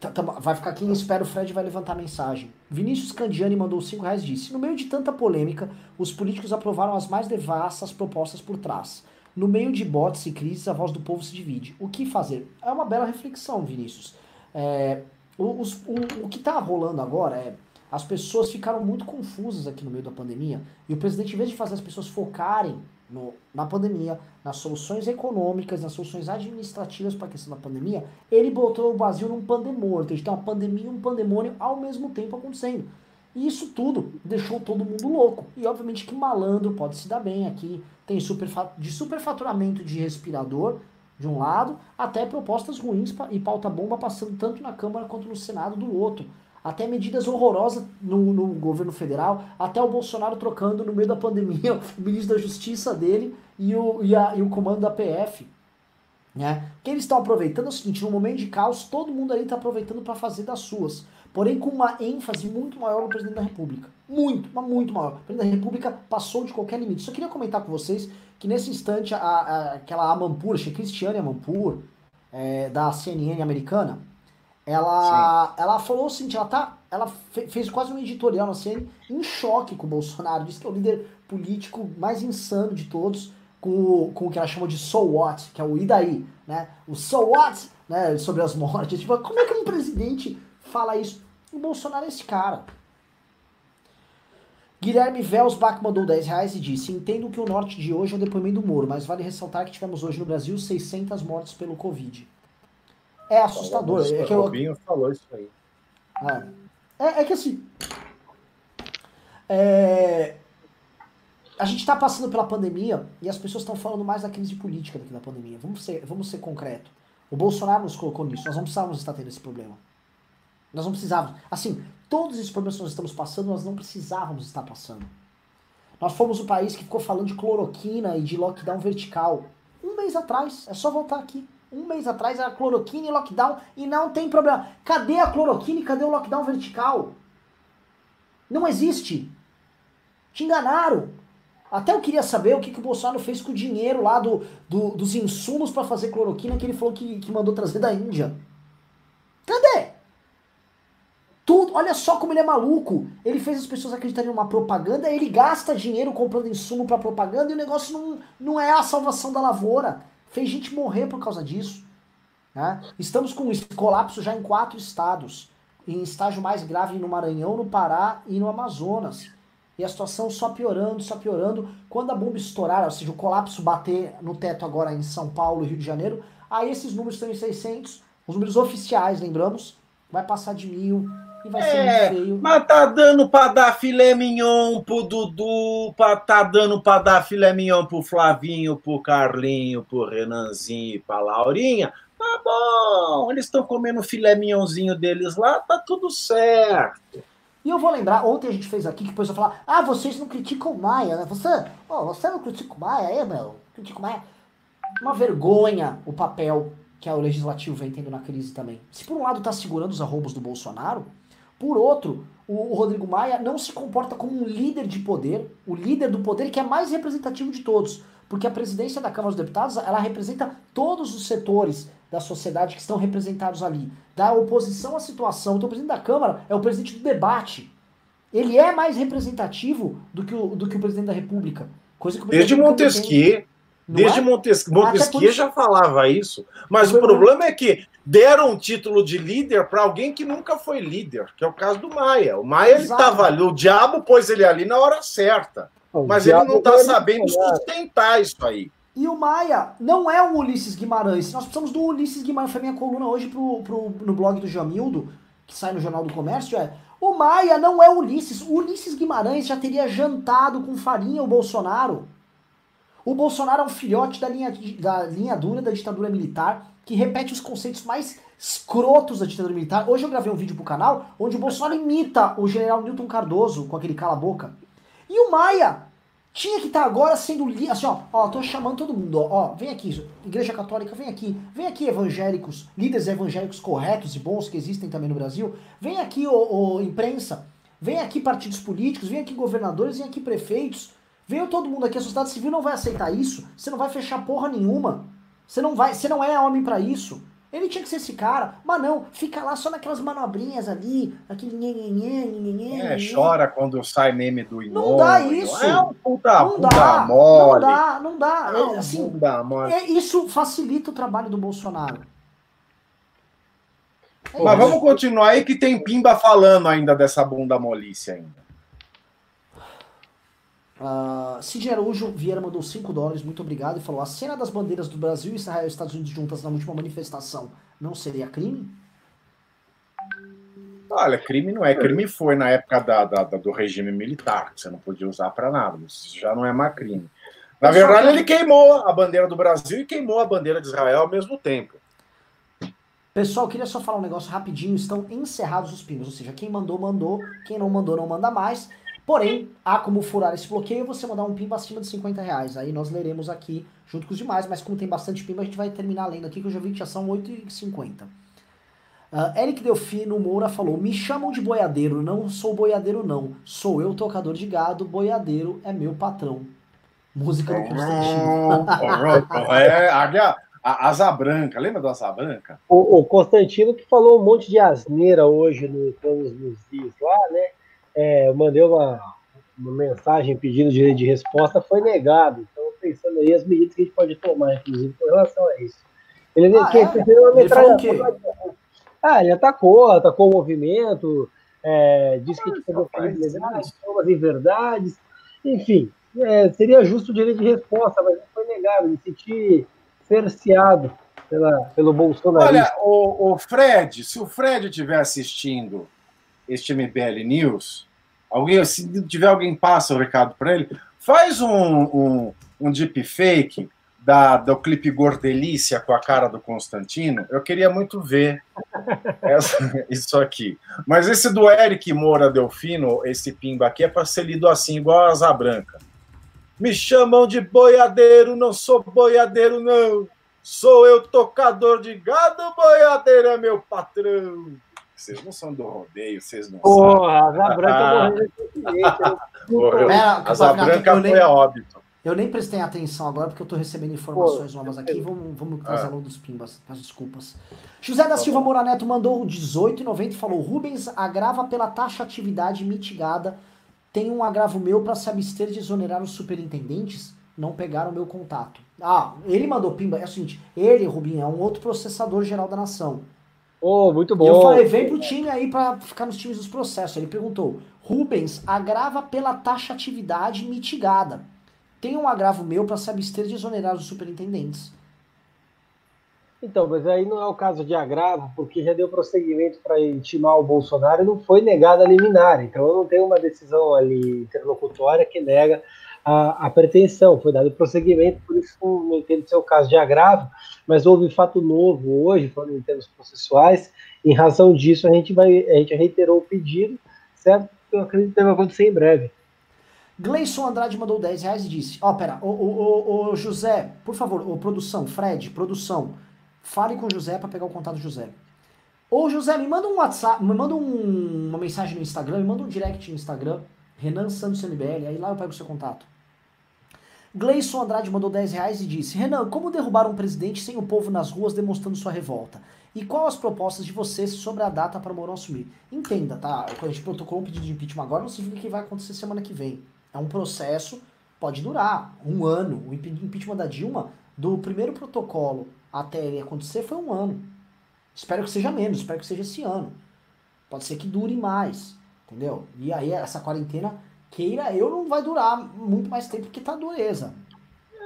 Tá, tá, vai ficar aqui em espera, o Fred vai levantar a mensagem. Vinícius Candiani mandou 5 reais e disse: No meio de tanta polêmica, os políticos aprovaram as mais devassas propostas por trás. No meio de botes e crises, a voz do povo se divide. O que fazer? É uma bela reflexão, Vinícius. É, os, o, o que está rolando agora é. As pessoas ficaram muito confusas aqui no meio da pandemia e o presidente, em vez de fazer as pessoas focarem no, na pandemia, nas soluções econômicas, nas soluções administrativas para a questão da pandemia, ele botou o Brasil num pandemônio. Então a gente tem uma pandemia e um pandemônio ao mesmo tempo acontecendo. E isso tudo deixou todo mundo louco. E obviamente que malandro pode se dar bem aqui. Tem super, de superfaturamento de respirador, de um lado, até propostas ruins e pauta bomba passando tanto na Câmara quanto no Senado do outro. Até medidas horrorosas no, no governo federal, até o Bolsonaro trocando no meio da pandemia o ministro da Justiça dele e o, e, a, e o comando da PF. Né? O que eles estão aproveitando é o seguinte: no momento de caos, todo mundo ali está aproveitando para fazer das suas. Porém, com uma ênfase muito maior no presidente da República. Muito, mas muito maior. O presidente da República passou de qualquer limite. Só queria comentar com vocês que nesse instante, a, a, aquela acho que é Cristiane Amanpour, é, da CNN americana, ela, ela falou o seguinte: ela, tá, ela fe, fez quase um editorial na CNN em choque com o Bolsonaro. Disse que é o líder político mais insano de todos com, com o que ela chamou de so what, que é o e daí, né? O so what, né, sobre as mortes. Tipo, como é que um presidente fala isso? O Bolsonaro é esse cara. Guilherme Velsbach mandou 10 reais e disse: Entendo que o norte de hoje é um depoimento do Moro, mas vale ressaltar que tivemos hoje no Brasil 600 mortes pelo Covid. É assustador. O é que eu... falou isso aí. É, é, é que assim. É, a gente está passando pela pandemia e as pessoas estão falando mais da crise política do que da pandemia. Vamos ser, vamos ser concreto. O Bolsonaro nos colocou nisso. Nós não precisávamos estar tendo esse problema. Nós não precisávamos. Assim, todos esses problemas que nós estamos passando, nós não precisávamos estar passando. Nós fomos o país que ficou falando de cloroquina e de lockdown vertical. Um mês atrás, é só voltar aqui. Um mês atrás era cloroquina e lockdown e não tem problema. Cadê a cloroquina e cadê o lockdown vertical? Não existe. Te enganaram. Até eu queria saber o que, que o Bolsonaro fez com o dinheiro lá do, do dos insumos para fazer cloroquina que ele falou que, que mandou trazer da Índia. Cadê? Tudo, olha só como ele é maluco. Ele fez as pessoas acreditarem numa propaganda, ele gasta dinheiro comprando insumo para propaganda e o negócio não, não é a salvação da lavoura. Fez gente morrer por causa disso. Né? Estamos com esse colapso já em quatro estados. Em estágio mais grave no Maranhão, no Pará e no Amazonas. E a situação só piorando, só piorando. Quando a bomba estourar, ou seja, o colapso bater no teto agora em São Paulo e Rio de Janeiro, aí esses números estão em 600, os números oficiais, lembramos, vai passar de mil e vai é, ser feio. Mas tá dando pra dar filé mignon pro Dudu, pra, tá dando pra dar filé mignon pro Flavinho, pro Carlinho, pro Renanzinho e pra Laurinha. Tá bom, eles estão comendo filé mignonzinho deles lá, tá tudo certo. E eu vou lembrar, ontem a gente fez aqui que depois eu falar, ah, vocês não criticam o Maia, né? Você, oh, você não critica o Maia, é, meu? Critica o Maia. Uma vergonha o papel que o legislativo vem tendo na crise também. Se por um lado está segurando os arroubos do Bolsonaro, por outro, o, Rodrigo Maia não se comporta como um líder de poder, o líder do poder que é mais representativo de todos. Porque a presidência da Câmara dos Deputados, ela representa todos os setores da sociedade que estão representados ali. Da oposição à situação. Então o presidente da Câmara é o presidente do debate. Ele é mais representativo do que o, do que o presidente da República. Coisa que o Desde Montesquieu. Desde é? Montesquieu, Montesquieu já falava isso. Mas o problema é que deram um título de líder para alguém que nunca foi líder, que é o caso do Maia. O Maia estava ali, o diabo pôs ele ali na hora certa. O mas ele não está sabendo sustentar isso aí. E o Maia não é o Ulisses Guimarães. Nós precisamos do Ulisses Guimarães. Foi minha coluna hoje pro, pro, no blog do Jamildo, que sai no Jornal do Comércio. É, o Maia não é o Ulisses. O Ulisses Guimarães já teria jantado com farinha o Bolsonaro. O Bolsonaro é um filhote da linha, da linha dura da ditadura militar, que repete os conceitos mais escrotos da ditadura militar. Hoje eu gravei um vídeo pro canal onde o Bolsonaro imita o general Newton Cardoso com aquele cala-boca. E o Maia tinha que estar tá agora sendo assim, ó, ó, tô chamando todo mundo, ó, ó, vem aqui, Igreja Católica, vem aqui, vem aqui evangélicos, líderes evangélicos corretos e bons que existem também no Brasil, vem aqui, ô imprensa, vem aqui partidos políticos, vem aqui governadores, vem aqui prefeitos, veio todo mundo aqui, a sociedade civil não vai aceitar isso, você não vai fechar porra nenhuma, você não vai, você não é homem para isso. Ele tinha que ser esse cara, mas não, fica lá só naquelas manobrinhas ali, aquele nhenhenhê, nhenhenhê. É, chora quando sai meme do Inômio. Não dá isso. É um puta, não puta dá, mole. Não dá, não dá. É, assim, não dá, mole. É, isso facilita o trabalho do Bolsonaro. É mas vamos continuar aí que tem Pimba falando ainda dessa bunda molícia ainda. Uh, Cid Araújo Vieira mandou 5 dólares, muito obrigado, e falou: a cena das bandeiras do Brasil, Israel e Estados Unidos juntas na última manifestação não seria crime? Olha, crime não é. Crime foi na época da, da, da do regime militar, que você não podia usar para nada. Isso já não é mais crime. Na verdade, ele queimou a bandeira do Brasil e queimou a bandeira de Israel ao mesmo tempo. Pessoal, queria só falar um negócio rapidinho. Estão encerrados os pingos, ou seja, quem mandou, mandou. Quem não mandou, não manda mais. Porém, há como furar esse bloqueio você mandar um pimba acima de 50 reais. Aí nós leremos aqui junto com os demais, mas como tem bastante pimba, a gente vai terminar lendo aqui, que eu já vi que já são 8h50. Uh, Eric Delfino Moura falou: Me chamam de boiadeiro, não sou boiadeiro, não. Sou eu tocador de gado, boiadeiro é meu patrão. Música do Constantino. é, a, a Asa Branca, lembra do Asa Branca? O, o, Constantino que falou um monte de asneira hoje no nos Dias lá, né? É, eu mandei uma, uma mensagem pedindo direito de resposta, foi negado. Então, pensando aí as medidas que a gente pode tomar, inclusive, com relação a isso. Ele, ah, que, é? uma metralhadora. Ah, ele atacou, atacou o movimento, é, disse que a gente pegou verdades, em verdades, enfim, é, seria justo o direito de resposta, mas não foi negado, me senti cerceado pela, pelo Bolsonaro. Olha, o, o Fred, se o Fred estiver assistindo este MBL News, alguém, se tiver alguém passa o recado para ele, faz um, um, um deepfake da, do clipe Gordelícia com a cara do Constantino. Eu queria muito ver essa, isso aqui. Mas esse do Eric Moura Delfino, esse pimba aqui, é para ser lido assim, igual a Asa Branca. Me chamam de boiadeiro, não sou boiadeiro, não. Sou eu tocador de gado, boiadeiro é meu patrão. Vocês não são do rodeio, vocês não Porra, sabem. Asa Branca morreu recentemente. Asa Branca foi a óbito. Eu nem prestei atenção agora porque eu tô recebendo informações Pô, novas aqui. Vamos, vamos trazer ah. dos pimbas, as desculpas. José da Silva Moraneto mandou 18,90 e falou: Rubens agrava pela taxa atividade mitigada. Tem um agravo meu para se abster de exonerar os superintendentes? Não pegaram o meu contato. Ah, ele mandou pimba. É o seguinte: ele, Rubinho, é um outro processador geral da nação. Oh, muito bom. E eu falei, vem pro time aí para ficar nos times dos processos. Ele perguntou: Rubens agrava pela taxatividade mitigada. Tem um agravo meu para se abster de exonerar os superintendentes. Então, mas aí não é o caso de agravo, porque já deu prosseguimento para intimar o Bolsonaro e não foi negada a liminar. Então eu não tenho uma decisão ali interlocutória que nega a, a pretensão. Foi dado prosseguimento, por isso não entendo se é o caso de agravo, mas houve fato novo hoje, falando em termos processuais. Em razão disso, a gente, vai, a gente reiterou o pedido, certo? Eu acredito que vai acontecer em breve. Gleison Andrade mandou 10 reais e disse: Ó, oh, pera, ô, José, por favor, ô, produção, Fred, produção, fale com o José para pegar o contato do José. Ô, José, me manda um WhatsApp, me manda um, uma mensagem no Instagram, me manda um direct no Instagram, Renan Santos MBL, aí lá eu pego o seu contato. Gleison Andrade mandou 10 reais e disse: Renan, como derrubar um presidente sem o povo nas ruas demonstrando sua revolta? E qual as propostas de vocês sobre a data para Mourão assumir? Entenda, tá? Quando a gente protocolou um pedido de impeachment agora, não significa que vai acontecer semana que vem. É um processo, pode durar um ano. O impeachment da Dilma, do primeiro protocolo até ele acontecer, foi um ano. Espero que seja menos, espero que seja esse ano. Pode ser que dure mais, entendeu? E aí essa quarentena queira eu, não vai durar muito mais tempo que tá dureza.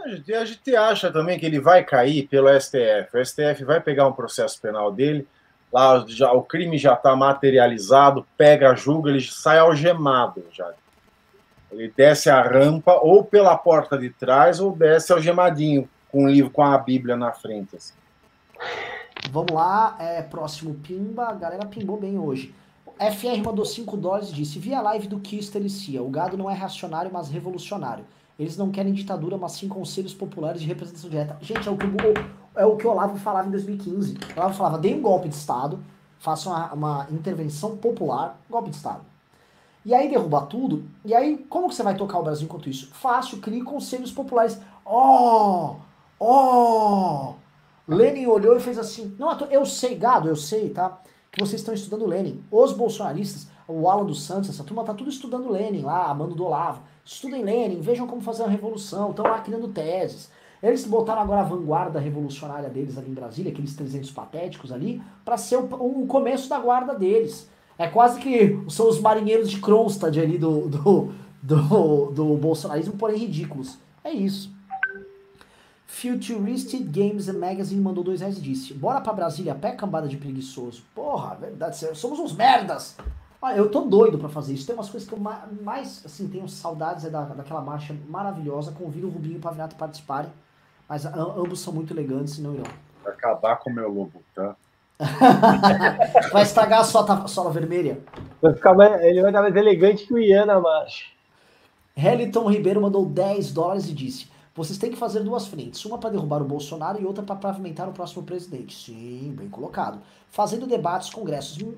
A gente acha também que ele vai cair pelo STF. O STF vai pegar um processo penal dele, lá já, o crime já está materializado, pega, julga, ele sai algemado já. Ele desce a rampa ou pela porta de trás ou desce algemadinho, com o livro, com a Bíblia na frente. Assim. Vamos lá, é, próximo Pimba. A galera pimbou bem hoje. FR mandou 5 dólares e disse: Vi a live do Kister e O gado não é reacionário, mas revolucionário. Eles não querem ditadura, mas sim conselhos populares de representação direta. Gente, é o que o, é o, que o Olavo falava em 2015. O Olavo falava: dê um golpe de Estado, faça uma, uma intervenção popular, golpe de Estado. E aí derruba tudo. E aí, como que você vai tocar o Brasil enquanto isso? Fácil, crie conselhos populares. Oh! Oh! Lenin olhou e fez assim. Não, eu sei, gado, eu sei, tá? Vocês estão estudando Lenin. Os bolsonaristas, o Alan dos Santos, essa turma tá tudo estudando Lenin lá, Mano do Olavo. Estudem Lenin, vejam como fazer a revolução, estão lá criando teses. Eles botaram agora a vanguarda revolucionária deles ali em Brasília, aqueles 300 patéticos ali, para ser o, o, começo da guarda deles. É quase que são os marinheiros de Kronstadt ali do, do, do, do bolsonarismo, porém ridículos. É isso. Futuristic Games and Magazine mandou dois reais e disse: Bora pra Brasília, pé cambada de preguiçoso. Porra, verdade, somos uns merdas. Olha, eu tô doido pra fazer isso. Tem umas coisas que eu mais, assim, tenho saudades é da, daquela marcha maravilhosa. Convido o Rubinho e o Pavinato a participarem. Mas ambos são muito elegantes e não irão. Acabar com o meu lobo, tá? vai estragar a sola, sola vermelha? Vai ficar mais, ele vai estar mais elegante que o Ian na marcha. Heliton Ribeiro mandou 10 dólares e disse: Vocês têm que fazer duas frentes, uma para derrubar o Bolsonaro e outra para pavimentar o próximo presidente. Sim, bem colocado. Fazendo debates, congressos. Uh,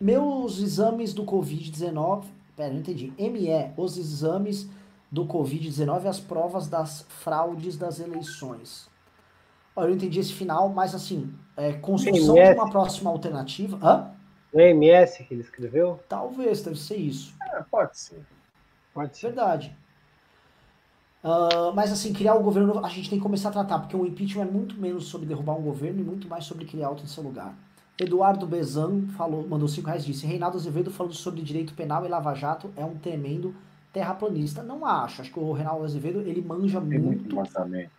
meus exames do Covid-19. Pera, não entendi. ME, os exames do Covid-19 e as provas das fraudes das eleições. Olha, eu entendi esse final, mas assim, é, construção MS. de uma próxima alternativa. Hã? O MS que ele escreveu? Talvez, deve ser isso. É, pode ser. Pode ser. Verdade. Uh, mas assim, criar o um governo, a gente tem que começar a tratar, porque o impeachment é muito menos sobre derrubar um governo e muito mais sobre criar outro em seu lugar. Eduardo Bezan falou, mandou 5 reais disse: Reinaldo Azevedo falando sobre direito penal e Lava Jato é um tremendo terraplanista. Não acho. Acho que o Reinaldo Azevedo ele manja Tem muito. muito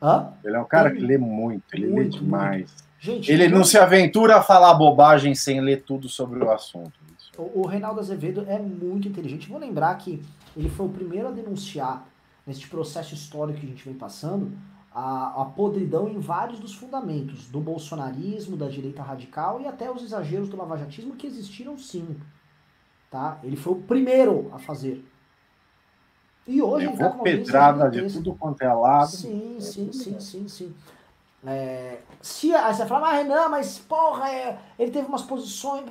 Hã? Ele é um cara Tem que lê muito, ele muito, lê demais. Gente, ele não se aventura a falar bobagem sem ler tudo sobre o assunto. O, o Reinaldo Azevedo é muito inteligente. Vou lembrar que ele foi o primeiro a denunciar, neste processo histórico que a gente vem passando, a, a podridão em vários dos fundamentos do bolsonarismo, da direita radical e até os exageros do lavajatismo que existiram sim. Tá? Ele foi o primeiro a fazer. E hoje ele tá com pedrada de tudo quanto é lado. Sim, é sim, sim, sim, sim. É, se, aí você fala, mas Renan, mas porra, é, ele teve umas posições.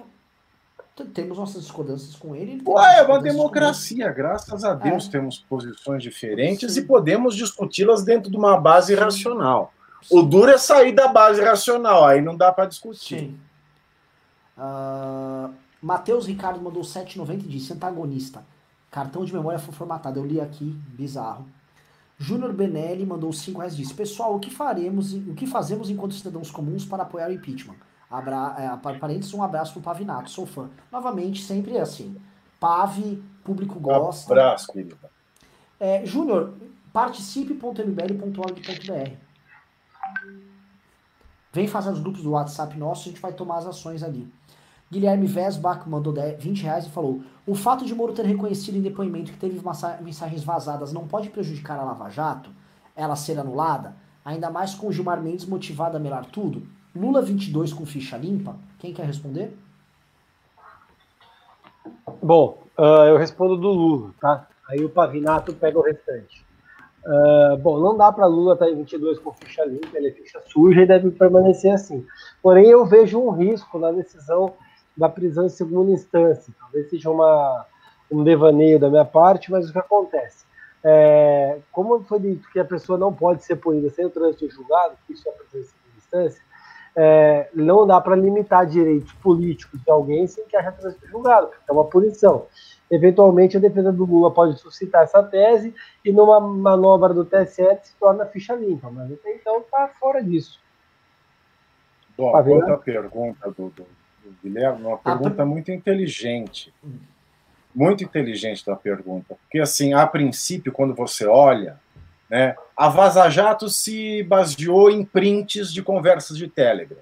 Temos nossas discordâncias com ele. ele Ué, é uma democracia, graças a Deus é. temos posições diferentes Sim. e podemos discuti-las dentro de uma base Sim. racional. Sim. O duro é sair da base racional, aí não dá para discutir. Sim. Uh, Matheus Ricardo mandou 7,90 e disse: antagonista. Cartão de memória foi formatado. Eu li aqui, bizarro. Júnior Benelli mandou 5 reais e disse: Pessoal, o que faremos, o que fazemos enquanto cidadãos comuns para apoiar o impeachment? Abra, é, parênteses, um abraço pro Pavinato, sou fã. Novamente, sempre é assim. Pave, público gosta. Um abraço, querido. É, Júnior, participe.mbl.org.br. Vem fazer os grupos do WhatsApp nosso, a gente vai tomar as ações ali. Guilherme Vesbach mandou 20 reais e falou: O fato de Moro ter reconhecido em depoimento que teve mensagens vazadas não pode prejudicar a Lava Jato, ela ser anulada, ainda mais com Gilmar Mendes motivado a melar tudo? Lula 22 com ficha limpa? Quem quer responder? Bom, uh, eu respondo do Lula, tá? Aí o Pavinato pega o restante. Uh, bom, não dá para Lula estar tá em 22 com ficha limpa, ele é ficha suja e deve permanecer assim. Porém, eu vejo um risco na decisão da prisão em segunda instância. Talvez seja uma, um devaneio da minha parte, mas o que acontece? É, como foi dito que a pessoa não pode ser punida sem o trânsito julgado, isso é a prisão em segunda instância, é, não dá para limitar direitos políticos de alguém sem que haja trânsito julgado, é uma punição. Eventualmente, a defesa do Lula pode suscitar essa tese e, numa manobra do TSE, se torna ficha limpa, mas até então está fora disso. Bom, tá outra pergunta do, do, do, Guilherme, uma pergunta muito inteligente. Muito inteligente da pergunta. Porque, assim, a princípio, quando você olha né? A Vaza Jato se baseou em prints de conversas de Telegram.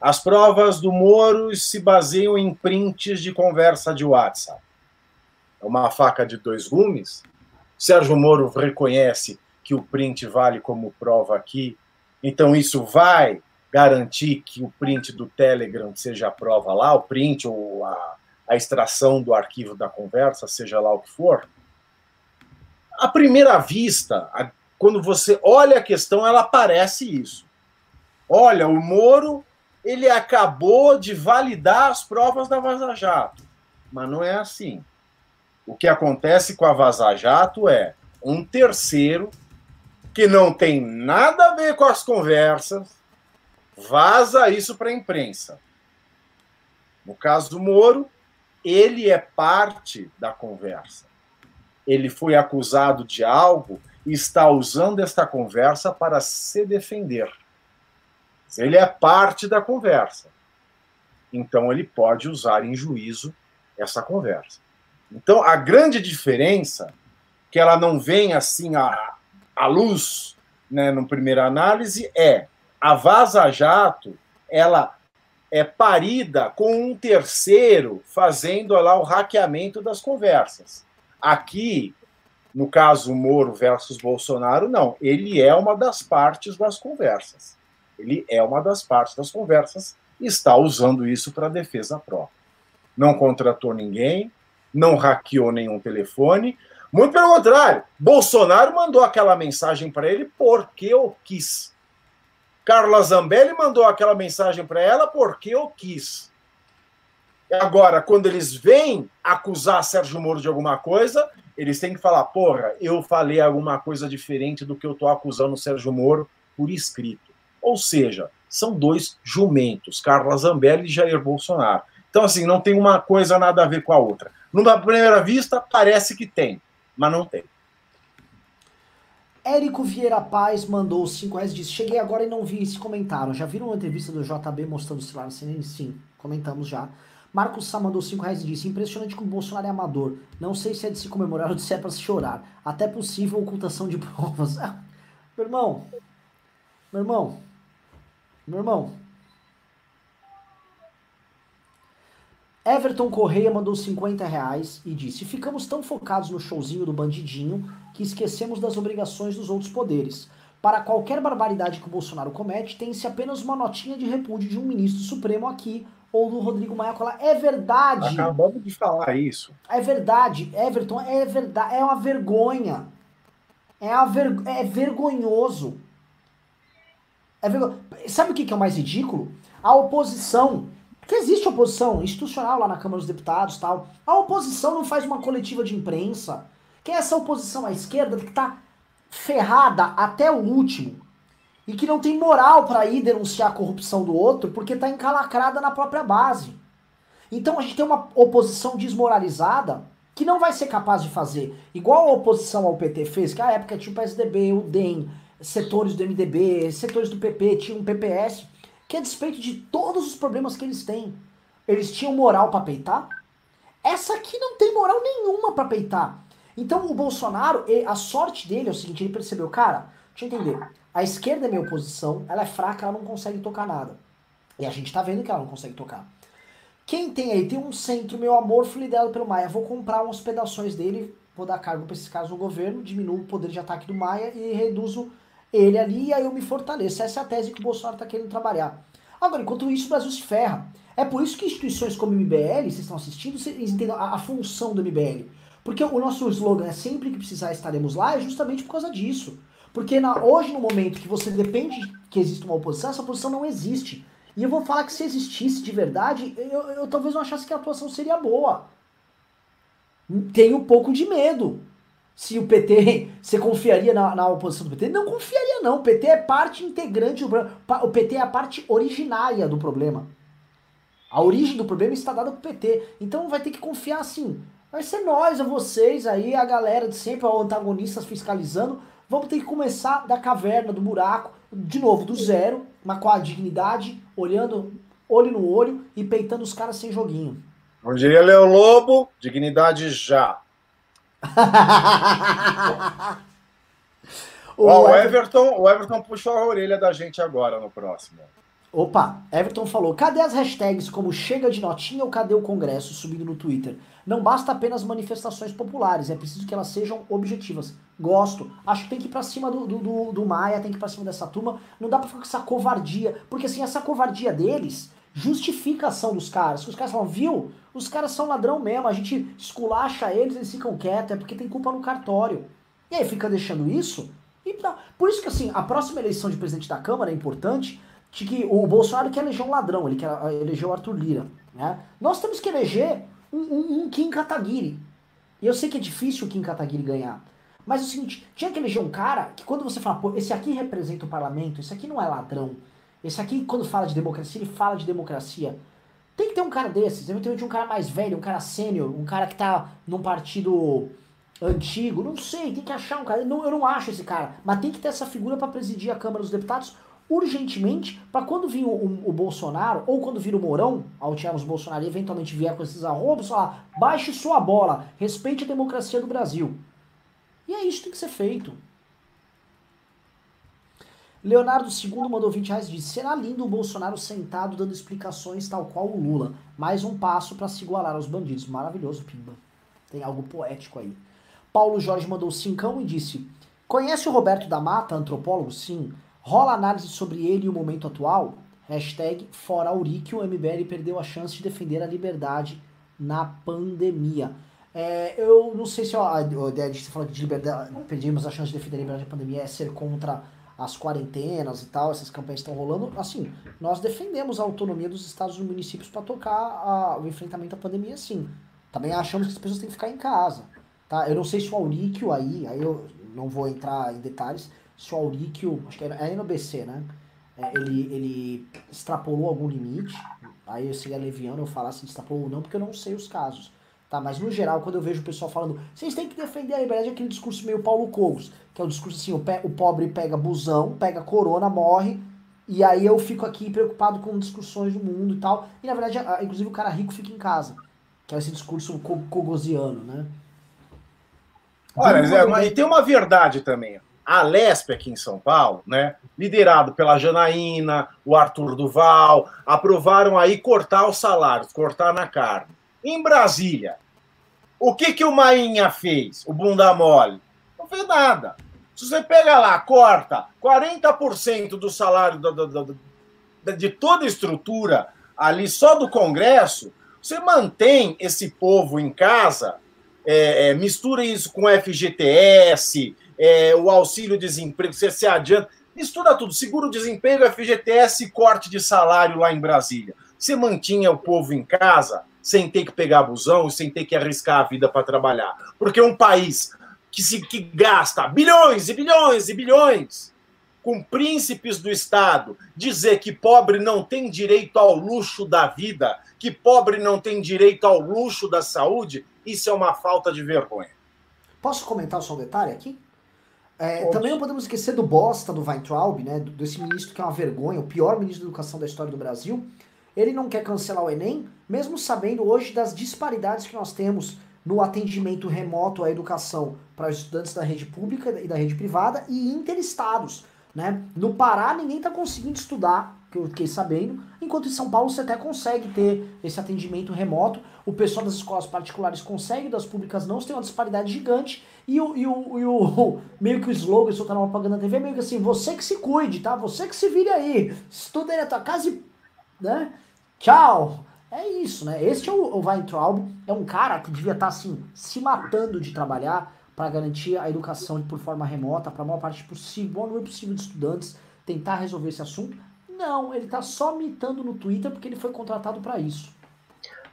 As provas do Moro se baseiam em prints de conversa de WhatsApp. É uma faca de dois gumes. Sérgio Moro reconhece que o print vale como prova aqui, então isso vai garantir que o print do Telegram seja a prova lá, o print ou a, a extração do arquivo da conversa, seja lá o que for à primeira vista, a, quando você olha a questão, ela parece isso. Olha, o Moro ele acabou de validar as provas da Vaza Jato, mas não é assim. O que acontece com a Vaza Jato é um terceiro que não tem nada a ver com as conversas vaza isso para a imprensa. No caso do Moro, ele é parte da conversa ele foi acusado de algo e está usando esta conversa para se defender. Ele é parte da conversa. Então ele pode usar em juízo essa conversa. Então a grande diferença que ela não vem assim a, à luz, né, no primeira análise, é a Vaza Jato, ela é parida com um terceiro fazendo lá o hackeamento das conversas. Aqui, no caso Moro versus Bolsonaro, não. Ele é uma das partes das conversas. Ele é uma das partes das conversas e está usando isso para defesa própria. Não contratou ninguém, não hackeou nenhum telefone. Muito pelo contrário, Bolsonaro mandou aquela mensagem para ele porque eu quis. Carla Zambelli mandou aquela mensagem para ela porque eu quis. Agora, quando eles vêm acusar Sérgio Moro de alguma coisa, eles têm que falar: porra, eu falei alguma coisa diferente do que eu estou acusando Sérgio Moro por escrito. Ou seja, são dois jumentos, Carla Zambelli e Jair Bolsonaro. Então, assim, não tem uma coisa nada a ver com a outra. Numa primeira vista, parece que tem, mas não tem. Érico Vieira Paz mandou 5 reais disse: Cheguei agora e não vi esse comentário. Já viram uma entrevista do JB mostrando o celular CNN? Sim, comentamos já. Marcos Sá mandou 5 reais e disse: Impressionante como o Bolsonaro é amador. Não sei se é de se comemorar ou de se é para se chorar. Até possível ocultação de provas. meu irmão, meu irmão, meu irmão. Everton Correia mandou 50 reais e disse: Ficamos tão focados no showzinho do bandidinho que esquecemos das obrigações dos outros poderes. Para qualquer barbaridade que o Bolsonaro comete, tem-se apenas uma notinha de repúdio de um ministro supremo aqui ou do Rodrigo Maia colar. É verdade. Acabamos de falar isso. É verdade, Everton, é verdade, é uma vergonha. É, uma ver, é vergonhoso. É vergo... Sabe o que é o mais ridículo? A oposição, que existe oposição institucional lá na Câmara dos Deputados tal. A oposição não faz uma coletiva de imprensa que é essa oposição à esquerda que está ferrada até o último e que não tem moral para ir denunciar a corrupção do outro porque está encalacrada na própria base. Então a gente tem uma oposição desmoralizada que não vai ser capaz de fazer igual a oposição ao PT fez, que a época tinha o PSDB, o DEM, setores do MDB, setores do PP, tinha um PPS, que a despeito de todos os problemas que eles têm, eles tinham moral para peitar? Essa aqui não tem moral nenhuma para peitar. Então o Bolsonaro, a sorte dele é o seguinte, ele percebeu, cara, deixa eu entender, a esquerda é minha oposição, ela é fraca, ela não consegue tocar nada. E a gente tá vendo que ela não consegue tocar. Quem tem aí, tem um centro, meu amor, foi liderado pelo Maia, vou comprar umas pedações dele, vou dar cargo para esses caras no governo, diminuo o poder de ataque do Maia e reduzo ele ali e aí eu me fortaleço. Essa é a tese que o Bolsonaro tá querendo trabalhar. Agora, enquanto isso, o Brasil se ferra. É por isso que instituições como o MBL, vocês estão assistindo, vocês entendem a, a função do MBL. Porque o nosso slogan é sempre que precisar estaremos lá, é justamente por causa disso. Porque na, hoje, no momento que você depende que exista uma oposição, essa oposição não existe. E eu vou falar que se existisse de verdade, eu, eu talvez não achasse que a atuação seria boa. Tenho um pouco de medo. Se o PT, você confiaria na, na oposição do PT? Não confiaria não, o PT é parte integrante do problema. O PT é a parte originária do problema. A origem do problema está dada pro PT. Então vai ter que confiar assim. Vai ser nós, a vocês aí, a galera de sempre, os antagonistas fiscalizando. Vamos ter que começar da caverna, do buraco, de novo, do zero, mas com a dignidade, olhando olho no olho e peitando os caras sem joguinho. Como diria Leo Lobo, dignidade já. o, Ó, o, Everton, o Everton puxou a orelha da gente agora no próximo. Opa, Everton falou: cadê as hashtags como chega de notinha ou cadê o Congresso subindo no Twitter? Não basta apenas manifestações populares, é preciso que elas sejam objetivas. Gosto. Acho que tem que ir pra cima do, do, do, Maia, tem que ir pra cima dessa turma. Não dá pra ficar com essa covardia. Porque assim, essa covardia deles justifica a ação dos caras. Os caras falam, viu? Os caras são ladrão mesmo, a gente esculacha eles, eles ficam quietos, é porque tem culpa no cartório. E aí fica deixando isso. E tá. Por isso que assim, a próxima eleição de presidente da Câmara é importante de que o Bolsonaro quer eleger um ladrão, ele quer eleger o Arthur Lira. Né? Nós temos que eleger um, um, um Kim Kataguiri. E eu sei que é difícil o Kim Kataguiri ganhar. Mas é o seguinte, tinha que eleger um cara que quando você fala, pô, esse aqui representa o parlamento, esse aqui não é ladrão. Esse aqui, quando fala de democracia, ele fala de democracia. Tem que ter um cara desses, eventualmente um cara mais velho, um cara sênior, um cara que tá num partido antigo, não sei, tem que achar um cara. Não, eu não acho esse cara, mas tem que ter essa figura para presidir a Câmara dos Deputados urgentemente para quando vir o, o, o, Bolsonaro, ou quando vir o Mourão, ao tirarmos Bolsonaro e eventualmente vier com esses arrobos, falar, baixe sua bola, respeite a democracia do Brasil. E é isso que tem que ser feito. Leonardo II mandou 20 reais e disse: Será lindo o Bolsonaro sentado dando explicações tal qual o Lula. Mais um passo para se igualar aos bandidos. Maravilhoso, Pimba. Tem algo poético aí. Paulo Jorge mandou cincão e disse: Conhece o Roberto da Mata, antropólogo? Sim. Rola análise sobre ele e o momento atual? Hashtag fora Auric, o MBL perdeu a chance de defender a liberdade na pandemia. É, eu não sei se ó, a ideia de você falar de liberdade, perdemos a chance de defender a liberdade na pandemia é ser contra as quarentenas e tal, essas campanhas estão rolando. Assim, nós defendemos a autonomia dos estados e municípios para tocar a, o enfrentamento à pandemia, sim. Também achamos que as pessoas têm que ficar em casa. Tá? Eu não sei se o Auríquio aí, aí eu não vou entrar em detalhes, se o Auríquio, acho que é NBC, né? É, ele, ele extrapolou algum limite. Aí eu seria leviano eu falar se extrapolou ou não, porque eu não sei os casos. Tá, mas no geral, quando eu vejo o pessoal falando, vocês têm que defender a liberdade, é aquele discurso meio Paulo Cogos, que é o discurso assim, o, pe o pobre pega busão, pega corona, morre, e aí eu fico aqui preocupado com discussões do mundo e tal. E na verdade, inclusive o cara rico fica em casa. Que é esse discurso co cogosiano, né? Olha, mas, e tem uma verdade também. A Lesp aqui em São Paulo, né, liderado pela Janaína, o Arthur Duval, aprovaram aí cortar os salários, cortar na carne. Em Brasília, o que, que o Mainha fez, o bunda mole? Não fez nada. Se você pega lá, corta 40% do salário do, do, do, de toda a estrutura ali só do Congresso, você mantém esse povo em casa, é, é, mistura isso com FGTS, é, o auxílio-desemprego, você se adianta, mistura tudo, seguro-desemprego, FGTS e corte de salário lá em Brasília. Você mantinha o povo em casa, sem ter que pegar busão e sem ter que arriscar a vida para trabalhar. Porque um país que, se, que gasta bilhões e bilhões e bilhões com príncipes do Estado dizer que pobre não tem direito ao luxo da vida, que pobre não tem direito ao luxo da saúde, isso é uma falta de vergonha. Posso comentar só um detalhe aqui? É, também não podemos esquecer do bosta do Weintraub, né, desse ministro que é uma vergonha, o pior ministro da educação da história do Brasil, ele não quer cancelar o Enem, mesmo sabendo hoje das disparidades que nós temos no atendimento remoto à educação para os estudantes da rede pública e da rede privada e interestados. Né? No Pará, ninguém está conseguindo estudar, que eu fiquei sabendo, enquanto em São Paulo você até consegue ter esse atendimento remoto. O pessoal das escolas particulares consegue, das públicas não, você tem uma disparidade gigante. E o, e o, e o meio que o slogan, seu canal propaganda TV, meio que assim, você que se cuide, tá? Você que se vire aí, estuda aí na tua casa e né? Tchau! É isso, né? Este é o, o Weintraub, é um cara que devia estar tá, assim, se matando de trabalhar para garantir a educação por forma remota para a maior parte possível, bom número possível de estudantes, tentar resolver esse assunto. Não, ele está só mitando no Twitter porque ele foi contratado para isso.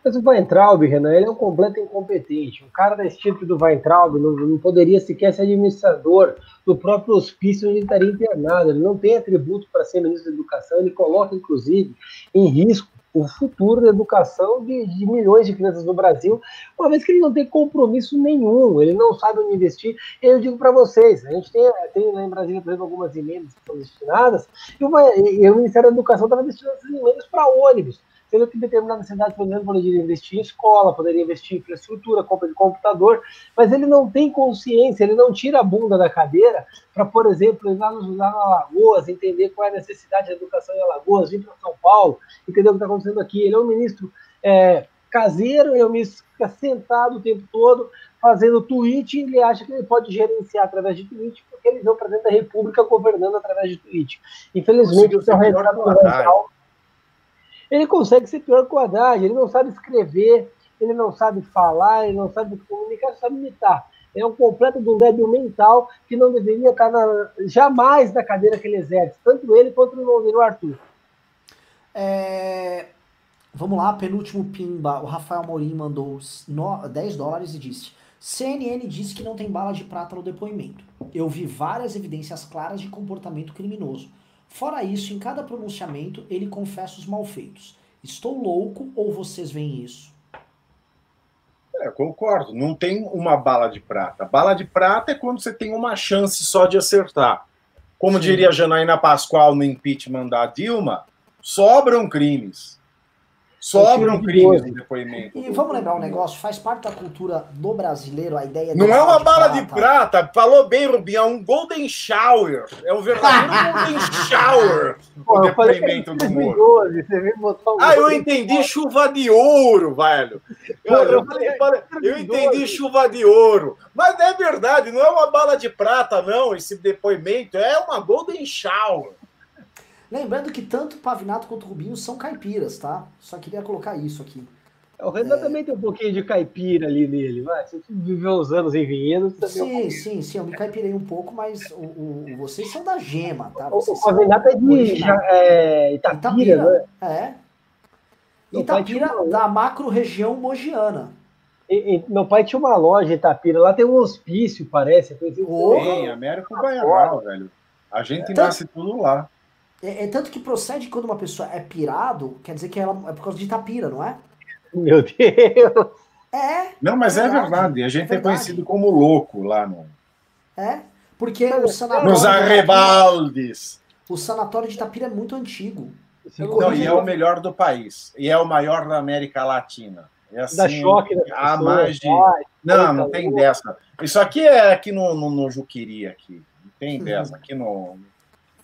Mas o Weintraub, Renan, ele é um completo incompetente. Um cara desse tipo do Weintraub não, não poderia sequer ser administrador do próprio hospício onde ele estaria internado. Ele não tem atributo para ser ministro da Educação, ele coloca, inclusive, em risco o futuro da educação de, de, milhões de crianças no Brasil, uma vez que ele não tem compromisso nenhum, ele não sabe onde investir. Eu digo para vocês, a gente tem, tem lá em Brasília, por exemplo, algumas emendas que foram destinadas, e, uma, e o Ministério da Educação estava destinando essas emendas para ônibus sendo que determinada cidade, por exemplo, poderia investir em escola, poderia investir em infraestrutura, compra de computador, mas ele não tem consciência, ele não tira a bunda da cadeira para, por exemplo, ir lá, nos, lá na Alagoas, entender qual é a necessidade da educação em Alagoas, vir para São Paulo, entender o que está acontecendo aqui. Ele é um ministro é, caseiro, ele é um ministro que fica sentado o tempo todo, fazendo tweet, e ele acha que ele pode gerenciar através de tweet, porque ele vê o presidente da República governando através de tweet. Infelizmente, o seu retrato fundamental ele consegue ser pior que o Haddad, ele não sabe escrever, ele não sabe falar, ele não sabe comunicar, só sabe imitar. É um completo de um débil mental que não deveria estar na, jamais na cadeira que ele exerce, tanto ele quanto o Arthur. É... Vamos lá, penúltimo pimba. O Rafael Morim mandou 10 dólares e disse: CNN disse que não tem bala de prata no depoimento. Eu vi várias evidências claras de comportamento criminoso. Fora isso, em cada pronunciamento, ele confessa os malfeitos. Estou louco ou vocês veem isso? É, concordo. Não tem uma bala de prata. Bala de prata é quando você tem uma chance só de acertar. Como Sim. diria Janaína Pascoal no impeachment da Dilma, sobram crimes. Sobram um crimes no depoimento. E vamos lembrar um negócio, faz parte da cultura do brasileiro a ideia Não é uma bala de prata. de prata. falou bem, Rubinho, é um golden shower. É um verdadeiro golden shower o depoimento do Moro. Ah, eu entendi chuva de ouro, velho. Eu, eu, falei, eu entendi chuva de ouro. Mas é verdade, não é uma bala de prata, não, esse depoimento. É uma golden shower. Lembrando que tanto Pavinato quanto Rubinho são caipiras, tá? Só queria colocar isso aqui. O Renan é... também tem um pouquinho de caipira ali nele, vai. Você viveu os anos em vinhedo. Sim, um sim, sim. Eu me caipirei um pouco, mas o, o vocês são da gema, tá? Vocês o Pavinato é de já, é, Itapira, Itapira, né? É. Itapira, uma... da macro região mogiana. E, e, meu pai tinha uma loja em Itapira, lá tem um hospício, parece. Tem, Américo Baianal, velho. A gente então, nasce tudo lá. É, é, tanto que procede quando uma pessoa é pirado, quer dizer que ela é por causa de Itapira, não é? Meu Deus! É. Não, mas é verdade. é verdade. A gente é, é conhecido como louco lá no. É, porque o sanatório. Nos arrebaldes! O sanatório de Itapira é muito antigo. Não, e é o melhor do país. E é o maior da América Latina. É assim, Dá choque há mais de. Não, não tem dessa. Isso aqui é aqui no, no, no Juquiri, aqui. Não tem dessa. Aqui no,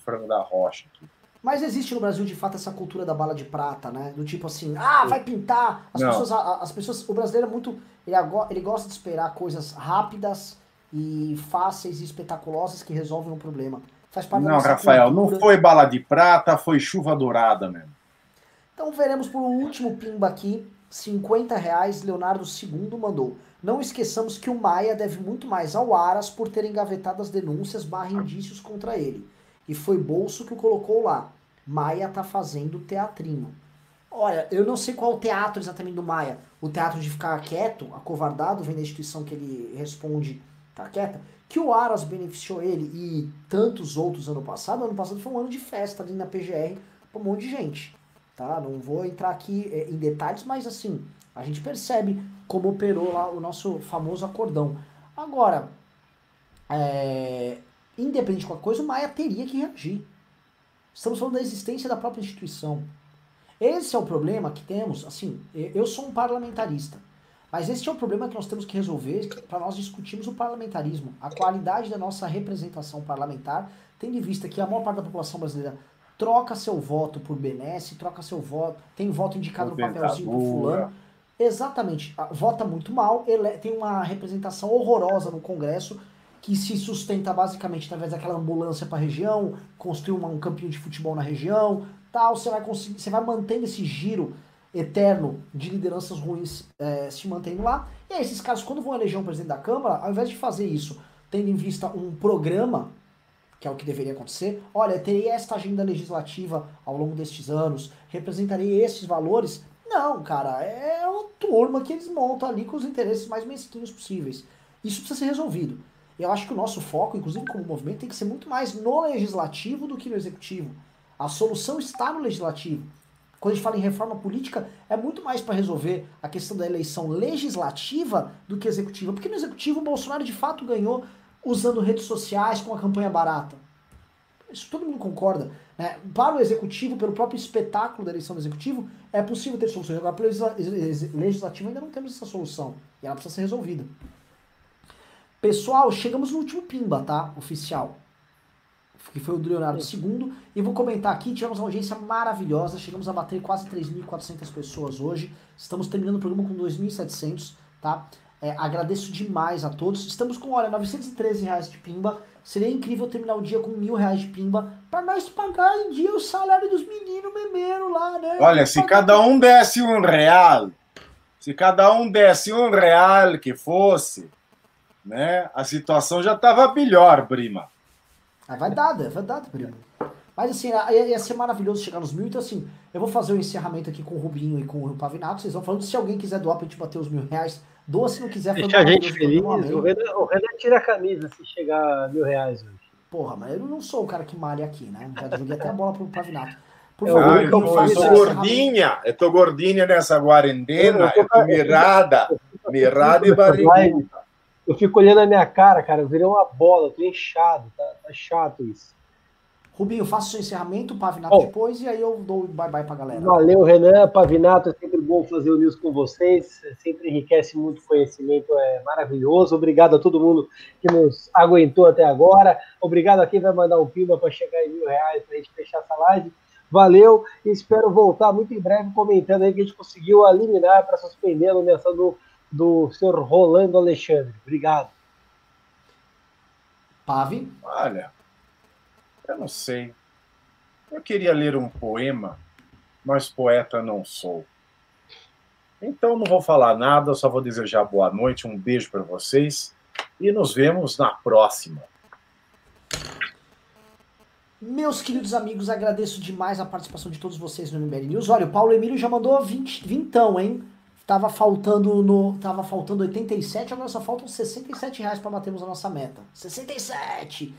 frango da rocha aqui. Mas existe no Brasil, de fato, essa cultura da bala de prata, né? Do tipo assim, ah, vai pintar. As, pessoas, as pessoas. O brasileiro é muito. Ele, ele gosta de esperar coisas rápidas e fáceis e espetaculosas que resolvem um problema. Faz parte não, Rafael, cultura. não foi bala de prata, foi chuva dourada mesmo. Então veremos por último pimba aqui. 50 reais, Leonardo II mandou. Não esqueçamos que o Maia deve muito mais ao Aras por ter engavetado as denúncias barra indícios contra ele. E foi Bolso que o colocou lá. Maia tá fazendo teatrinho. Olha, eu não sei qual o teatro exatamente do Maia. O teatro de ficar quieto, acovardado, vem da instituição que ele responde, tá quieta. Que o Aras beneficiou ele e tantos outros ano passado. Ano passado foi um ano de festa ali na PGR pra um monte de gente. Tá? Não vou entrar aqui é, em detalhes, mas assim, a gente percebe como operou lá o nosso famoso acordão. Agora, é, independente de qualquer coisa, o Maia teria que reagir. Estamos falando da existência da própria instituição. Esse é o problema que temos. Assim, eu sou um parlamentarista, mas esse é o problema que nós temos que resolver para nós discutirmos o parlamentarismo, a qualidade da nossa representação parlamentar, tendo em vista que a maior parte da população brasileira troca seu voto por benesse, troca seu voto, tem voto indicado no papelzinho por fulano. Exatamente, vota muito mal, tem uma representação horrorosa no Congresso que se sustenta basicamente através daquela ambulância para a região, construir um campinho de futebol na região, tal, você vai conseguir, você vai mantendo esse giro eterno de lideranças ruins é, se mantendo lá. E aí, esses caras, quando vão eleger um presidente da Câmara, ao invés de fazer isso, tendo em vista um programa, que é o que deveria acontecer, olha, terei esta agenda legislativa ao longo destes anos, representarei estes valores. Não, cara, é uma turma que eles montam ali com os interesses mais mesquinhos possíveis. Isso precisa ser resolvido. Eu acho que o nosso foco, inclusive como movimento, tem que ser muito mais no legislativo do que no executivo. A solução está no legislativo. Quando a gente fala em reforma política, é muito mais para resolver a questão da eleição legislativa do que executiva. Porque no executivo o Bolsonaro de fato ganhou usando redes sociais com a campanha barata. Isso todo mundo concorda. Né? Para o executivo, pelo próprio espetáculo da eleição do executivo, é possível ter soluções. Agora, para o legislativo, ainda não temos essa solução. E ela precisa ser resolvida. Pessoal, chegamos no último pimba, tá? Oficial. Que foi o do Leonardo II. E vou comentar aqui, tivemos uma audiência maravilhosa. Chegamos a bater quase 3.400 pessoas hoje. Estamos terminando o programa com 2.700, tá? É, agradeço demais a todos. Estamos com, olha, 913 reais de pimba. Seria incrível terminar o dia com mil reais de pimba para nós pagar em dia o salário dos meninos memeiro lá, né? Olha, se cada um desse um real, se cada um desse um real que fosse, né? A situação já estava melhor, prima. Vai dar, vai dar, prima. Mas assim, ia ser maravilhoso chegar nos mil. Então, assim, eu vou fazer o um encerramento aqui com o Rubinho e com o Pavinato. Vocês vão falando. Se alguém quiser doar pra gente bater os mil reais, doa. Se não quiser, Deixa a gente feliz. O Renan, o Renan tira a camisa se chegar a mil reais hoje. Porra, mas eu não sou o cara que malha aqui, né? Já joguei até a bola pro Pavinato. Por favor, ah, eu, eu tô gordinha, eu tô gordinha nessa quarentena, eu tô, mirada, mirada e barriguda. Eu fico olhando a minha cara, cara, eu virei uma bola, eu tô inchado, tá, tá chato isso. Rubinho, faça o seu encerramento, Pavinato depois, e aí eu dou bye bye pra galera. Valeu, Renan, Pavinato, é sempre bom fazer o news com vocês, sempre enriquece muito conhecimento, é maravilhoso. Obrigado a todo mundo que nos aguentou até agora. Obrigado a quem vai mandar um pimba para chegar em mil reais para a gente fechar essa live. Valeu e espero voltar muito em breve comentando aí que a gente conseguiu eliminar para suspender a nomeação do, do senhor Rolando Alexandre. Obrigado. Pave. Olha, eu não sei. Eu queria ler um poema, mas poeta não sou. Então não vou falar nada, só vou desejar boa noite, um beijo para vocês e nos vemos na próxima. Meus queridos amigos, agradeço demais a participação de todos vocês no MBL News. Olha, o Paulo Emílio já mandou 20, vintão, hein? Tava faltando no, tava faltando 87, agora só faltam 67 reais para batermos a nossa meta. 67!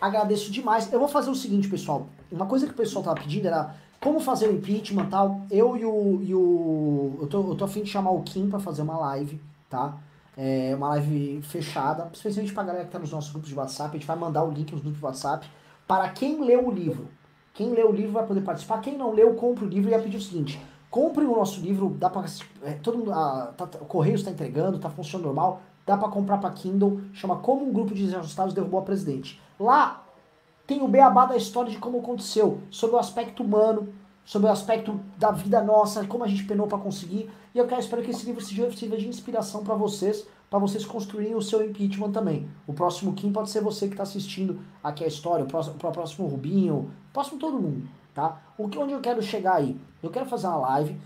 Agradeço demais. Eu vou fazer o seguinte, pessoal. Uma coisa que o pessoal tava pedindo era como fazer o impeachment e tal. Eu e o, e o eu tô, eu tô afim de chamar o Kim para fazer uma live, tá? É uma live fechada, especialmente pra galera que tá nos nossos grupos de WhatsApp. A gente vai mandar o link nos grupos de WhatsApp para quem leu o livro. Quem leu o livro vai poder participar. Quem não leu, compra o livro e ia pedir o seguinte: compre o nosso livro, dá para é, todo mundo, ah, tá, o correio está entregando, tá funcionando normal, dá para comprar para Kindle, chama Como um grupo de desajustados derrubou a presidente. Lá tem o beabá da história de como aconteceu, sobre o aspecto humano, sobre o aspecto da vida nossa, como a gente penou para conseguir. E eu quero espero que esse livro sirva de inspiração para vocês, para vocês construírem o seu impeachment também. O próximo Kim pode ser você que está assistindo aqui a história, o próximo, o próximo Rubinho, o próximo todo mundo, tá? O que, onde eu quero chegar aí? Eu quero fazer uma live,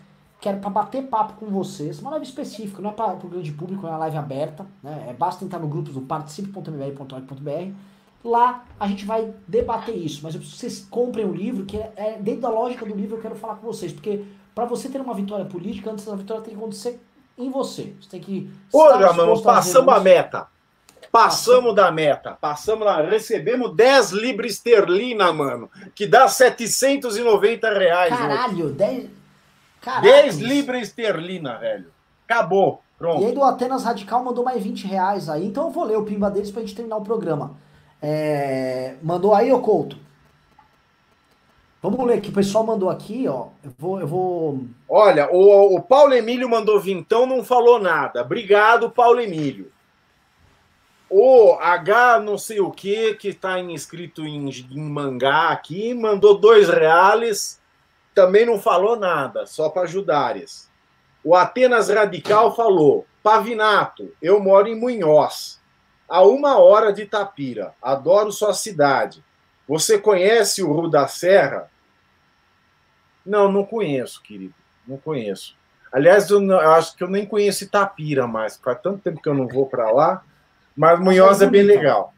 quero para bater papo com vocês, uma live específica, não é para o grande público, é uma live aberta, né? É, basta entrar no grupo do participe.mbr.org.br. Lá a gente vai debater isso, mas eu preciso que vocês comprem o livro, que é, é dentro da lógica do livro eu quero falar com vocês, porque para você ter uma vitória política, antes da vitória tem que acontecer em você. Você tem que. Olha, mano, passamos a meta. Passamos da meta. Passamos lá. Recebemos 10 libras esterlina, mano. Que dá 790 reais. Caralho, 10. Caraca, 10 libras esterlina, velho. Acabou. Pronto. E aí do Atenas Radical mandou mais 20 reais aí. Então eu vou ler o pimba deles pra gente terminar o programa. É... Mandou aí, ô Couto? Vamos ler que o pessoal mandou aqui, ó. Eu vou. Eu vou... Olha, o, o Paulo Emílio mandou vintão, não falou nada. Obrigado, Paulo Emílio. O H não sei o que, que está inscrito em, em, mangá aqui, mandou dois reais, também não falou nada, só para ajudares. O Atenas Radical falou: Pavinato, eu moro em Munhoz, a uma hora de Itapira, adoro sua cidade. Você conhece o Rio da Serra? Não, não conheço, querido. Não conheço. Aliás, eu, não, eu, acho que eu nem conheço Itapira mais. Faz tanto tempo que eu não vou para lá. Mas Munhoz é bem legal.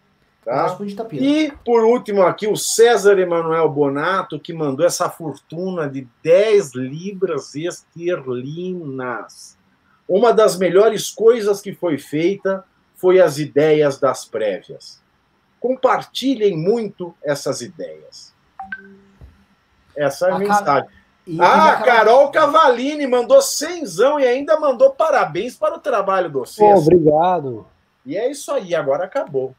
Tá? E, por último, aqui o César Emanuel Bonato, que mandou essa fortuna de 10 libras esterlinas. Uma das melhores coisas que foi feita foi as ideias das prévias. Compartilhem muito essas ideias. Essa é a, a mensagem. E ah, Carol Cavalini mandou cenzão e ainda mandou parabéns para o trabalho do vocês. Oh, obrigado. E é isso aí, agora acabou.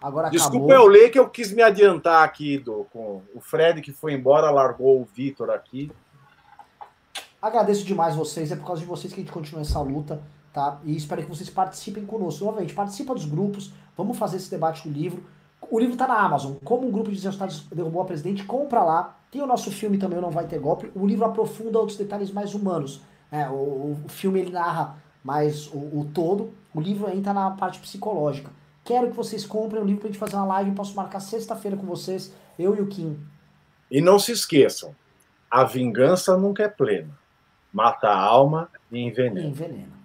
Agora Desculpa acabou. eu ler que eu quis me adiantar aqui do, com o Fred que foi embora, largou o Vitor aqui. Agradeço demais vocês, é por causa de vocês que a gente continua essa luta, tá? E espero que vocês participem conosco. Novamente, participa dos grupos, vamos fazer esse debate do livro. O livro está na Amazon. Como um grupo de resultados derrubou a presidente, compra lá. Tem o nosso filme também, Não Vai Ter Golpe. O livro aprofunda outros detalhes mais humanos. É, o, o filme ele narra mais o, o todo. O livro entra na parte psicológica. Quero que vocês comprem o livro pra gente fazer uma live. Posso marcar sexta-feira com vocês, eu e o Kim. E não se esqueçam, a vingança nunca é plena. Mata a alma e envenena. E envenena.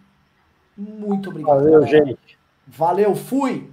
Muito obrigado. Valeu, galera. gente. Valeu, fui!